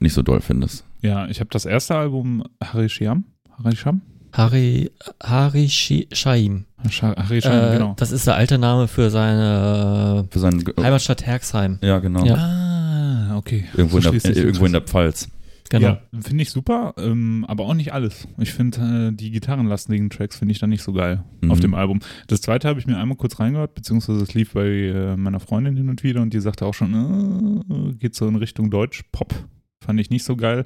nicht so doll findest. Ja, ich habe das erste Album Harisham. Harisham? Hari, Hari Shi- Shaim. Scha- Harisham, Äh, genau. Das ist der alte Name für seine Für seinen Heimatstadt Herxheim. Ja, genau. Ja. Ah, okay. Irgendwo, in So der, sich äh, irgendwo in der. Pfalz. Genau. Ja, finde ich super, ähm, aber auch nicht alles. Ich finde äh, die gitarrenlastigen Tracks finde ich dann nicht so geil Mhm. auf dem Album. Das zweite habe ich mir einmal kurz reingehört, beziehungsweise es lief bei äh, meiner Freundin hin und wieder und die sagte auch schon, äh, geht so in Richtung Deutsch-Pop. Fand ich nicht so geil.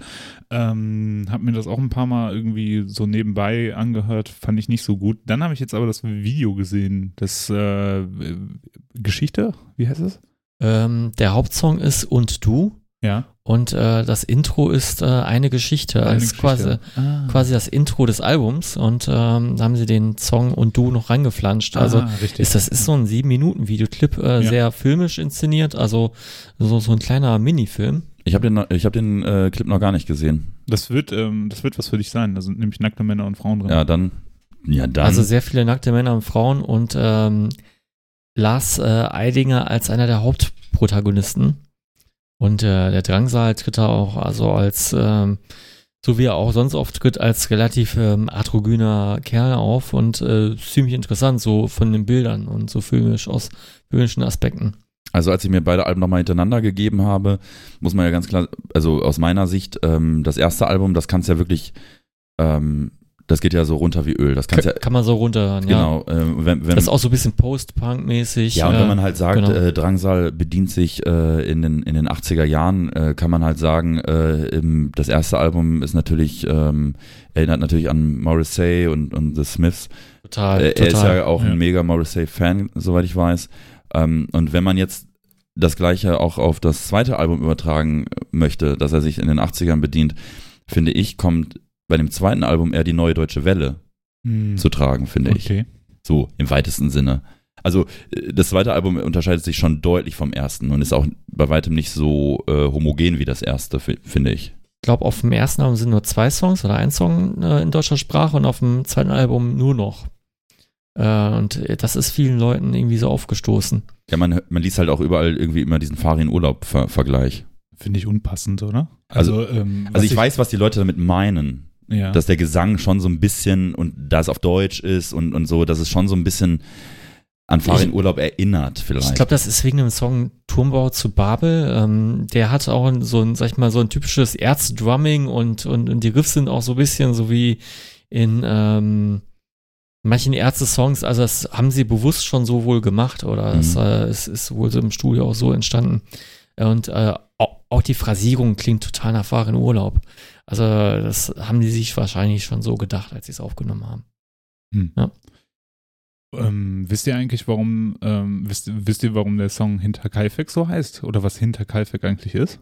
Ähm, hab mir das auch ein paar Mal irgendwie so nebenbei angehört, fand ich nicht so gut. Dann habe ich jetzt aber das Video gesehen, das äh, Geschichte, wie heißt es? Ähm, der Hauptsong ist Und du Ja. und äh, das Intro ist äh, eine Geschichte, Eine als Geschichte. quasi, Ah. quasi das Intro des Albums und ähm, da haben sie den Song Und du noch reingeflanscht. Also ah, richtig. ist das ist so ein sieben Minuten Videoclip, äh, Ja. sehr filmisch inszeniert, also so, so ein kleiner Minifilm. Ich habe den, ich hab den äh, Clip noch gar nicht gesehen. Das wird, ähm, das wird was für dich sein. Da sind nämlich nackte Männer und Frauen drin. Ja, dann. Ja, dann. Also sehr viele nackte Männer und Frauen und ähm, Lars äh, Eidinger als einer der Hauptprotagonisten. Und äh, der Drangsal tritt da auch also als, ähm, so wie er auch sonst oft tritt, als relativ ähm, androgyner Kerl auf und äh, ziemlich interessant, so von den Bildern und so filmisch aus filmischen Aspekten. Also als ich mir beide Alben nochmal hintereinander gegeben habe, muss man ja ganz klar, also aus meiner Sicht, ähm, das erste Album, das kannst ja wirklich, ähm, Das geht ja so runter wie Öl. Das kannst ja, Kann, kann man so runterhören, ja. genau, äh, wenn, wenn, Das ist auch so ein bisschen Post-Punk-mäßig. ja, und äh, wenn man halt sagt, genau. äh, Drangsal bedient sich äh, in, den, in den 80er Jahren, äh, kann man halt sagen, äh, im, das erste Album ist natürlich, ähm, erinnert natürlich an Morrissey und, und The Smiths. total, Äh, er ist total. ja auch Ja. ein mega Morrissey-Fan, soweit ich weiß. Ähm, und wenn man jetzt das gleiche auch auf das zweite Album übertragen möchte, dass er sich in den 80ern bedient, finde ich, kommt bei dem zweiten Album eher die neue deutsche Welle Hm. zu tragen, finde ich. Okay. So im weitesten Sinne. Also äh, das zweite Album unterscheidet sich schon deutlich vom ersten und ist auch bei weitem nicht so äh, homogen wie das erste, fi- finde ich. Ich glaube, auf dem ersten Album sind nur zwei Songs oder ein Song äh, in deutscher Sprache und auf dem zweiten Album nur noch. Äh, und äh, das ist vielen Leuten irgendwie so aufgestoßen. Ja, man, man liest halt auch überall irgendwie immer diesen Farin-Urlaub-Vergleich. Finde ich unpassend, oder? Also- ähm, Also was ich, weiß, was die Leute damit meinen. Ja. dass der Gesang schon so ein bisschen und da es auf Deutsch ist und, und so, dass es schon so ein bisschen an Farin Urlaub erinnert vielleicht. Ich glaube, das ist wegen dem Song Turmbau zu Babel. Ähm, der hat auch so ein, sag ich mal, so ein typisches Erzdrumming und, und, und die Riffs sind auch so ein bisschen so wie in ähm, manchen Ärzte-Songs. Also das haben sie bewusst schon so wohl gemacht oder Mhm. es, äh, es ist wohl so im Studio auch so entstanden. Und äh, auch, auch die Phrasierung klingt total nach Farin Urlaub. Also das haben die sich wahrscheinlich schon so gedacht, als sie es aufgenommen haben. ähm, wisst ihr eigentlich, warum, ähm, wisst, wisst ihr, warum der Song Hinter Kaifek so heißt? Oder was Hinter Kaifek eigentlich ist?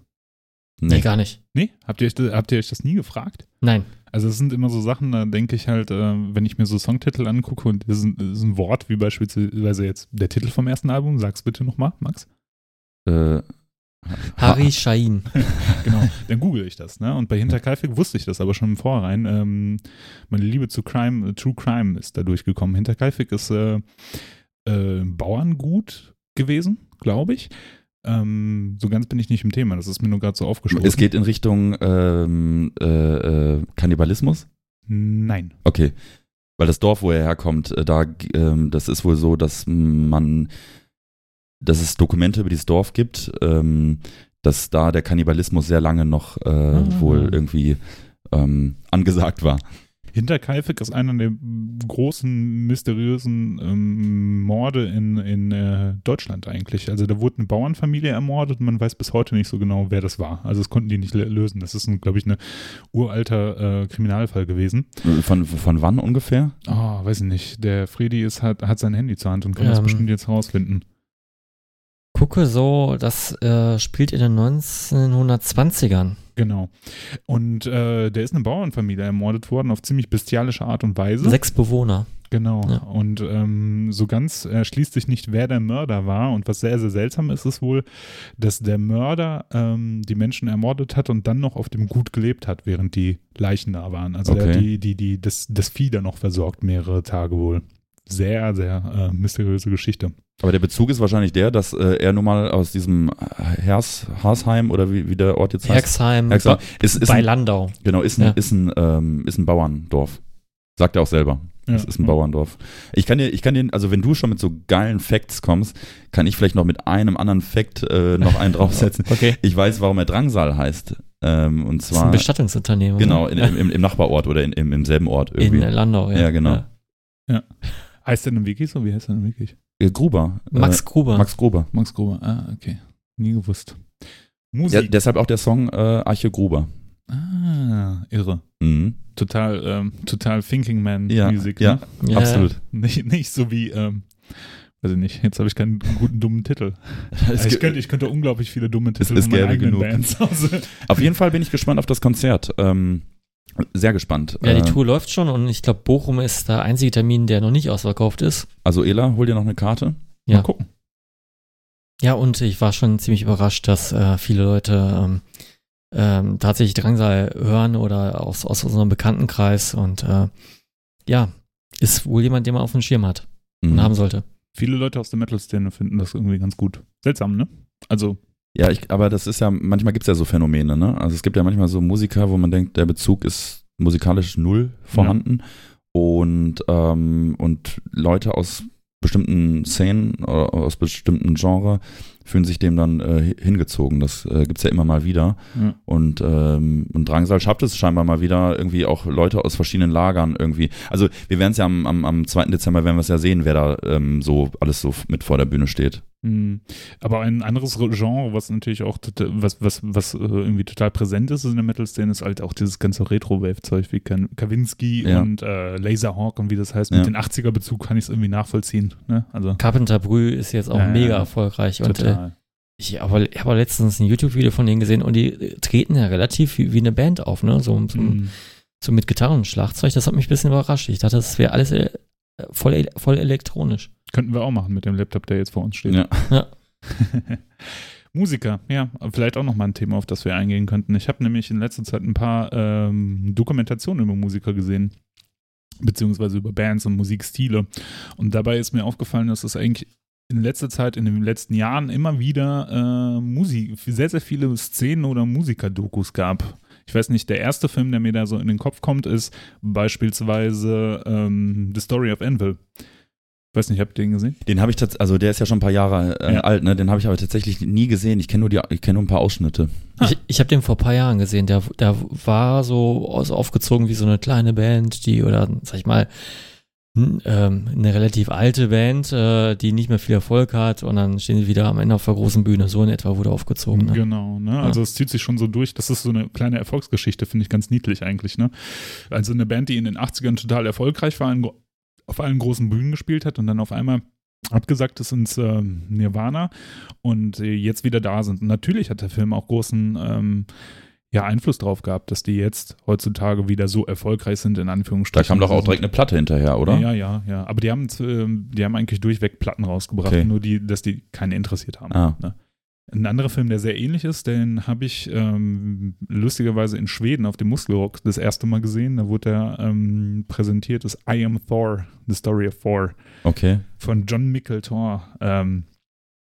Nee, nee. gar nicht. Nee? Habt ihr, euch das- habt ihr euch das nie gefragt? Nein. Also es sind immer so Sachen, da denke ich halt, äh, wenn ich mir so Songtitel angucke und das ist ein, das ist ein Wort, wie beispielsweise jetzt der Titel vom ersten Album, sag's bitte nochmal, Max. Äh, Harry Shahin. Genau, dann google ich das, ne? Und bei Hinterkaifeck wusste ich das aber schon im Vorhinein. Ähm, meine Liebe zu Crime, äh, True Crime ist da durchgekommen. Hinterkaifeck ist äh, äh, Bauerngut gewesen, glaube ich. Ähm, so ganz bin ich nicht im Thema, das ist mir nur gerade so aufgeschlossen. es geht in Richtung ähm, äh, äh, Kannibalismus? Nein. Okay. Weil das Dorf, wo er herkommt, äh, da, ähm, das ist wohl so, dass man, dass es Dokumente über dieses Dorf gibt, ähm, dass da der Kannibalismus sehr lange noch äh, Ah. wohl irgendwie ähm, angesagt war. Hinterkaifeck ist einer der großen, mysteriösen ähm, Morde in, in äh, Deutschland eigentlich. Also da wurde eine Bauernfamilie ermordet und man weiß bis heute nicht so genau, wer das war. Also das konnten die nicht lö- lösen. Das ist, glaube ich, ein uralter äh, Kriminalfall gewesen. Von, von wann ungefähr? Ah, weiß ich nicht. Der Fredi ist, hat, hat sein Handy zur Hand und kann das Ähm. bestimmt jetzt herausfinden. Gucke so, das äh, spielt in den 1920ern. Genau. Und äh, der ist eine Bauernfamilie ermordet worden auf ziemlich bestialische Art und Weise. Sechs Bewohner. Genau. Ja. Und ähm, so ganz erschließt sich nicht, wer der Mörder war. Und was sehr, sehr seltsam ist, ist wohl, dass der Mörder ähm, die Menschen ermordet hat und dann noch auf dem Gut gelebt hat, während die Leichen da waren. Also der Okay. die, die, die, das, das Vieh da noch versorgt, mehrere Tage wohl. Sehr, sehr äh, mysteriöse Geschichte. Aber der Bezug ist wahrscheinlich der, dass äh, er nun mal aus diesem Hers, Harsheim oder wie, wie der Ort jetzt heißt. Herxheim, Herxheim. Ist, ist bei ein, Landau. genau, ist ein, Ja. ist, ein, ähm, ist ein Bauerndorf. Sagt er auch selber. Das Ja. ist ein Bauerndorf. Ich kann dir, ich kann dir, also wenn du schon mit so geilen Facts kommst, kann ich vielleicht noch mit einem anderen Fact äh, noch einen draufsetzen. Okay. Ich weiß, warum er Drangsal heißt. Ähm, und Das ist ein zwar Bestattungsunternehmen. genau in, im, im, Nachbarort oder in, im, im selben Ort In irgendwie. äh, Landau, ja. Ja, genau. Heißt der denn Wiki so? Wie heißt der denn wirklich? Äh, Gruber. Max Äh, Gruber. Max Gruber. Max Gruber. Ah, okay. Nie gewusst. Ja, Musik. deshalb auch der Song äh, Arche Gruber. ah, irre. Mhm. Total, ähm, total Thinking Man Ja, Musik. ja. Ne? Ja, Absolut. Nicht, nicht so wie, ähm, weiß ich nicht, jetzt habe ich keinen guten dummen Titel. Es Also ich, könnte, ich könnte unglaublich viele dumme Titel es von meinen gäbe eigenen genug. Bands. Auf jeden Fall bin ich gespannt auf das Konzert. Ähm, sehr gespannt. Ja, die Äh, Tour läuft schon und ich glaube, Bochum ist der einzige Termin, der noch nicht ausverkauft ist. Also Ela, hol dir noch eine Karte. Ja. Mal gucken. Ja, und ich war schon ziemlich überrascht, dass äh, viele Leute ähm, ähm, tatsächlich Drangsal hören oder aus, aus unserem Bekanntenkreis und äh, ja, ist wohl jemand, den man auf dem Schirm hat und Mhm. haben sollte. Viele Leute aus der Metal-Szene finden das irgendwie ganz gut. Seltsam, ne? Also, Ja, ich, aber das ist ja, manchmal gibt es ja so Phänomene, ne? Also es gibt ja manchmal so Musiker, wo man denkt, der Bezug ist musikalisch null vorhanden. Und, ähm, und Leute aus bestimmten Szenen oder aus bestimmten Genre fühlen sich dem dann äh, hingezogen. Das äh, gibt's ja immer mal wieder. Ja. Und, ähm, und Drangsal schafft es scheinbar mal wieder, irgendwie auch Leute aus verschiedenen Lagern irgendwie. Also wir werden es ja am, am, am 2. Dezember, werden wir es ja sehen, wer da ähm, so alles so mit vor der Bühne steht. Hm. Aber ein anderes Genre, was natürlich auch total, was, was, was äh, irgendwie total präsent ist in der Metal-Szene, ist halt auch dieses ganze Retro-Wave-Zeug wie Kavinsky Ja. und äh, Laserhawk und wie das heißt. Mit Ja. den 80er-Bezug kann ich es irgendwie nachvollziehen. Ne? Also Carpenter Brü ist jetzt auch Ja, mega erfolgreich. Und äh, total. ich habe hab letztens ein YouTube-Video von denen gesehen und die äh, treten ja relativ wie, wie eine Band auf, ne? So, so, Hm. so mit Gitarren und Schlagzeug. Das hat mich ein bisschen überrascht. Ich dachte, das wäre alles äh, voll, voll elektronisch. Könnten wir auch machen mit dem Laptop, der jetzt vor uns steht. Ja. Musiker, ja, vielleicht auch nochmal ein Thema, auf das wir eingehen könnten. Ich habe nämlich in letzter Zeit ein paar ähm, Dokumentationen über Musiker gesehen, beziehungsweise über Bands und Musikstile. Und dabei ist mir aufgefallen, dass es eigentlich in letzter Zeit, in den letzten Jahren immer wieder äh, Musik, sehr, sehr viele Szenen oder Musikerdokus gab. Ich weiß nicht, der erste Film, der mir da so in den Kopf kommt, ist beispielsweise ähm, The Story of Anvil. Ich weiß nicht, habt ihr den gesehen? Den habe ich tatsächlich, also der ist ja schon ein paar Jahre äh, Ja. alt, ne? Den habe ich aber tatsächlich nie gesehen. Ich kenne nur die, ich kenne nur ein paar Ausschnitte. Ah. Ich, ich habe den vor ein paar Jahren gesehen. Der, der war so aus- aufgezogen wie so eine kleine Band, die, oder sag ich mal, eine relativ alte Band, äh, die nicht mehr viel Erfolg hat und dann stehen sie wieder am Ende auf der großen Bühne. So in etwa wurde aufgezogen. Ne? Genau, ne? Also es zieht sich schon so durch. Das ist so eine kleine Erfolgsgeschichte, finde ich ganz niedlich eigentlich, ne? Also eine Band, die in den 80ern total erfolgreich war, auf allen großen Bühnen gespielt hat und dann auf einmal abgesagt ist ins ähm, Nirvana und äh, jetzt wieder da sind. Und natürlich hat der Film auch großen ähm, ja, Einfluss drauf gehabt, dass die jetzt heutzutage wieder so erfolgreich sind, in Da Anführungsstrichen. kam doch auch Sie direkt eine Platte hinterher, oder? Ja, ja, ja. Aber die haben, ähm, die haben eigentlich durchweg Platten rausgebracht, Okay. nur die, dass die keine interessiert haben. Ah. Ne? Ein anderer Film, der sehr ähnlich ist, den habe ich ähm, lustigerweise in Schweden auf dem Muskelrock das erste Mal gesehen. Da wurde er ähm, präsentiert, das I Am Thor, The Story of Thor Okay. von John Mickle Thor. Ähm,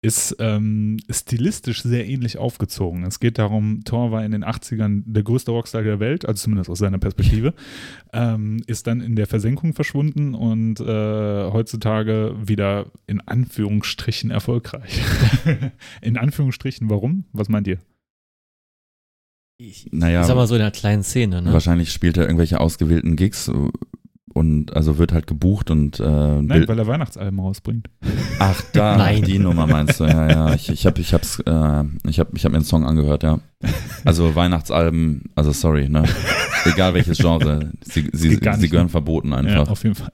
ist ähm, stilistisch sehr ähnlich aufgezogen. Es geht darum, Thor war in den 80ern der größte Rockstar der Welt, also zumindest aus seiner Perspektive, ähm, ist dann in der Versenkung verschwunden und äh, heutzutage wieder in Anführungsstrichen erfolgreich. in Anführungsstrichen, warum? Was meint ihr? Ich, Naja, ich sag mal so in einer kleinen Szene. Ne? wahrscheinlich spielt er irgendwelche ausgewählten Gigs und also wird halt gebucht und äh, Nein, weil er Weihnachtsalben rausbringt. ach da Nein. die Nummer meinst du ja ja ich ich habe ich hab's äh, ich habe ich habe mir den Song angehört ja also Weihnachtsalben also sorry ne egal welches Genre sie sie, sie nicht, gehören ne? verboten Ja, einfach auf jeden Fall.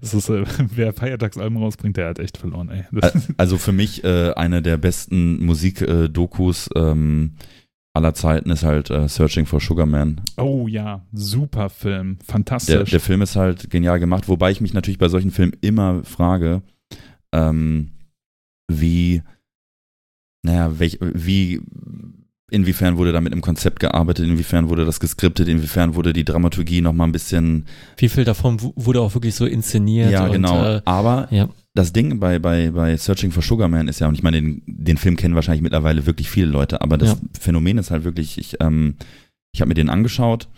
Das ist, äh, wer Feiertagsalben rausbringt, der hat echt verloren, ey. Das, Ä- Also für mich äh, eine der besten Musik-Dokus ähm, aller Zeiten ist halt äh, Searching for Sugar Man. oh ja, super Film. Der, Fantastisch. der Film ist halt genial gemacht, wobei ich mich natürlich bei solchen Filmen immer frage, ähm, wie, naja, welch, wie, inwiefern wurde da mit einem Konzept gearbeitet, inwiefern wurde das geskriptet, inwiefern wurde die Dramaturgie nochmal ein bisschen Wie viel davon wu- wurde auch wirklich so inszeniert? Ja, und, genau. Äh, Aber ja. Das Ding bei, bei, bei Searching for Sugar Man ist ja, und ich meine, den, den Film kennen wahrscheinlich mittlerweile wirklich viele Leute, aber das Ja. Phänomen ist halt wirklich, ich, ähm, ich habe mir den angeschaut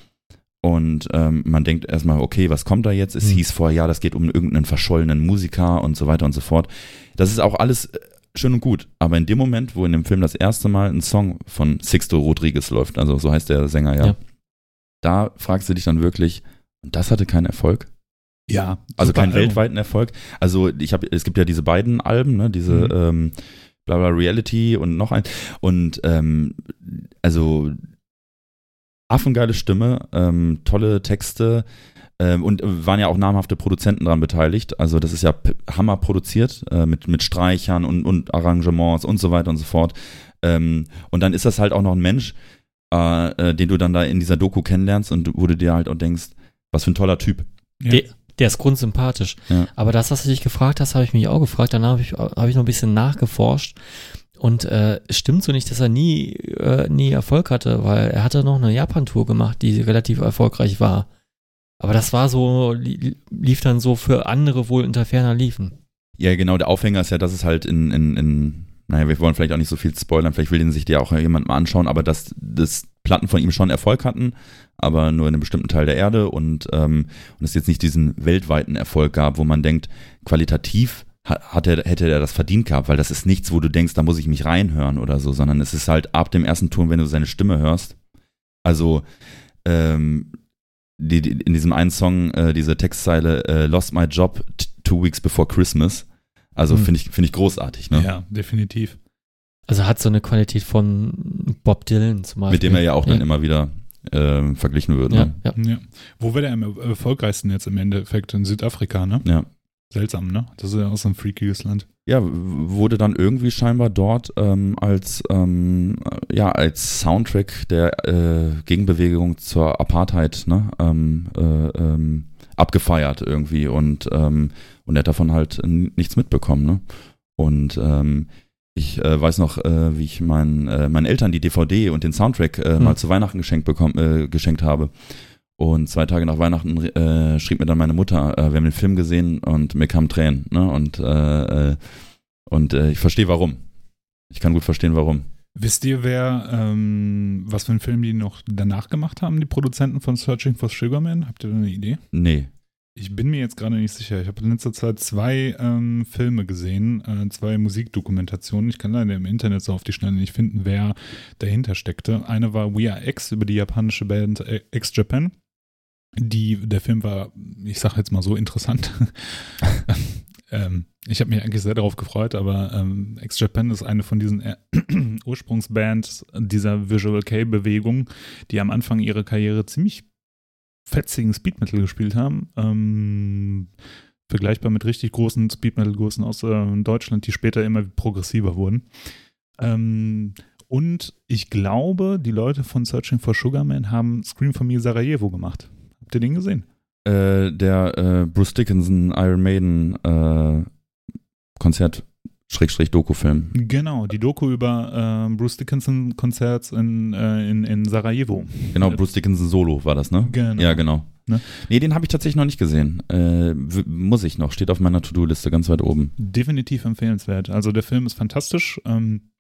und ähm, man denkt erstmal, okay, was kommt da jetzt? Es Hm. hieß vorher, ja, das geht um irgendeinen verschollenen Musiker und so weiter und so fort. Das ist auch alles äh, schön und gut, aber in dem Moment, wo in dem Film das erste Mal ein Song von Sixto Rodriguez läuft, also so heißt der Sänger ja, Ja. da fragst du dich dann wirklich, und das hatte keinen Erfolg? Ja, Also super keinen Album. weltweiten Erfolg. Also ich habe, es gibt ja diese beiden Alben, ne, diese Mhm. ähm, bla bla Reality und noch ein. Und ähm, also affengeile Stimme, ähm, tolle Texte ähm, und waren ja auch namhafte Produzenten daran beteiligt. Also das ist ja Hammer produziert äh, mit, mit Streichern und, und Arrangements und so weiter und so fort. Ähm, und dann ist das halt auch noch ein Mensch, äh, äh, den du dann da in dieser Doku kennenlernst und wo du dir halt auch denkst, was für ein toller Typ. Ja. Der, der ist grundsympathisch. Ja. Aber das, was du dich gefragt hast, habe ich mich auch gefragt. Danach habe ich, hab ich noch ein bisschen nachgeforscht. Und äh, es stimmt so nicht, dass er nie, äh, nie Erfolg hatte, weil er hatte noch eine Japan-Tour gemacht, die relativ erfolgreich war. Aber das war so, li lief dann so für andere wohl unter ferner Liefen. Ja, genau, der Aufhänger ist ja, dass es halt in, in, in naja, wir wollen vielleicht auch nicht so viel spoilern, vielleicht will den sich der auch jemand mal anschauen, aber dass das Platten von ihm schon Erfolg hatten, aber nur in einem bestimmten Teil der Erde und, ähm, und es jetzt nicht diesen weltweiten Erfolg gab, wo man denkt, qualitativ hat er, hätte er das verdient gehabt, weil das ist nichts, wo du denkst, da muss ich mich reinhören oder so, sondern es ist halt ab dem ersten Ton, wenn du seine Stimme hörst. Also ähm, die, die, in diesem einen Song äh, diese Textzeile äh, Lost my job two weeks before Christmas. Also Hm. finde ich, finde ich großartig, ne? Ja, definitiv. Also hat so eine Qualität von Bob Dylan zum Beispiel. Mit dem er ja auch dann ja. immer wieder ähm, verglichen wird, Ja, ne? ja. Ja. Wo wäre der am erfolgreichsten jetzt im Endeffekt? In Südafrika, ne? Ja. Seltsam, ne? Das ist ja auch so ein freakiges Land. Ja, wurde dann irgendwie scheinbar dort ähm, als ähm, äh, ja als Soundtrack der äh, Gegenbewegung zur Apartheid ne, ähm, äh, ähm, abgefeiert irgendwie und ähm, und er hat davon halt nichts mitbekommen ne und ähm, ich äh, weiß noch, äh, wie ich meinen äh, meinen Eltern die DVD und den Soundtrack äh, Hm. mal zu Weihnachten geschenkt bekommen äh, geschenkt habe und zwei Tage nach Weihnachten äh, schrieb mir dann meine Mutter, wir haben den Film gesehen und mir kamen Tränen. Ne? Und, und ich verstehe warum. Ich kann gut verstehen, warum. Wisst ihr, wer, ähm, was für einen Film die noch danach gemacht haben, die Produzenten von Searching for Sugarman? Habt ihr da eine Idee? Nee. Ich bin mir jetzt gerade nicht sicher. Ich habe in letzter Zeit zwei ähm, Filme gesehen, äh, zwei Musikdokumentationen. Ich kann leider im Internet so auf die Schnelle nicht finden, wer dahinter steckte. Eine war We Are X über die japanische Band äh, X Japan. Die, der Film war, ich sage jetzt mal so interessant. ähm, ich habe mich eigentlich sehr darauf gefreut, aber ähm, X Japan ist eine von diesen äh, Ursprungsbands dieser Visual K-Bewegung, die am Anfang ihrer Karriere ziemlich fetzigen Speed Metal gespielt haben. Ähm, vergleichbar mit richtig großen Speed Metal Größen aus äh, Deutschland, die später immer progressiver wurden. Ähm, und ich glaube, die Leute von Searching for Sugarman haben Scream for Me Sarajevo gemacht. Habt ihr den gesehen? Äh, der äh, Bruce Dickinson Iron Maiden äh, Konzert Schrägstrich Doku-Film. Genau, die Doku über äh, Bruce Dickinson Konzerts in, äh, in, in Sarajevo. Genau, Bruce Dickinson Solo war das, ne? Genau. Ja, genau. Ne? Nee, den habe ich tatsächlich noch nicht gesehen. Äh, muss ich noch, steht auf meiner To-Do-Liste ganz weit oben. Definitiv empfehlenswert. Also der Film ist fantastisch. Ähm,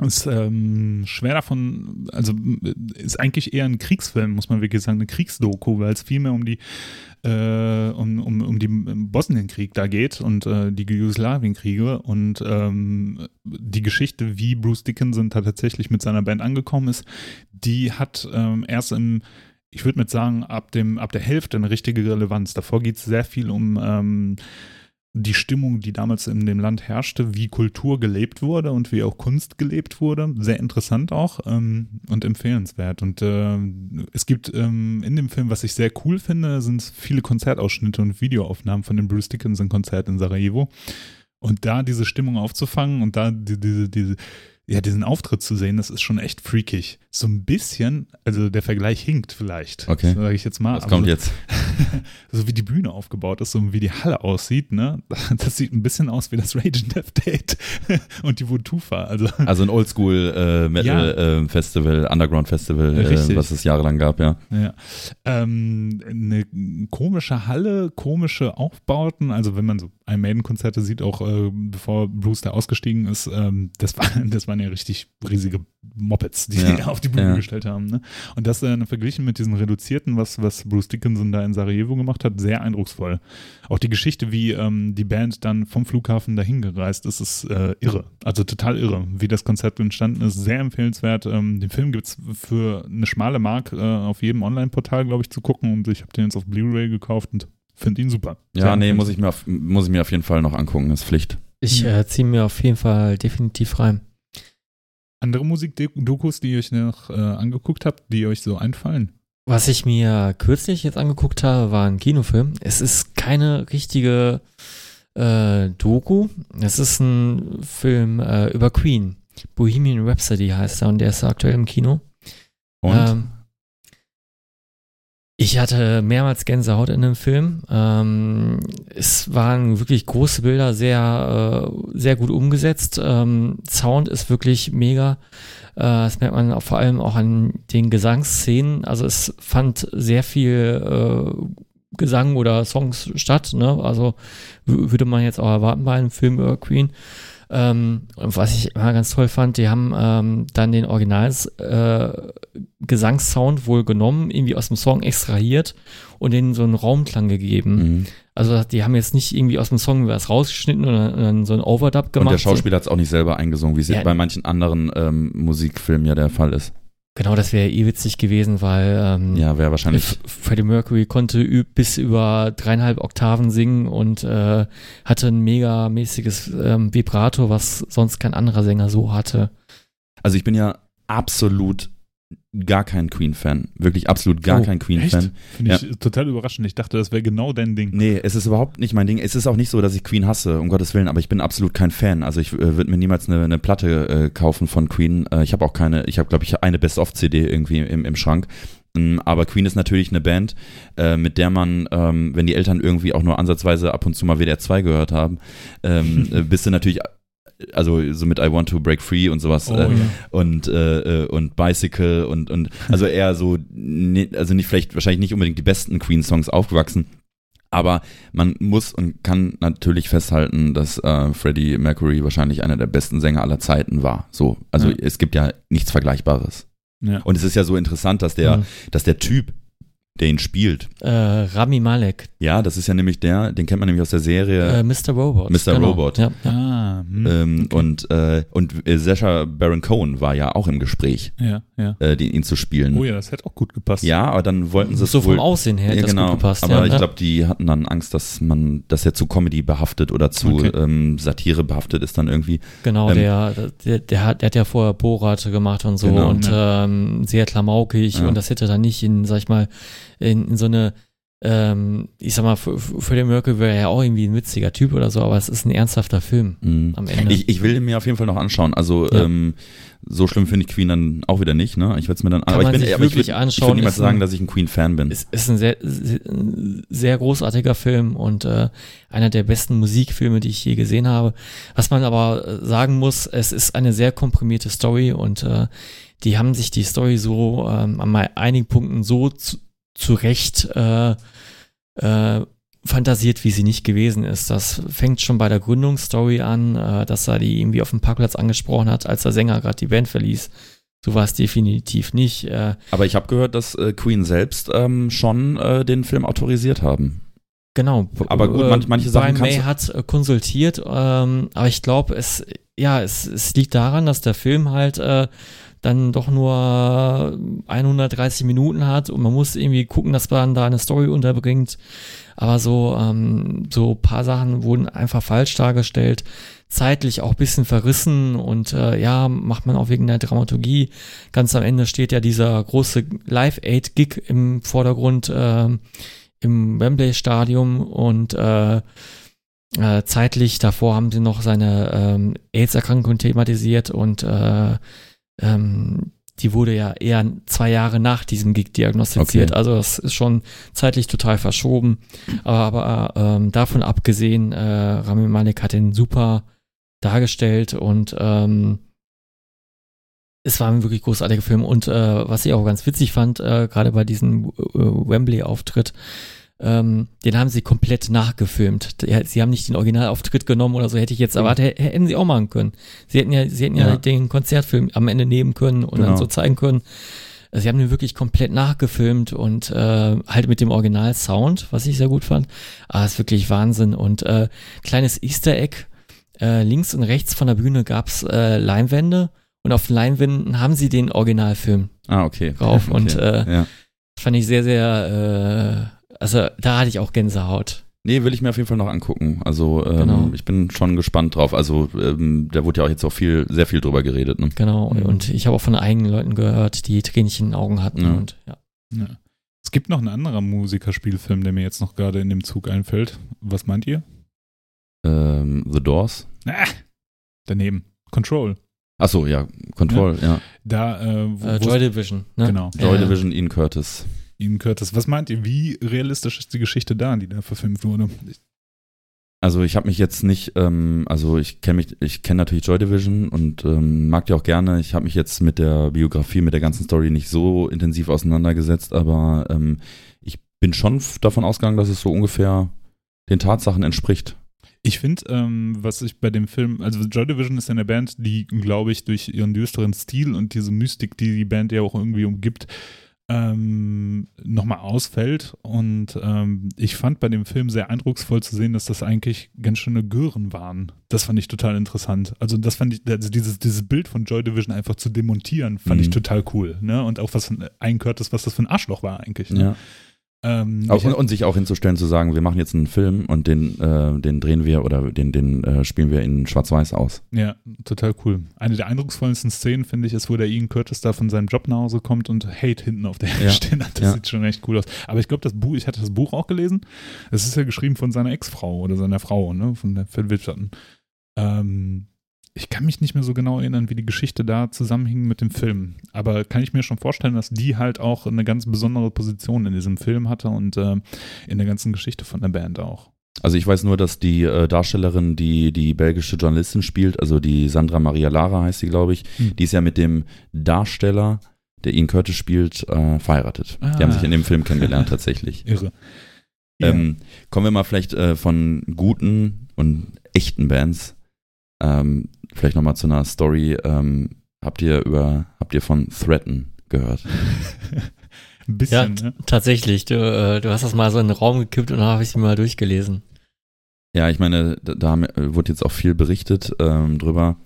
ist ähm, schwer davon, also ist eigentlich eher ein Kriegsfilm, muss man wirklich sagen, eine Kriegsdoku, weil es viel mehr um die äh, um, um, um den Bosnienkrieg da geht und äh, die Jugoslawienkriege und ähm, die Geschichte, wie Bruce Dickinson da tatsächlich mit seiner Band angekommen ist, die hat ähm, erst im ich würde mit sagen, ab, dem, ab der Hälfte eine richtige Relevanz. Davor geht es sehr viel um ähm, die Stimmung, die damals in dem Land herrschte, wie Kultur gelebt wurde und wie auch Kunst gelebt wurde. Sehr interessant auch ähm, und empfehlenswert. Und äh, es gibt ähm, in dem Film, was ich sehr cool finde, sind viele Konzertausschnitte und Videoaufnahmen von dem Bruce Dickinson-Konzert in Sarajevo. Und da diese Stimmung aufzufangen und da die, diese, diese, ja, diesen Auftritt zu sehen, das ist schon echt freakig. So ein bisschen, also der Vergleich hinkt vielleicht. Okay. Sage ich jetzt mal. Was kommt so, jetzt? so wie die Bühne aufgebaut ist, so wie die Halle aussieht, ne? Das sieht ein bisschen aus wie das Rage and Death Date und die Wotufa. Also Also ein Oldschool äh, Metal äh, Festival, Underground Festival, äh, was es jahrelang gab, ja. Ja. Ähm, eine komische Halle, komische Aufbauten. Also wenn man so ein Maiden-Konzerte sieht, auch äh, bevor Bruce da ausgestiegen ist, ähm, das, war, das waren ja richtig riesige Mopeds, die Ja. die auf die Bühne Ja. gestellt haben. Ne? Und das äh, verglichen mit diesen reduzierten, was, was Bruce Dickinson da in Sarajevo gemacht hat, sehr eindrucksvoll. Auch die Geschichte, wie ähm, die Band dann vom Flughafen dahin gereist ist, ist äh, irre. Also total irre, wie das Konzept entstanden ist. Sehr empfehlenswert. Ähm, den Film gibt es für eine schmale Mark äh, auf jedem Online-Portal, glaube ich, zu gucken. Und ich habe den jetzt auf Blu-ray gekauft und finde ihn super. Ja, Sehr nee, muss ich, mir auf, muss ich mir auf jeden Fall noch angucken, ist Pflicht. Ich äh, ziehe mir auf jeden Fall definitiv rein. Andere Musikdokus, die ihr euch noch äh, angeguckt habt, die euch so einfallen? Was ich mir kürzlich jetzt angeguckt habe, war ein Kinofilm. Es ist keine richtige äh, Doku. Es ist ein Film äh, über Queen. Bohemian Rhapsody heißt er und der ist aktuell im Kino. Und? Ähm, ich hatte mehrmals Gänsehaut in dem Film. Ähm, es waren wirklich große Bilder, sehr, äh, sehr gut umgesetzt. Ähm, Sound ist wirklich mega. Äh, das merkt man auch vor allem auch an den Gesangsszenen. Also es fand sehr viel äh, Gesang oder Songs statt, ne? Also würde man jetzt auch erwarten bei einem Film über Queen. Ähm, was ich immer ganz toll fand, die haben ähm, dann den Originals äh, Gesangssound wohl genommen, irgendwie aus dem Song extrahiert und denen so einen Raumklang gegeben. Mhm. Also die haben jetzt nicht irgendwie aus dem Song was rausgeschnitten und dann so ein Overdub gemacht. Und der Schauspieler hat es auch nicht selber eingesungen, wie es ja, bei manchen anderen ähm, Musikfilmen ja der Fall ist. Genau, das wäre eh witzig gewesen, weil ähm, ja, wäre wahrscheinlich. Freddie Mercury konnte bis über dreieinhalb Oktaven singen und äh, hatte ein megamäßiges ähm, Vibrato, was sonst kein anderer Sänger so hatte. Also ich bin ja absolut gar kein Queen-Fan. Wirklich absolut gar oh, kein Queen-Fan. Finde ich ja. total überraschend. Ich dachte, das wäre genau dein Ding. Nee, es ist überhaupt nicht mein Ding. Es ist auch nicht so, dass ich Queen hasse, um Gottes Willen, aber ich bin absolut kein Fan. Also ich äh, würde mir niemals eine, eine Platte äh, kaufen von Queen. Äh, ich habe auch keine, ich habe, glaube ich, eine Best-of-CD irgendwie im, im Schrank. Mm, aber Queen ist natürlich eine Band, äh, mit der man, ähm, wenn die Eltern irgendwie auch nur ansatzweise ab und zu mal WDR 2 gehört haben, ähm, äh, bist du natürlich also so mit I Want to Break Free und sowas oh, äh, ja. und äh, äh, und Bicycle und und also eher so also nicht vielleicht wahrscheinlich nicht unbedingt die besten Queen Songs aufgewachsen aber man muss und kann natürlich festhalten, dass äh, Freddie Mercury wahrscheinlich einer der besten Sänger aller Zeiten war. So, also ja. es gibt ja nichts Vergleichbares. Ja. Und es ist ja so interessant, dass der, mhm. dass der Typ, der ihn spielt. Äh, Rami Malek. Ja, das ist ja nämlich der, den kennt man nämlich aus der Serie äh, Mr. Robot. Mr. Genau. Robot. Ja, ja. Ah, hm, ähm, okay. Und äh, und äh, Sasha Baron Cohen war ja auch im Gespräch, ja, ja. Äh, die, ihn zu spielen. Oh ja, das hätte auch gut gepasst. Ja, aber dann wollten sie es so wohl, vom Aussehen her hätte ja, genau, das gut gepasst. Aber ja, ich glaube, die hatten dann Angst, dass man, dass er zu Comedy behaftet oder zu okay. ähm, Satire behaftet ist dann irgendwie. Genau, ähm, der, der, der, hat, der hat ja vorher Borat gemacht und so genau, und ähm, sehr klamaukig und das hätte dann nicht in, sag ich mal, in, in so eine ähm, ich sag mal, den Merkel wäre er ja auch irgendwie ein witziger Typ oder so, aber es ist ein ernsthafter Film mhm. am Ende. Ich, ich will ihn mir auf jeden Fall noch anschauen. Also ja. ähm, so schlimm finde ich Queen dann auch wieder nicht, ne? Ich werde es mir dann Kann aber ich bin aber wirklich ich, anschauen. Ich würde niemals sagen, dass ich ein Queen-Fan bin. Es ist ein sehr, sehr großartiger Film und äh, einer der besten Musikfilme, die ich je gesehen habe. Was man aber sagen muss, es ist eine sehr komprimierte Story und äh, die haben sich die Story so ähm, an einigen Punkten so zu, zu Recht äh, äh, fantasiert, wie sie nicht gewesen ist. Das fängt schon bei der Gründungsstory an, äh, dass er die irgendwie auf dem Parkplatz angesprochen hat, als der Sänger gerade die Band verließ. So war es definitiv nicht. Äh, Aber ich habe gehört, dass äh, Queen selbst ähm, schon äh, den Film autorisiert haben. Genau. Aber gut, manch, manche Sachen Brian May hat äh, konsultiert, ähm, aber ich glaube, es, ja, es, es liegt daran, dass der Film halt äh, dann doch nur 130 Minuten hat und man muss irgendwie gucken, dass man da eine Story unterbringt. Aber so, ähm, so paar Sachen wurden einfach falsch dargestellt, zeitlich auch bisschen verrissen und äh, ja, macht man auch wegen der Dramaturgie. Ganz am Ende steht ja dieser große Live-Aid-Gig im Vordergrund äh, im Wembley-Stadium und äh, äh, zeitlich davor haben sie noch seine ähm, AIDS-Erkrankung thematisiert und äh, ähm, die wurde ja eher zwei Jahre nach diesem Gig diagnostiziert. Okay. Also das ist schon zeitlich total verschoben. Aber, aber ähm, davon abgesehen, äh, Rami Malek hat den super dargestellt und ähm, es war ein wirklich großartiger Film. Und äh, was ich auch ganz witzig fand, äh, gerade bei diesem äh, Wembley-Auftritt, ähm, den haben sie komplett nachgefilmt. Sie haben nicht den Originalauftritt genommen oder so, hätte ich jetzt erwartet, hätten sie auch machen können. Sie hätten ja, sie hätten ja, ja den Konzertfilm am Ende nehmen können und genau. dann so zeigen können. Sie haben den wirklich komplett nachgefilmt und äh, halt mit dem Original-Sound, was ich sehr gut fand. Ah, ist wirklich Wahnsinn. Und äh, kleines Easter Egg, äh, links und rechts von der Bühne gab's äh, Leinwände und auf den Leinwänden haben sie den Originalfilm ah, okay. drauf. okay. Und äh, ja. fand ich sehr, sehr äh, also da hatte ich auch Gänsehaut. Nee, will ich mir auf jeden Fall noch angucken. Also ähm, genau. ich bin schon gespannt drauf. Also ähm, da wurde ja auch jetzt auch viel, sehr viel drüber geredet. Ne? Genau, mhm. und ich habe auch von eigenen Leuten gehört, die Tränchen in den Augen hatten. Ja. Und, ja. ja. Es gibt noch einen anderen Musikerspielfilm, der mir jetzt noch gerade in dem Zug einfällt. Was meint ihr? Ähm, The Doors? Ah, daneben. Control. Achso, ja, Control, ja. ja. Da, äh, wo, äh, Joy Division, ne? Genau. Joy Division, Ian Curtis. Ian Curtis. Was meint ihr, wie realistisch ist die Geschichte da, die da verfilmt wurde? Also ich habe mich jetzt nicht, ähm, also ich kenne mich, ich kenne natürlich Joy Division und ähm, mag die auch gerne. Ich habe mich jetzt mit der Biografie, mit der ganzen Story nicht so intensiv auseinandergesetzt, aber ähm, ich bin schon davon ausgegangen, dass es so ungefähr den Tatsachen entspricht. Ich finde, ähm, was ich bei dem Film, also Joy Division ist ja eine Band, die, glaube ich, durch ihren düsteren Stil und diese Mystik, die die Band ja auch irgendwie umgibt, ähm, nochmal ausfällt. Und ähm, ich fand bei dem Film sehr eindrucksvoll zu sehen, dass das eigentlich ganz schöne Gören waren. Das fand ich total interessant. Also das fand ich, also dieses, dieses Bild von Joy Division einfach zu demontieren, fand Mhm. ich total cool. Ne? Und auch was ein Curtis, was das für ein Arschloch war eigentlich. Ne? Ja. Ähm, Auch, und, und sich auch hinzustellen, zu sagen, wir machen jetzt einen Film und den, äh, den drehen wir oder den, den äh, spielen wir in Schwarz-Weiß aus. Ja, total cool. Eine der eindrucksvollsten Szenen, finde ich, ist, wo der Ian Curtis da von seinem Job nach Hause kommt und Hate hinten auf der Ja. stehen hat. Das Ja. sieht schon echt cool aus. Aber ich glaube, das Buch, ich hatte das Buch auch gelesen. Es ist ja geschrieben von seiner Ex-Frau oder seiner Frau, ne, von der Verwitterten. Ähm, ich kann mich nicht mehr so genau erinnern, wie die Geschichte da zusammenhing mit dem Film. Aber kann ich mir schon vorstellen, dass die halt auch eine ganz besondere Position in diesem Film hatte und ähm, in der ganzen Geschichte von der Band auch. Also ich weiß nur, dass die äh, Darstellerin, die die belgische Journalistin spielt, also die Sandra Maria Lara heißt sie, glaube ich, Hm. die ist ja mit dem Darsteller, der Ian Curtis spielt, äh, verheiratet. Die Ah. haben sich in dem Film kennengelernt tatsächlich. Irre. Ähm, kommen wir mal vielleicht äh, von guten und echten Bands. Ähm, vielleicht nochmal zu einer Story. Ähm, habt ihr über, habt ihr von Threaten gehört? Ein Ja, bisschen, t- ne? tatsächlich. Du, äh, du hast das mal so in den Raum gekippt und dann habe ich sie mal durchgelesen. Ja, ich meine, da, da haben- äh, wurde jetzt auch viel berichtet ähm, drüber.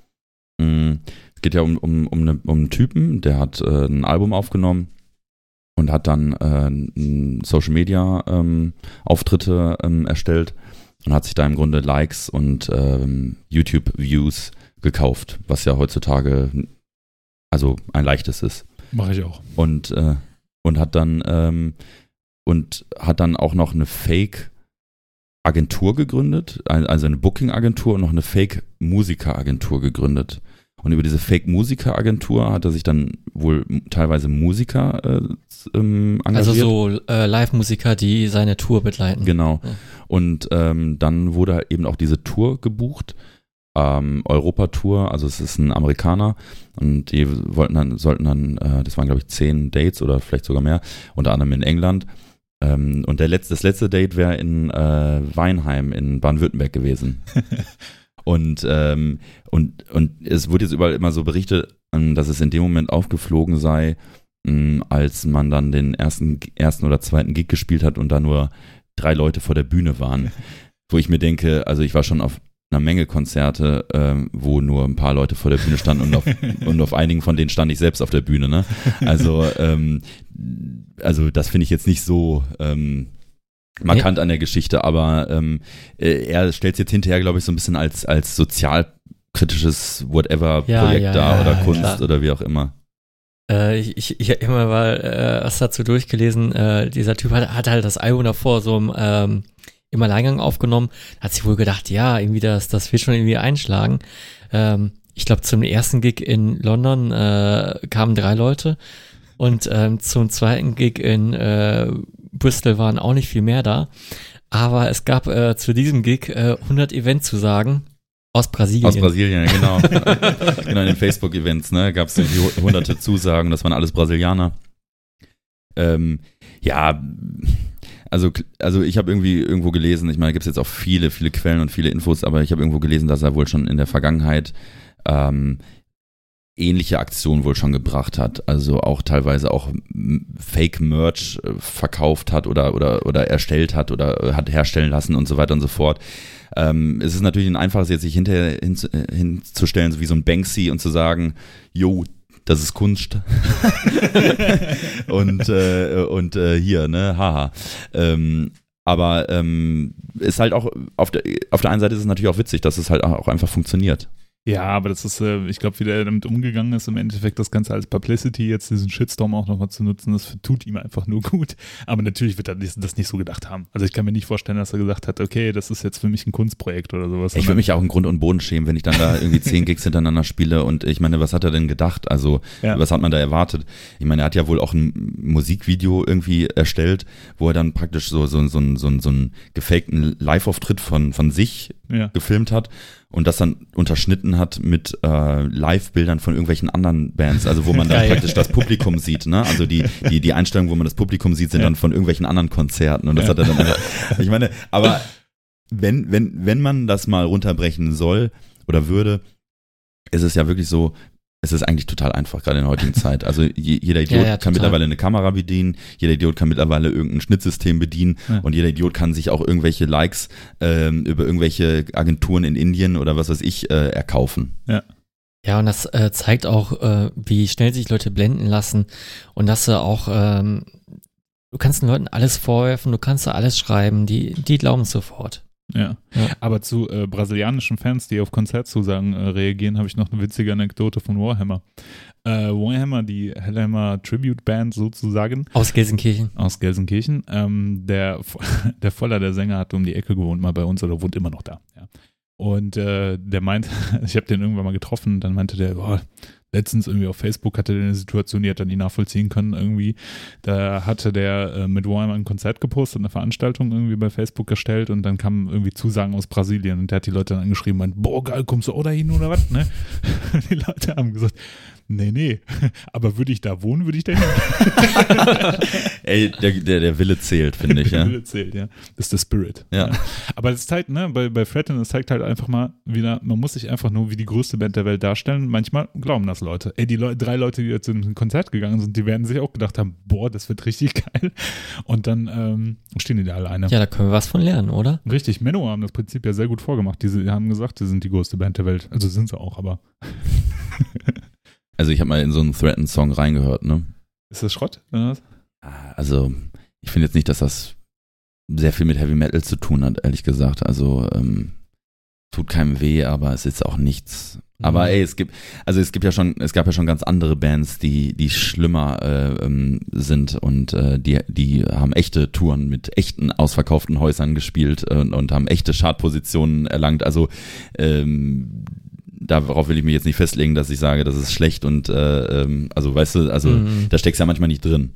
Mm, Es geht ja um, um, um, eine, um einen Typen, der hat äh, ein Album aufgenommen und hat dann äh, Social Media ähm, Auftritte ähm, erstellt und hat sich da im Grunde Likes und ähm, YouTube Views gekauft, was ja heutzutage also ein leichtes ist Mache ich auch. und äh, und hat dann ähm, und hat dann auch noch eine Fake Agentur gegründet, also eine Booking Agentur und noch eine Fake Musiker Agentur gegründet. Und über diese Fake Musiker Agentur hat er sich dann wohl teilweise Musiker äh, ähm, engagiert. Also so äh, Live-Musiker, die seine Tour begleiten. Genau. Ja. Und ähm, dann wurde eben auch diese Tour gebucht. Ähm, Europa-Tour, also es ist ein Amerikaner und die wollten dann, sollten dann, äh, das waren glaube ich zehn Dates oder vielleicht sogar mehr, unter anderem in England. Ähm, und der letzte, das letzte Date wäre in äh, Weinheim in Baden-Württemberg gewesen. Und, ähm, und, und es wurde jetzt überall immer so berichtet, ähm, dass es in dem Moment aufgeflogen sei, mh, als man dann den ersten, ersten oder zweiten Gig gespielt hat und da nur drei Leute vor der Bühne waren. Wo ich mir denke, also ich war schon auf einer Menge Konzerte, ähm, wo nur ein paar Leute vor der Bühne standen und auf, und auf einigen von denen stand ich selbst auf der Bühne. Ne? Also, ähm, also das finde ich jetzt nicht so ähm, markant an der Geschichte, aber ähm, äh, er stellt es jetzt hinterher, glaube ich, so ein bisschen als, als sozialkritisches Whatever-Projekt Ja, ja, dar ja, oder Kunst klar. oder wie auch immer. Äh, ich, ich, ich habe immer mal äh, was dazu durchgelesen. Äh, dieser Typ hat, hat halt das Album davor so im, ähm, im Alleingang aufgenommen. Hat sich wohl gedacht, ja, irgendwie das, das wird schon irgendwie einschlagen. Ähm, ich glaube, zum ersten Gig in London äh, kamen drei Leute und ähm, zum zweiten Gig in äh, Bristol waren auch nicht viel mehr da. Aber es gab äh, zu diesem Gig äh, 100 Eventzusagen aus Brasilien. Aus Brasilien, genau. genau, in den Facebook-Events, ne, gab es hunderte Zusagen, das waren alles Brasilianer. Ähm, ja, also, also ich habe irgendwie irgendwo gelesen, ich meine, gibt es jetzt auch viele, viele Quellen und viele Infos, aber ich habe irgendwo gelesen, dass er wohl schon in der Vergangenheit ähm, ähnliche Aktionen wohl schon gebracht hat. Also auch teilweise auch Fake-Merch äh, verkauft hat oder, oder, oder erstellt hat oder äh, hat herstellen lassen und so weiter und so fort. Ähm, es ist natürlich ein einfaches, jetzt sich hinterher hin, äh, hinzustellen, so wie so ein Banksy und zu sagen, jo, das ist Kunst. und äh, und äh, hier, ne, haha. Ähm, aber ähm, ist halt auch, auf der, auf der einen Seite ist es natürlich auch witzig, dass es halt auch einfach funktioniert. Ja, aber das ist, äh, ich glaube, wie der damit umgegangen ist, im Endeffekt das Ganze als Publicity, jetzt diesen Shitstorm auch nochmal zu nutzen, das tut ihm einfach nur gut. Aber natürlich wird er das nicht so gedacht haben. Also ich kann mir nicht vorstellen, dass er gesagt hat, okay, das ist jetzt für mich ein Kunstprojekt oder sowas. Ich würde mich auch in Grund und Boden schämen, wenn ich dann da irgendwie zehn Gigs hintereinander spiele und ich meine, was hat er denn gedacht? Also, Ja. was hat man da erwartet? Ich meine, er hat ja wohl auch ein Musikvideo irgendwie erstellt, wo er dann praktisch so, so, so, so, so, so einen gefakten Live-Auftritt von, von sich Ja. gefilmt hat und das dann unterschnitten hat mit äh, Live-Bildern von irgendwelchen anderen Bands, also wo man dann praktisch das Publikum sieht, ne? Also die, die, die Einstellungen, wo man das Publikum sieht, sind Ja. dann von irgendwelchen anderen Konzerten und das Ja. hat er dann einfach, ich meine, aber wenn, wenn, wenn man das mal runterbrechen soll oder würde, ist es ja wirklich so, es ist eigentlich total einfach, gerade in der heutigen Zeit. Also je, jeder Idiot Ja, ja, kann mittlerweile eine Kamera bedienen, jeder Idiot kann mittlerweile irgendein Schnittsystem bedienen Ja. und jeder Idiot kann sich auch irgendwelche Likes ähm, über irgendwelche Agenturen in Indien oder was weiß ich äh, erkaufen. Ja, und das äh, zeigt auch, äh, wie schnell sich Leute blenden lassen und dass sie auch, ähm, du kannst den Leuten alles vorwerfen, du kannst da alles schreiben, die, die glauben es sofort. Ja. Ja. Aber zu äh, brasilianischen Fans, die auf Konzertzusagen äh, reagieren, habe ich noch eine witzige Anekdote von Warhammer. Äh, Warhammer, die Hellhammer Tribute Band sozusagen Aus Gelsenkirchen. aus Gelsenkirchen, ähm, der, der Voller, der Sänger, hat um die Ecke gewohnt mal bei uns oder wohnt immer noch da. Ja. Und äh, der meint, ich habe den irgendwann mal getroffen, dann meinte der, boah, letztens irgendwie auf Facebook hatte der eine Situation, die hat er nie nachvollziehen können irgendwie. Da hatte der äh, mit Warhammer ein Konzert gepostet, eine Veranstaltung irgendwie bei Facebook gestellt und dann kamen irgendwie Zusagen aus Brasilien und der hat die Leute dann angeschrieben meint, boah geil, kommst du auch dahin oder was, ne? Die Leute haben gesagt, nee, nee, aber würde ich da wohnen, würde ich da hin. Ey, der, der, der Wille zählt, finde ich, ja. Wille zählt, ja. Das ist der Spirit. Ja. Aber es zeigt, ne, bei, bei Fredden, es zeigt halt einfach mal wieder, man muss sich einfach nur wie die größte Band der Welt darstellen. Manchmal glauben das Leute. Ey, die Leu drei Leute, die jetzt zu einem Konzert gegangen sind, die werden sich auch gedacht haben, boah, das wird richtig geil. Und dann ähm, stehen die da alleine. Ja, da können wir was von lernen, oder? Richtig, Menno haben das Prinzip ja sehr gut vorgemacht. Die, die haben gesagt, sie sind die größte Band der Welt. Also sind sie auch, aber Also ich habe mal in so einen Threatened-Song reingehört, ne? ist das Schrott? oder was? Also ich finde jetzt nicht, dass das sehr viel mit Heavy Metal zu tun hat, ehrlich gesagt. Also ähm, tut keinem weh, aber es ist auch nichts. Aber Mhm. ey, es gibt, also es gibt ja schon, es gab ja schon ganz andere Bands, die, die schlimmer äh, ähm, sind und äh, die, die haben echte Touren mit echten ausverkauften Häusern gespielt und, und haben echte Chartpositionen erlangt. Also ähm, darauf will ich mich jetzt nicht festlegen, dass ich sage, das ist schlecht und äh, ähm, also weißt du, also Mhm. da steckst ja manchmal nicht drin.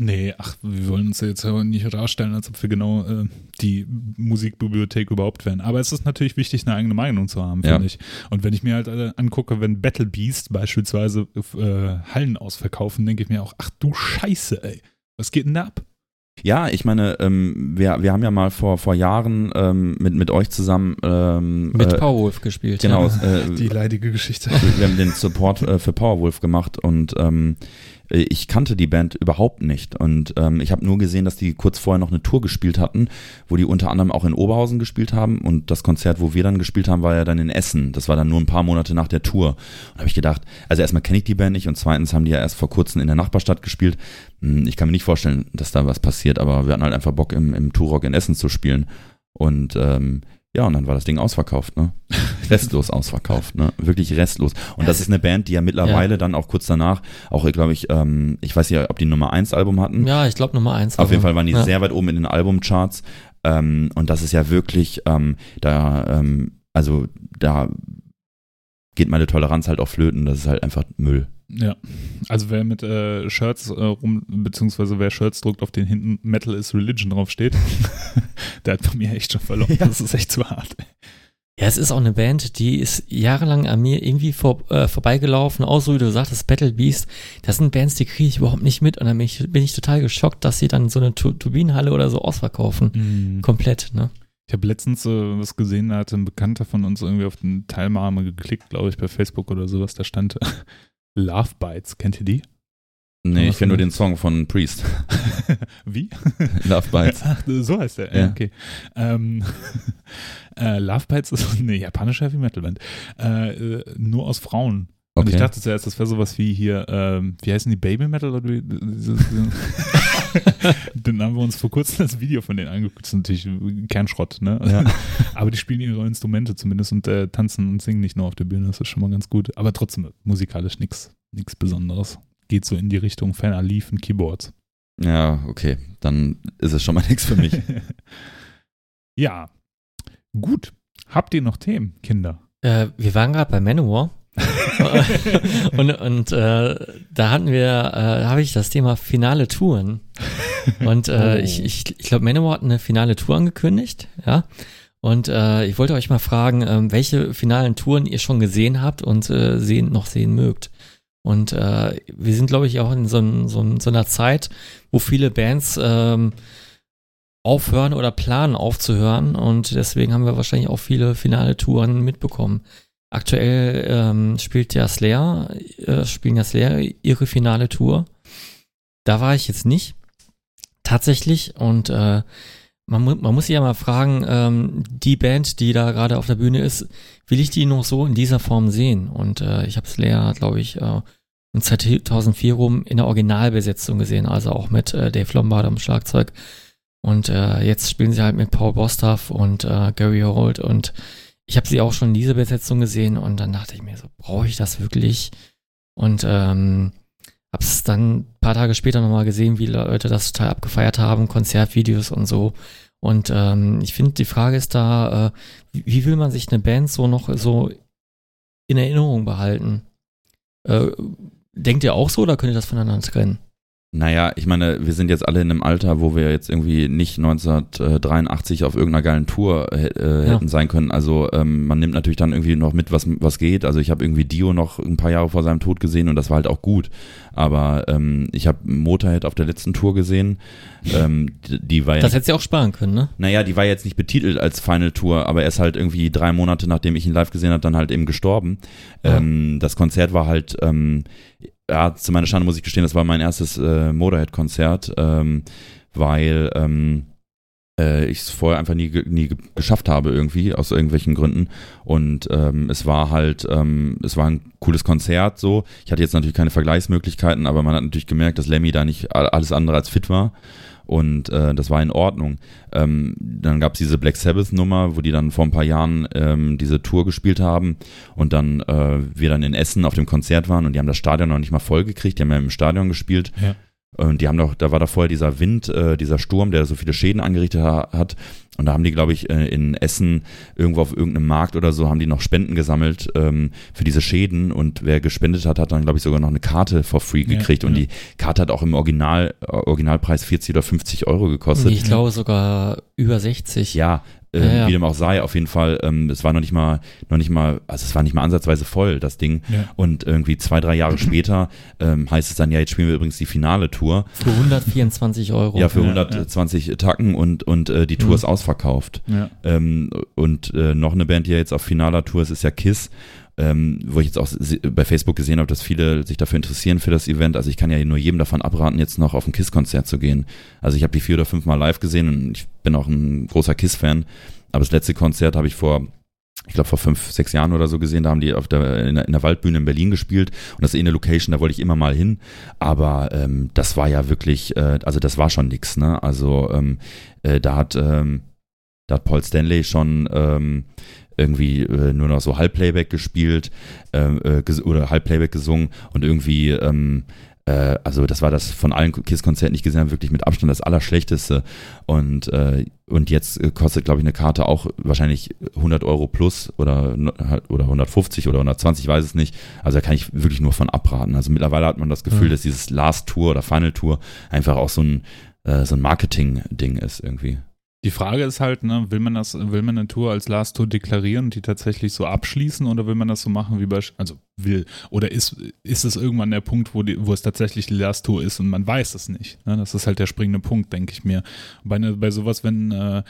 Nee, ach, wir wollen uns ja jetzt nicht darstellen, als ob wir genau äh, die Musikbibliothek überhaupt wären. Aber es ist natürlich wichtig, eine eigene Meinung zu haben, Ja. finde ich. Und wenn ich mir halt äh, angucke, wenn Battle Beast beispielsweise äh, Hallen ausverkaufen, denke ich mir auch, ach du Scheiße, ey. Was geht denn da ab? Ja, ich meine, ähm, wir, wir haben ja mal vor, vor Jahren ähm, mit, mit euch zusammen ähm, Mit äh, Powerwolf gespielt. genau, Ja. äh, Die leidige Geschichte. wir haben den Support äh, für Powerwolf gemacht und ähm, äh, ich kannte die Band überhaupt nicht und ähm, ich habe nur gesehen, dass die kurz vorher noch eine Tour gespielt hatten, wo die unter anderem auch in Oberhausen gespielt haben und das Konzert, wo wir dann gespielt haben, war ja dann in Essen. Das war dann nur ein paar Monate nach der Tour. Und habe ich gedacht, also erstmal kenne ich die Band nicht und zweitens haben die ja erst vor kurzem in der Nachbarstadt gespielt. Hm, Ich kann mir nicht vorstellen, dass da was passiert, aber wir hatten halt einfach Bock im, im Turok in Essen zu spielen und ähm, ja, und dann war das Ding ausverkauft, ne? Restlos ausverkauft, ne? Wirklich restlos. Und Ja, das ist eine Band, die ja mittlerweile dann auch kurz danach, auch glaube ich, ähm, ich weiß nicht, ob die Nummer 1 Album hatten. ja, ich glaube Nummer eins. Auf jeden aber- Fall waren die ja. sehr weit oben in den Albumcharts. Ähm, und das ist ja wirklich, ähm, da, ähm, also da geht meine Toleranz halt auch flöten. Das ist halt einfach Müll. Ja, also wer mit äh, Shirts äh, rum, beziehungsweise wer Shirts druckt, auf denen hinten Metal is Religion draufsteht, der hat bei mir echt schon verloren. Ja. Das ist echt zu hart. Ja, es ist auch eine Band, die ist jahrelang an mir irgendwie vor, äh, vorbeigelaufen, auch so wie du sagtest, Battle Beast. Das sind Bands, die kriege ich überhaupt nicht mit und dann bin ich, bin ich total geschockt, dass sie dann so eine Tu- Turbinenhalle oder so ausverkaufen. Komplett, ne? Ich habe letztens äh, was gesehen, da hatte ein Bekannter von uns irgendwie auf den Teilnahme geklickt, glaube ich, bei Facebook oder sowas. Da stand Love Bites. Kennt ihr die? Nee, ich kenne nur den Song von Priest. Wie? Love Bites. Ach, so heißt der. Ja. Okay. Ähm, äh, Love Bites ist eine japanische Heavy Metal Band. Äh, äh, nur aus Frauen. Und ich Okay. dachte zuerst, das wäre sowas wie hier, ähm, wie heißen die Baby Metal? Oder wie, Dann haben wir uns vor kurzem das Video von denen angeguckt. Das ist natürlich Kernschrott, ne? Ja. Aber die spielen ihre Instrumente zumindest und äh, tanzen und singen nicht nur auf der Bühne. Das ist schon mal ganz gut. Aber trotzdem musikalisch nichts nichts Besonderes. Geht so in die Richtung Fender Liefen Keyboards. Ja, okay. Dann ist es schon mal nichts für mich. ja. Gut. Habt ihr noch Themen, Kinder? Äh, wir waren gerade bei Manowar. und und äh, da hatten wir, äh, habe ich das Thema finale Touren. Und äh, Oh. ich, ich, ich glaube, Manowar hat eine finale Tour angekündigt, ja. Und äh, ich wollte euch mal fragen, ähm, welche finalen Touren ihr schon gesehen habt und äh, sehen, noch sehen mögt. Und äh, wir sind, glaube ich, auch in so, so, so, einer Zeit, wo viele Bands ähm, aufhören oder planen aufzuhören. Und deswegen haben wir wahrscheinlich auch viele finale Touren mitbekommen. Aktuell ähm, spielt ja Slayer, äh, spielen ja Slayer ihre finale Tour. Da war ich jetzt nicht. Tatsächlich. Und äh, man, man muss sich ja mal fragen, ähm, die Band, die da gerade auf der Bühne ist, will ich die noch so in dieser Form sehen? Und äh, ich habe Slayer, glaube ich, äh, in 2004 rum in der Originalbesetzung gesehen, also auch mit äh, Dave Lombard am Schlagzeug. Und äh, jetzt spielen sie halt mit Paul Bostaff und äh, Gary Holt und ich habe sie auch schon in dieser Besetzung gesehen und dann dachte ich mir so, brauche ich das wirklich? Und ähm, habe es dann ein paar Tage später nochmal gesehen, wie Leute das total abgefeiert haben, Konzertvideos und so. Und ähm, ich finde, die Frage ist da, äh, wie, wie, will man sich eine Band so noch so in Erinnerung behalten? Äh, denkt ihr auch so oder könnt ihr das voneinander trennen? Naja, ich meine, wir sind jetzt alle in einem Alter, wo wir jetzt irgendwie nicht 1983 auf irgendeiner geilen Tour äh, ja. hätten sein können. Also ähm, man nimmt natürlich dann irgendwie noch mit, was, was geht. Also ich habe irgendwie Dio noch ein paar Jahre vor seinem Tod gesehen und das war halt auch gut. Aber ähm, ich habe Motorhead auf der letzten Tour gesehen. Ähm, die, die war das hättest du auch sparen können, ne? Naja, die war jetzt nicht betitelt als Final Tour, aber er ist halt irgendwie drei Monate, nachdem ich ihn live gesehen habe, dann halt eben gestorben. Ja. Ähm, das Konzert war halt ähm, ja, zu meiner Schande muss ich gestehen, das war mein erstes äh, Motorhead-Konzert, ähm, weil ähm, äh, ich es vorher einfach nie, nie geschafft habe irgendwie, aus irgendwelchen Gründen. Und ähm, es war halt, ähm, es war ein cooles Konzert so. Ich hatte jetzt natürlich keine Vergleichsmöglichkeiten, aber man hat natürlich gemerkt, dass Lemmy da nicht alles andere als fit war und äh, das war in Ordnung. Ähm, dann gab es diese Black Sabbath-Nummer, wo die dann vor ein paar Jahren ähm, diese Tour gespielt haben und dann äh, wir dann in Essen auf dem Konzert waren und die haben das Stadion noch nicht mal voll gekriegt, die haben ja im Stadion gespielt. Ja. Und die haben doch, da war da vorher dieser Wind, äh, dieser Sturm, der so viele Schäden angerichtet ha hat. Und da haben die, glaube ich, äh, in Essen irgendwo auf irgendeinem Markt oder so, haben die noch Spenden gesammelt ähm, für diese Schäden. Und wer gespendet hat, hat dann, glaube ich, sogar noch eine Karte for free gekriegt. Ja, und ja. die Karte hat auch im Original, Originalpreis 40 oder 50 Euro gekostet. Ich glaube sogar über 60. Ja, äh, ja, ja. wie dem auch sei, auf jeden Fall, ähm, es war noch nicht mal, noch nicht mal, also es war nicht mal ansatzweise voll, das Ding. Ja. Und irgendwie zwei, drei Jahre später ähm, heißt es dann, ja, jetzt spielen wir übrigens die finale Tour. Für 124 Euro. Ja, für 120 Tacken und, und äh, die Tour mhm. ist ausverkauft. Ähm, und äh, noch eine Band, die ja jetzt auf finaler Tour ist, ist ja Kiss ähm, wo ich jetzt auch bei Facebook gesehen habe, dass viele sich dafür interessieren für das Event. Also ich kann ja nur jedem davon abraten, jetzt noch auf ein KISS-Konzert zu gehen. Also ich habe die vier oder fünf Mal live gesehen und ich bin auch ein großer KISS-Fan. Aber das letzte Konzert habe ich vor ich glaube vor fünf, sechs Jahren oder so gesehen, da haben die auf der, in, der, in der Waldbühne in Berlin gespielt und das ist eh eine Location, da wollte ich immer mal hin, aber ähm, das war ja wirklich, äh, also das war schon nix, ne? Also ähm, äh, da hat ähm, da hat Paul Stanley schon ähm, irgendwie äh, nur noch so Halbplayback gespielt ähm, äh, ges oder Halbplayback gesungen und irgendwie ähm, äh, also das war das von allen Kiss-Konzerten, die ich gesehen habe, wirklich mit Abstand das Allerschlechteste. Und, äh, und jetzt äh, kostet, glaube ich, eine Karte auch wahrscheinlich 100 Euro plus oder, oder 150 oder 120, ich weiß es nicht. Also da kann ich wirklich nur von abraten. Also mittlerweile hat man das Gefühl, mhm. dass dieses Last Tour oder Final Tour einfach auch so ein, äh, so ein Marketing-Ding ist irgendwie. Die Frage ist halt, ne, will man das, will man eine Tour als Last Tour deklarieren und die tatsächlich so abschließen oder will man das so machen wie bei, also will, oder ist, ist es irgendwann der Punkt, wo, die, wo es tatsächlich die Last Tour ist und man weiß es nicht. Ne? Das ist halt der springende Punkt, denke ich mir. Bei, ne, bei sowas, wenn, äh,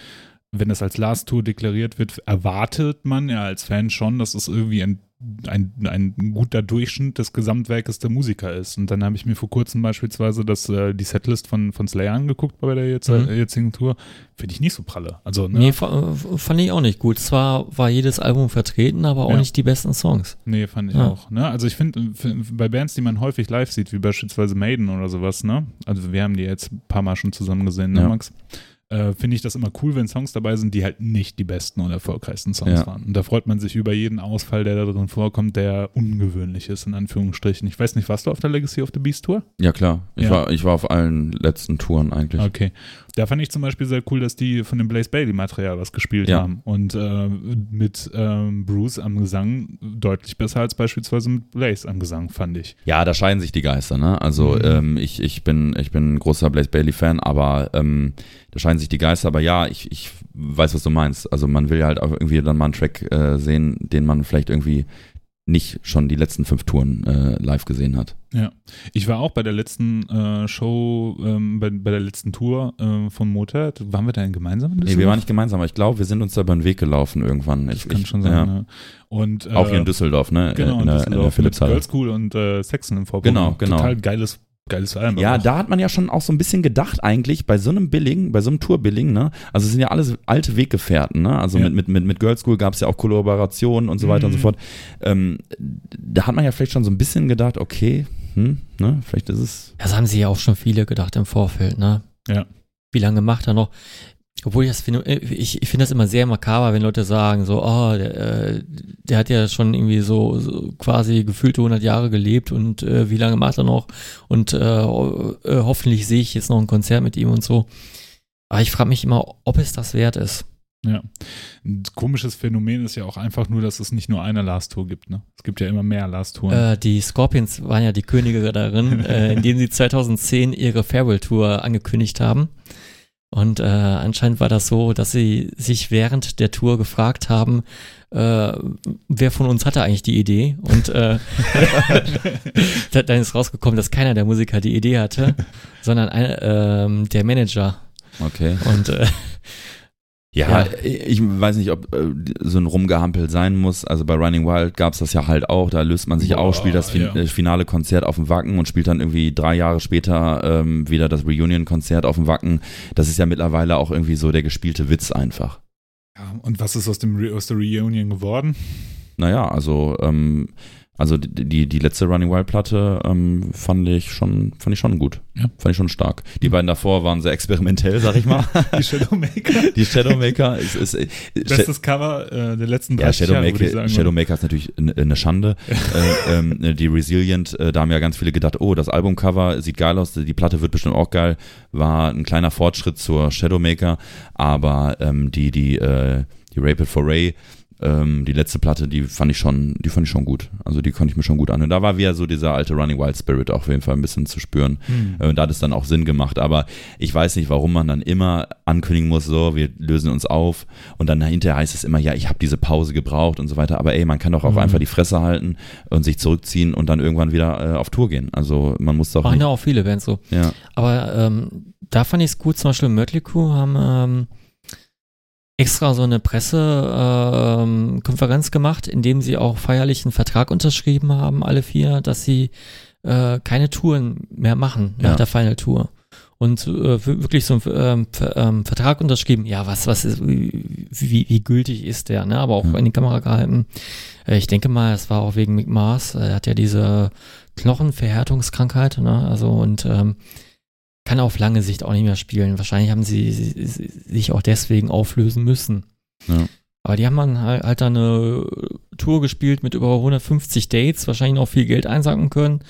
wenn das als Last Tour deklariert wird, erwartet man ja als Fan schon, dass es irgendwie ein ein, ein guter Durchschnitt des Gesamtwerkes der Musiker ist. Und dann habe ich mir vor kurzem beispielsweise das, äh, die Setlist von, von Slayer angeguckt bei der jetzt, mhm. äh, jetzigen Tour. Finde ich nicht so pralle. Also, ne? Nee, fand ich auch nicht gut. Zwar war jedes Album vertreten, aber auch ja. nicht die besten Songs. Nee, fand ich ja. auch. Ne? Also ich finde, bei Bands, die man häufig live sieht, wie beispielsweise Maiden oder sowas, ne? Also wir haben die jetzt ein paar Mal schon zusammen gesehen, ne, ja. Max? Äh, finde ich das immer cool, wenn Songs dabei sind, die halt nicht die besten und erfolgreichsten Songs ja. waren. Und da freut man sich über jeden Ausfall, der da drin vorkommt, der ungewöhnlich ist, in Anführungsstrichen. Ich weiß nicht, warst du auf der Legacy of the Beast Tour? Ja, klar. Ich, ja. War, ich war auf allen letzten Touren eigentlich. Okay. Da fand ich zum Beispiel sehr cool, dass die von dem Blaze Bailey-Material was gespielt Ja. haben. Und äh, mit ähm, Bruce am Gesang deutlich besser als beispielsweise mit Blaze am Gesang, fand ich. Ja, da scheiden sich die Geister, ne? Also Mhm. ähm, ich, ich, bin, ich bin ein großer Blaze Bailey-Fan, aber ähm, da scheiden sich die Geister. Aber ja, ich, ich weiß, was du meinst. Also man will ja halt auch irgendwie dann mal einen Track äh, sehen, den man vielleicht irgendwie nicht schon die letzten fünf Touren äh, live gesehen hat. Ja, ich war auch bei der letzten äh, Show, ähm, bei, bei der letzten Tour äh, von Motorhead. Waren wir da in gemeinsam? in Nee, wir waren nicht gemeinsam, aber ich glaube, wir sind uns da über den Weg gelaufen irgendwann. Das Ich, kann ich, schon sein. Ja. Ne? Und, äh, Auch hier in Düsseldorf, ne? Genau, in, der, in der Düsseldorf mit Philipshalle. Girls School und äh, Saxon im Vorbild. Genau, genau. Total geiles, geiles Album. Ja, da hat man ja schon auch so ein bisschen gedacht eigentlich bei so einem Billing, bei so einem Tour-Billing, ne? Also es sind ja alles alte Weggefährten, ne? Also Ja. mit, mit, mit, mit Girls School gab es ja auch Kollaborationen und so weiter und so Mhm. fort. Ähm, da hat man ja vielleicht schon so ein bisschen gedacht, okay, hm, ne? Vielleicht ist es. Das haben sie ja auch schon viele gedacht im Vorfeld, ne? Ja. Wie lange macht er noch? Obwohl ich das finde, äh, ich, ich finde das immer sehr makaber, wenn Leute sagen, so, oh, der, äh, der hat ja schon irgendwie so, so quasi gefühlte 100 Jahre gelebt und äh, wie lange macht er noch? Und äh, äh, hoffentlich sehe ich jetzt noch ein Konzert mit ihm und so. Aber ich frage mich immer, ob es das wert ist. Ja. Ein komisches Phänomen ist ja auch einfach nur, dass es nicht nur eine Last Tour gibt. Ne? Es gibt ja immer mehr Last Touren. Äh, die Scorpions waren ja die Könige darin, äh, indem sie 2010 ihre Farewell-Tour angekündigt haben. Und äh, anscheinend war das so, dass sie sich während der Tour gefragt haben, äh, wer von uns hatte eigentlich die Idee? Und äh, da- dann ist rausgekommen, dass keiner der Musiker die Idee hatte, sondern ein, ähm, der Manager. Okay. Und äh, Ja, Ja. ich weiß nicht, ob äh, so ein Rumgehampel sein muss. Also bei Running Wild gab es das ja halt auch. Da löst man sich Boah, auf, spielt das fin ja. äh, finale Konzert auf dem Wacken und spielt dann irgendwie drei Jahre später ähm, wieder das Reunion-Konzert auf dem Wacken. Das ist ja mittlerweile auch irgendwie so der gespielte Witz einfach. ja, und was ist aus, dem Re aus der Reunion geworden? Naja, also ähm, also die, die, die letzte Running Wild Platte ähm, fand ich schon fand ich schon gut. Ja. Fand ich schon stark. Die beiden davor waren sehr experimentell, sag ich mal. Die Shadowmaker. die Shadowmaker ist, ist, ist Bestes Cover äh, der letzten Ja, 30 Jahre, würde Shadowmaker. Shadowmaker ist natürlich eine Schande. äh, ähm, die Resilient, äh, da haben ja ganz viele gedacht, oh, das Albumcover sieht geil aus, die Platte wird bestimmt auch geil. War ein kleiner Fortschritt zur Shadowmaker, aber ähm, die, die, äh, die Rape It for Ray, ähm, die letzte Platte, die fand ich schon, die fand ich schon gut. Also die konnte ich mir schon gut an. Und da war wieder so dieser alte Running Wild Spirit auch auf jeden Fall ein bisschen zu spüren. Hm. Äh, Und da hat es dann auch Sinn gemacht. Aber ich weiß nicht, warum man dann immer ankündigen muss, so, wir lösen uns auf. Und dann hinterher heißt es immer, ja, ich habe diese Pause gebraucht und so weiter. Aber ey, man kann doch auch Mhm. einfach die Fresse halten und sich zurückziehen und dann irgendwann wieder äh, auf Tour gehen. Also man muss doch machen ja auch viele Bands so. ja. Aber ähm, da fand ich es gut, zum Beispiel Mötley Crew haben ähm, extra so eine Pressekonferenz ähm, Konferenz gemacht, in dem sie auch feierlich einen Vertrag unterschrieben haben, alle vier, dass sie äh, keine Touren mehr machen nach Ja. der Final Tour. Und äh, wir- wirklich so einen ähm, ähm, Vertrag unterschrieben. Ja, was, was ist, wie, wie, wie gültig ist der, ne? Aber auch Ja. in die Kamera gehalten. Äh, ich denke mal, es war auch wegen Mick Mars. Er hat ja diese Knochenverhärtungskrankheit, ne? Also und ähm, kann auf lange Sicht auch nicht mehr spielen. Wahrscheinlich haben sie sie- sie- sich auch deswegen auflösen müssen. Ja. Aber die haben dann halt, halt dann eine Tour gespielt mit über 150 Dates, wahrscheinlich noch viel Geld einsacken können.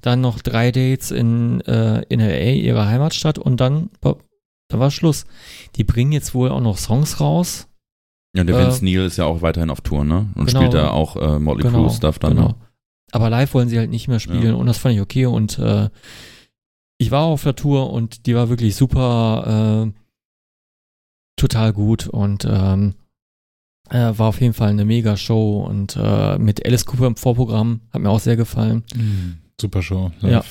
Dann noch drei Dates in, äh, in LA, ihrer Heimatstadt, und dann, da war Schluss. Die bringen jetzt wohl auch noch Songs raus. Ja, der Äh, Vince Neil ist ja auch weiterhin auf Tour, ne? Und Genau. spielt da auch äh, Motley Crue Stuff dann. genau. Ne? Aber live wollen sie halt nicht mehr spielen Ja. und das fand ich okay und äh, ich war auf der Tour und die war wirklich super, äh, total gut und ähm, äh, war auf jeden Fall eine mega Show und äh, mit Alice Cooper im Vorprogramm hat mir auch sehr gefallen. Hm, Super Show. live. Ja.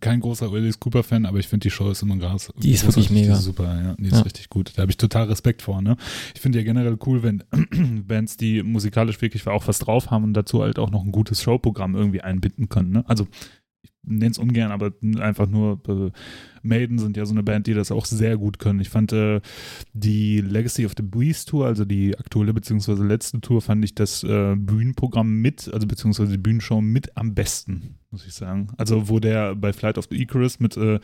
Kein großer Alice Cooper-Fan, aber ich finde die Show ist immer krass. Die ist wirklich mega. Die ist super, ja. Die ist Ja. richtig gut. Da habe ich total Respekt vor, ne? Ich finde ja generell cool, wenn Bands, die musikalisch wirklich auch was drauf haben und dazu halt auch noch ein gutes Showprogramm irgendwie einbinden können, ne? Also nenne es ungern, aber einfach nur äh, Maiden sind ja so eine Band, die das auch sehr gut können. Ich fand äh, die Legacy of the Beast Tour, also die aktuelle beziehungsweise letzte Tour, fand ich das äh, Bühnenprogramm mit, also beziehungsweise die Bühnenshow mit am besten, muss ich sagen. Also wo der bei Flight of the Icarus mit, äh,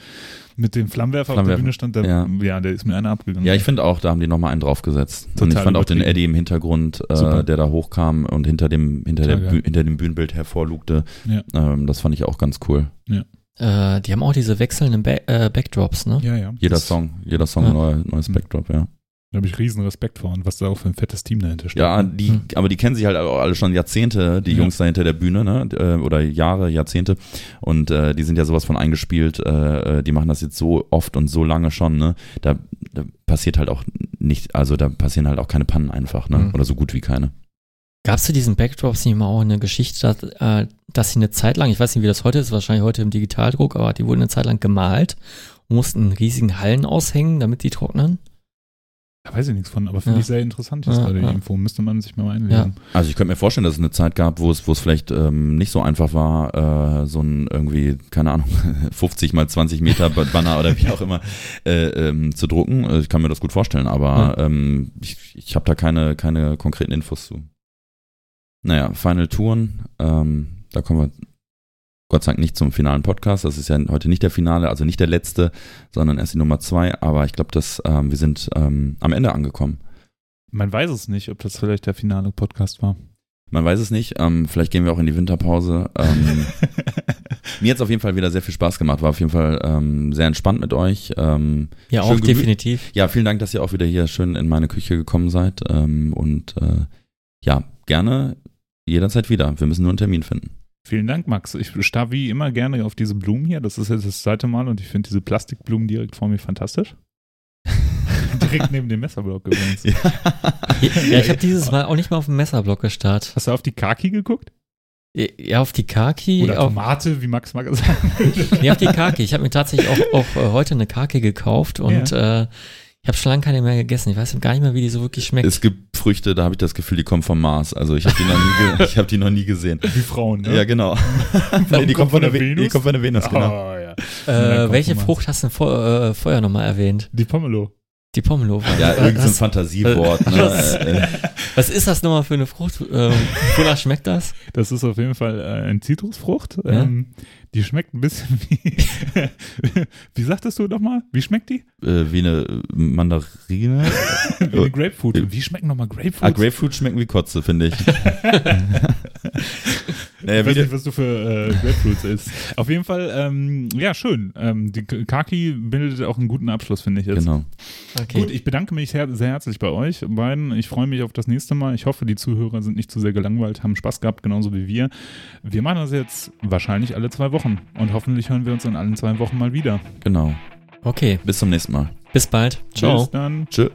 mit dem Flammenwerfer, auf der Flammenwerfer, Bühne stand, der, ja. ja. der ist mir einer abgegangen. Ja, ich finde auch, da haben die nochmal einen draufgesetzt. und Total ich fand auch den. Eddie im Hintergrund, äh, der da hochkam und hinter dem, hinter, der Total geil. hinter dem Bühnenbild hervorlugte. Ja. Ähm, das fand ich auch ganz cool. Äh, die haben auch diese wechselnden Ba- äh, Backdrops, ne? Ja, ja. Jeder Das- Song, jeder Song Ja. neu, neues Backdrop, ja. Da habe ich riesen Respekt vor und was da auch für ein fettes Team dahinter steht. Ja, die, Hm. aber die kennen sich halt auch alle schon Jahrzehnte, die Ja. Jungs da hinter der Bühne, ne? äh, Oder Jahre, Jahrzehnte. Und äh, die sind ja sowas von eingespielt, äh, äh, die machen das jetzt so oft und so lange schon, ne? Da, da passiert halt auch nicht, also da passieren halt auch keine Pannen einfach, ne? Mhm. Oder so gut wie keine. Gab es zu diesen Backdrops nicht mal auch eine Geschichte, dass, äh, dass sie eine Zeit lang, ich weiß nicht, wie das heute ist, wahrscheinlich heute im Digitaldruck, aber die wurden eine Zeit lang gemalt und mussten in riesigen Hallen aushängen, damit die trocknen? Da weiß ich nichts von, aber finde Ja. ich sehr interessant jetzt Ja, gerade die ja. Info. Müsste man sich mal einlesen. Also ich könnte mir vorstellen, dass es eine Zeit gab, wo es, wo es vielleicht ähm, nicht so einfach war, äh, so ein irgendwie, keine Ahnung, 50 mal 20 Meter Banner oder wie auch immer äh, ähm, zu drucken. Äh, Ich kann mir das gut vorstellen, aber ähm, ich, ich habe da keine, keine konkreten Infos zu. Naja, Final Touren, ähm, da kommen wir Gott sei Dank nicht zum finalen Podcast. Das ist ja heute nicht der Finale, also nicht der letzte, sondern erst die Nummer zwei. Aber ich glaube, dass ähm, wir sind ähm, am Ende angekommen. Man weiß es nicht, ob das vielleicht der finale Podcast war. Man weiß es nicht. Ähm, vielleicht gehen wir auch in die Winterpause. Ähm, mir hat es auf jeden Fall wieder sehr viel Spaß gemacht. War auf jeden Fall ähm, sehr entspannt mit euch. Ähm, Ja, auch definitiv. ja, vielen Dank, dass ihr auch wieder hier schön in meine Küche gekommen seid. Ähm, und äh, ja, gerne jederzeit wieder. Wir müssen nur einen Termin finden. Vielen Dank, Max. Ich starr wie immer gerne auf diese Blumen hier. Das ist jetzt das zweite Mal und ich finde diese Plastikblumen direkt vor mir fantastisch. direkt neben dem Messerblock übrigens. Ja, ich habe dieses Mal auch nicht mal auf dem Messerblock gestarrt. Hast du auf die Kaki geguckt? Ja, auf die Kaki. Oder auf, Tomate, wie Max mal gesagt hat. nee, auf die Kaki. Ich habe mir tatsächlich auch, auch äh, heute eine Kaki gekauft und äh, ich habe schon lange keine mehr gegessen. Ich weiß gar nicht mehr, wie die so wirklich schmeckt. Es gibt Früchte, da habe ich das Gefühl, die kommen vom Mars. Also ich habe die, noch nie ge- ich hab die noch nie gesehen. Wie Frauen, ne? Ja, genau. Warum die kommt von der Ve- Venus? Die kommt von der Venus, genau. Oh, ja. äh, welche. Frucht hast du vor, äh, vorher nochmal erwähnt? Die Pomelo. Die Pomelo. Ja, irgendein so Fantasiewort. Ne? Was- Äh, was ist das nochmal für eine Frucht? Ähm, wonach schmeckt das? Das ist auf jeden Fall äh, eine Zitrusfrucht. Ja. Ähm, die schmeckt ein bisschen wie. wie sagtest du nochmal? Wie schmeckt die? äh, wie eine Mandarine. Wie eine Grapefruit. Wie schmecken nochmal Grapefruits? Ah, Grapefruit schmecken wie Kotze, finde ich. naja, Ich weiß nicht, was du für äh, Grapefruits isst. Auf jeden Fall, ähm, ja, schön. Ähm, die Kaki bildet auch einen guten Abschluss, finde ich jetzt. genau. Okay. Gut, ich bedanke mich sehr, sehr herzlich bei euch beiden. Ich freue mich auf das nächste Mal. Ich hoffe, die Zuhörer sind nicht zu sehr gelangweilt, haben Spaß gehabt, genauso wie wir. Wir machen das jetzt wahrscheinlich alle zwei Wochen und hoffentlich hören wir uns in allen zwei Wochen mal wieder. Genau. okay. Bis zum nächsten Mal. Bis bald. Ciao. Bis dann. Tschö.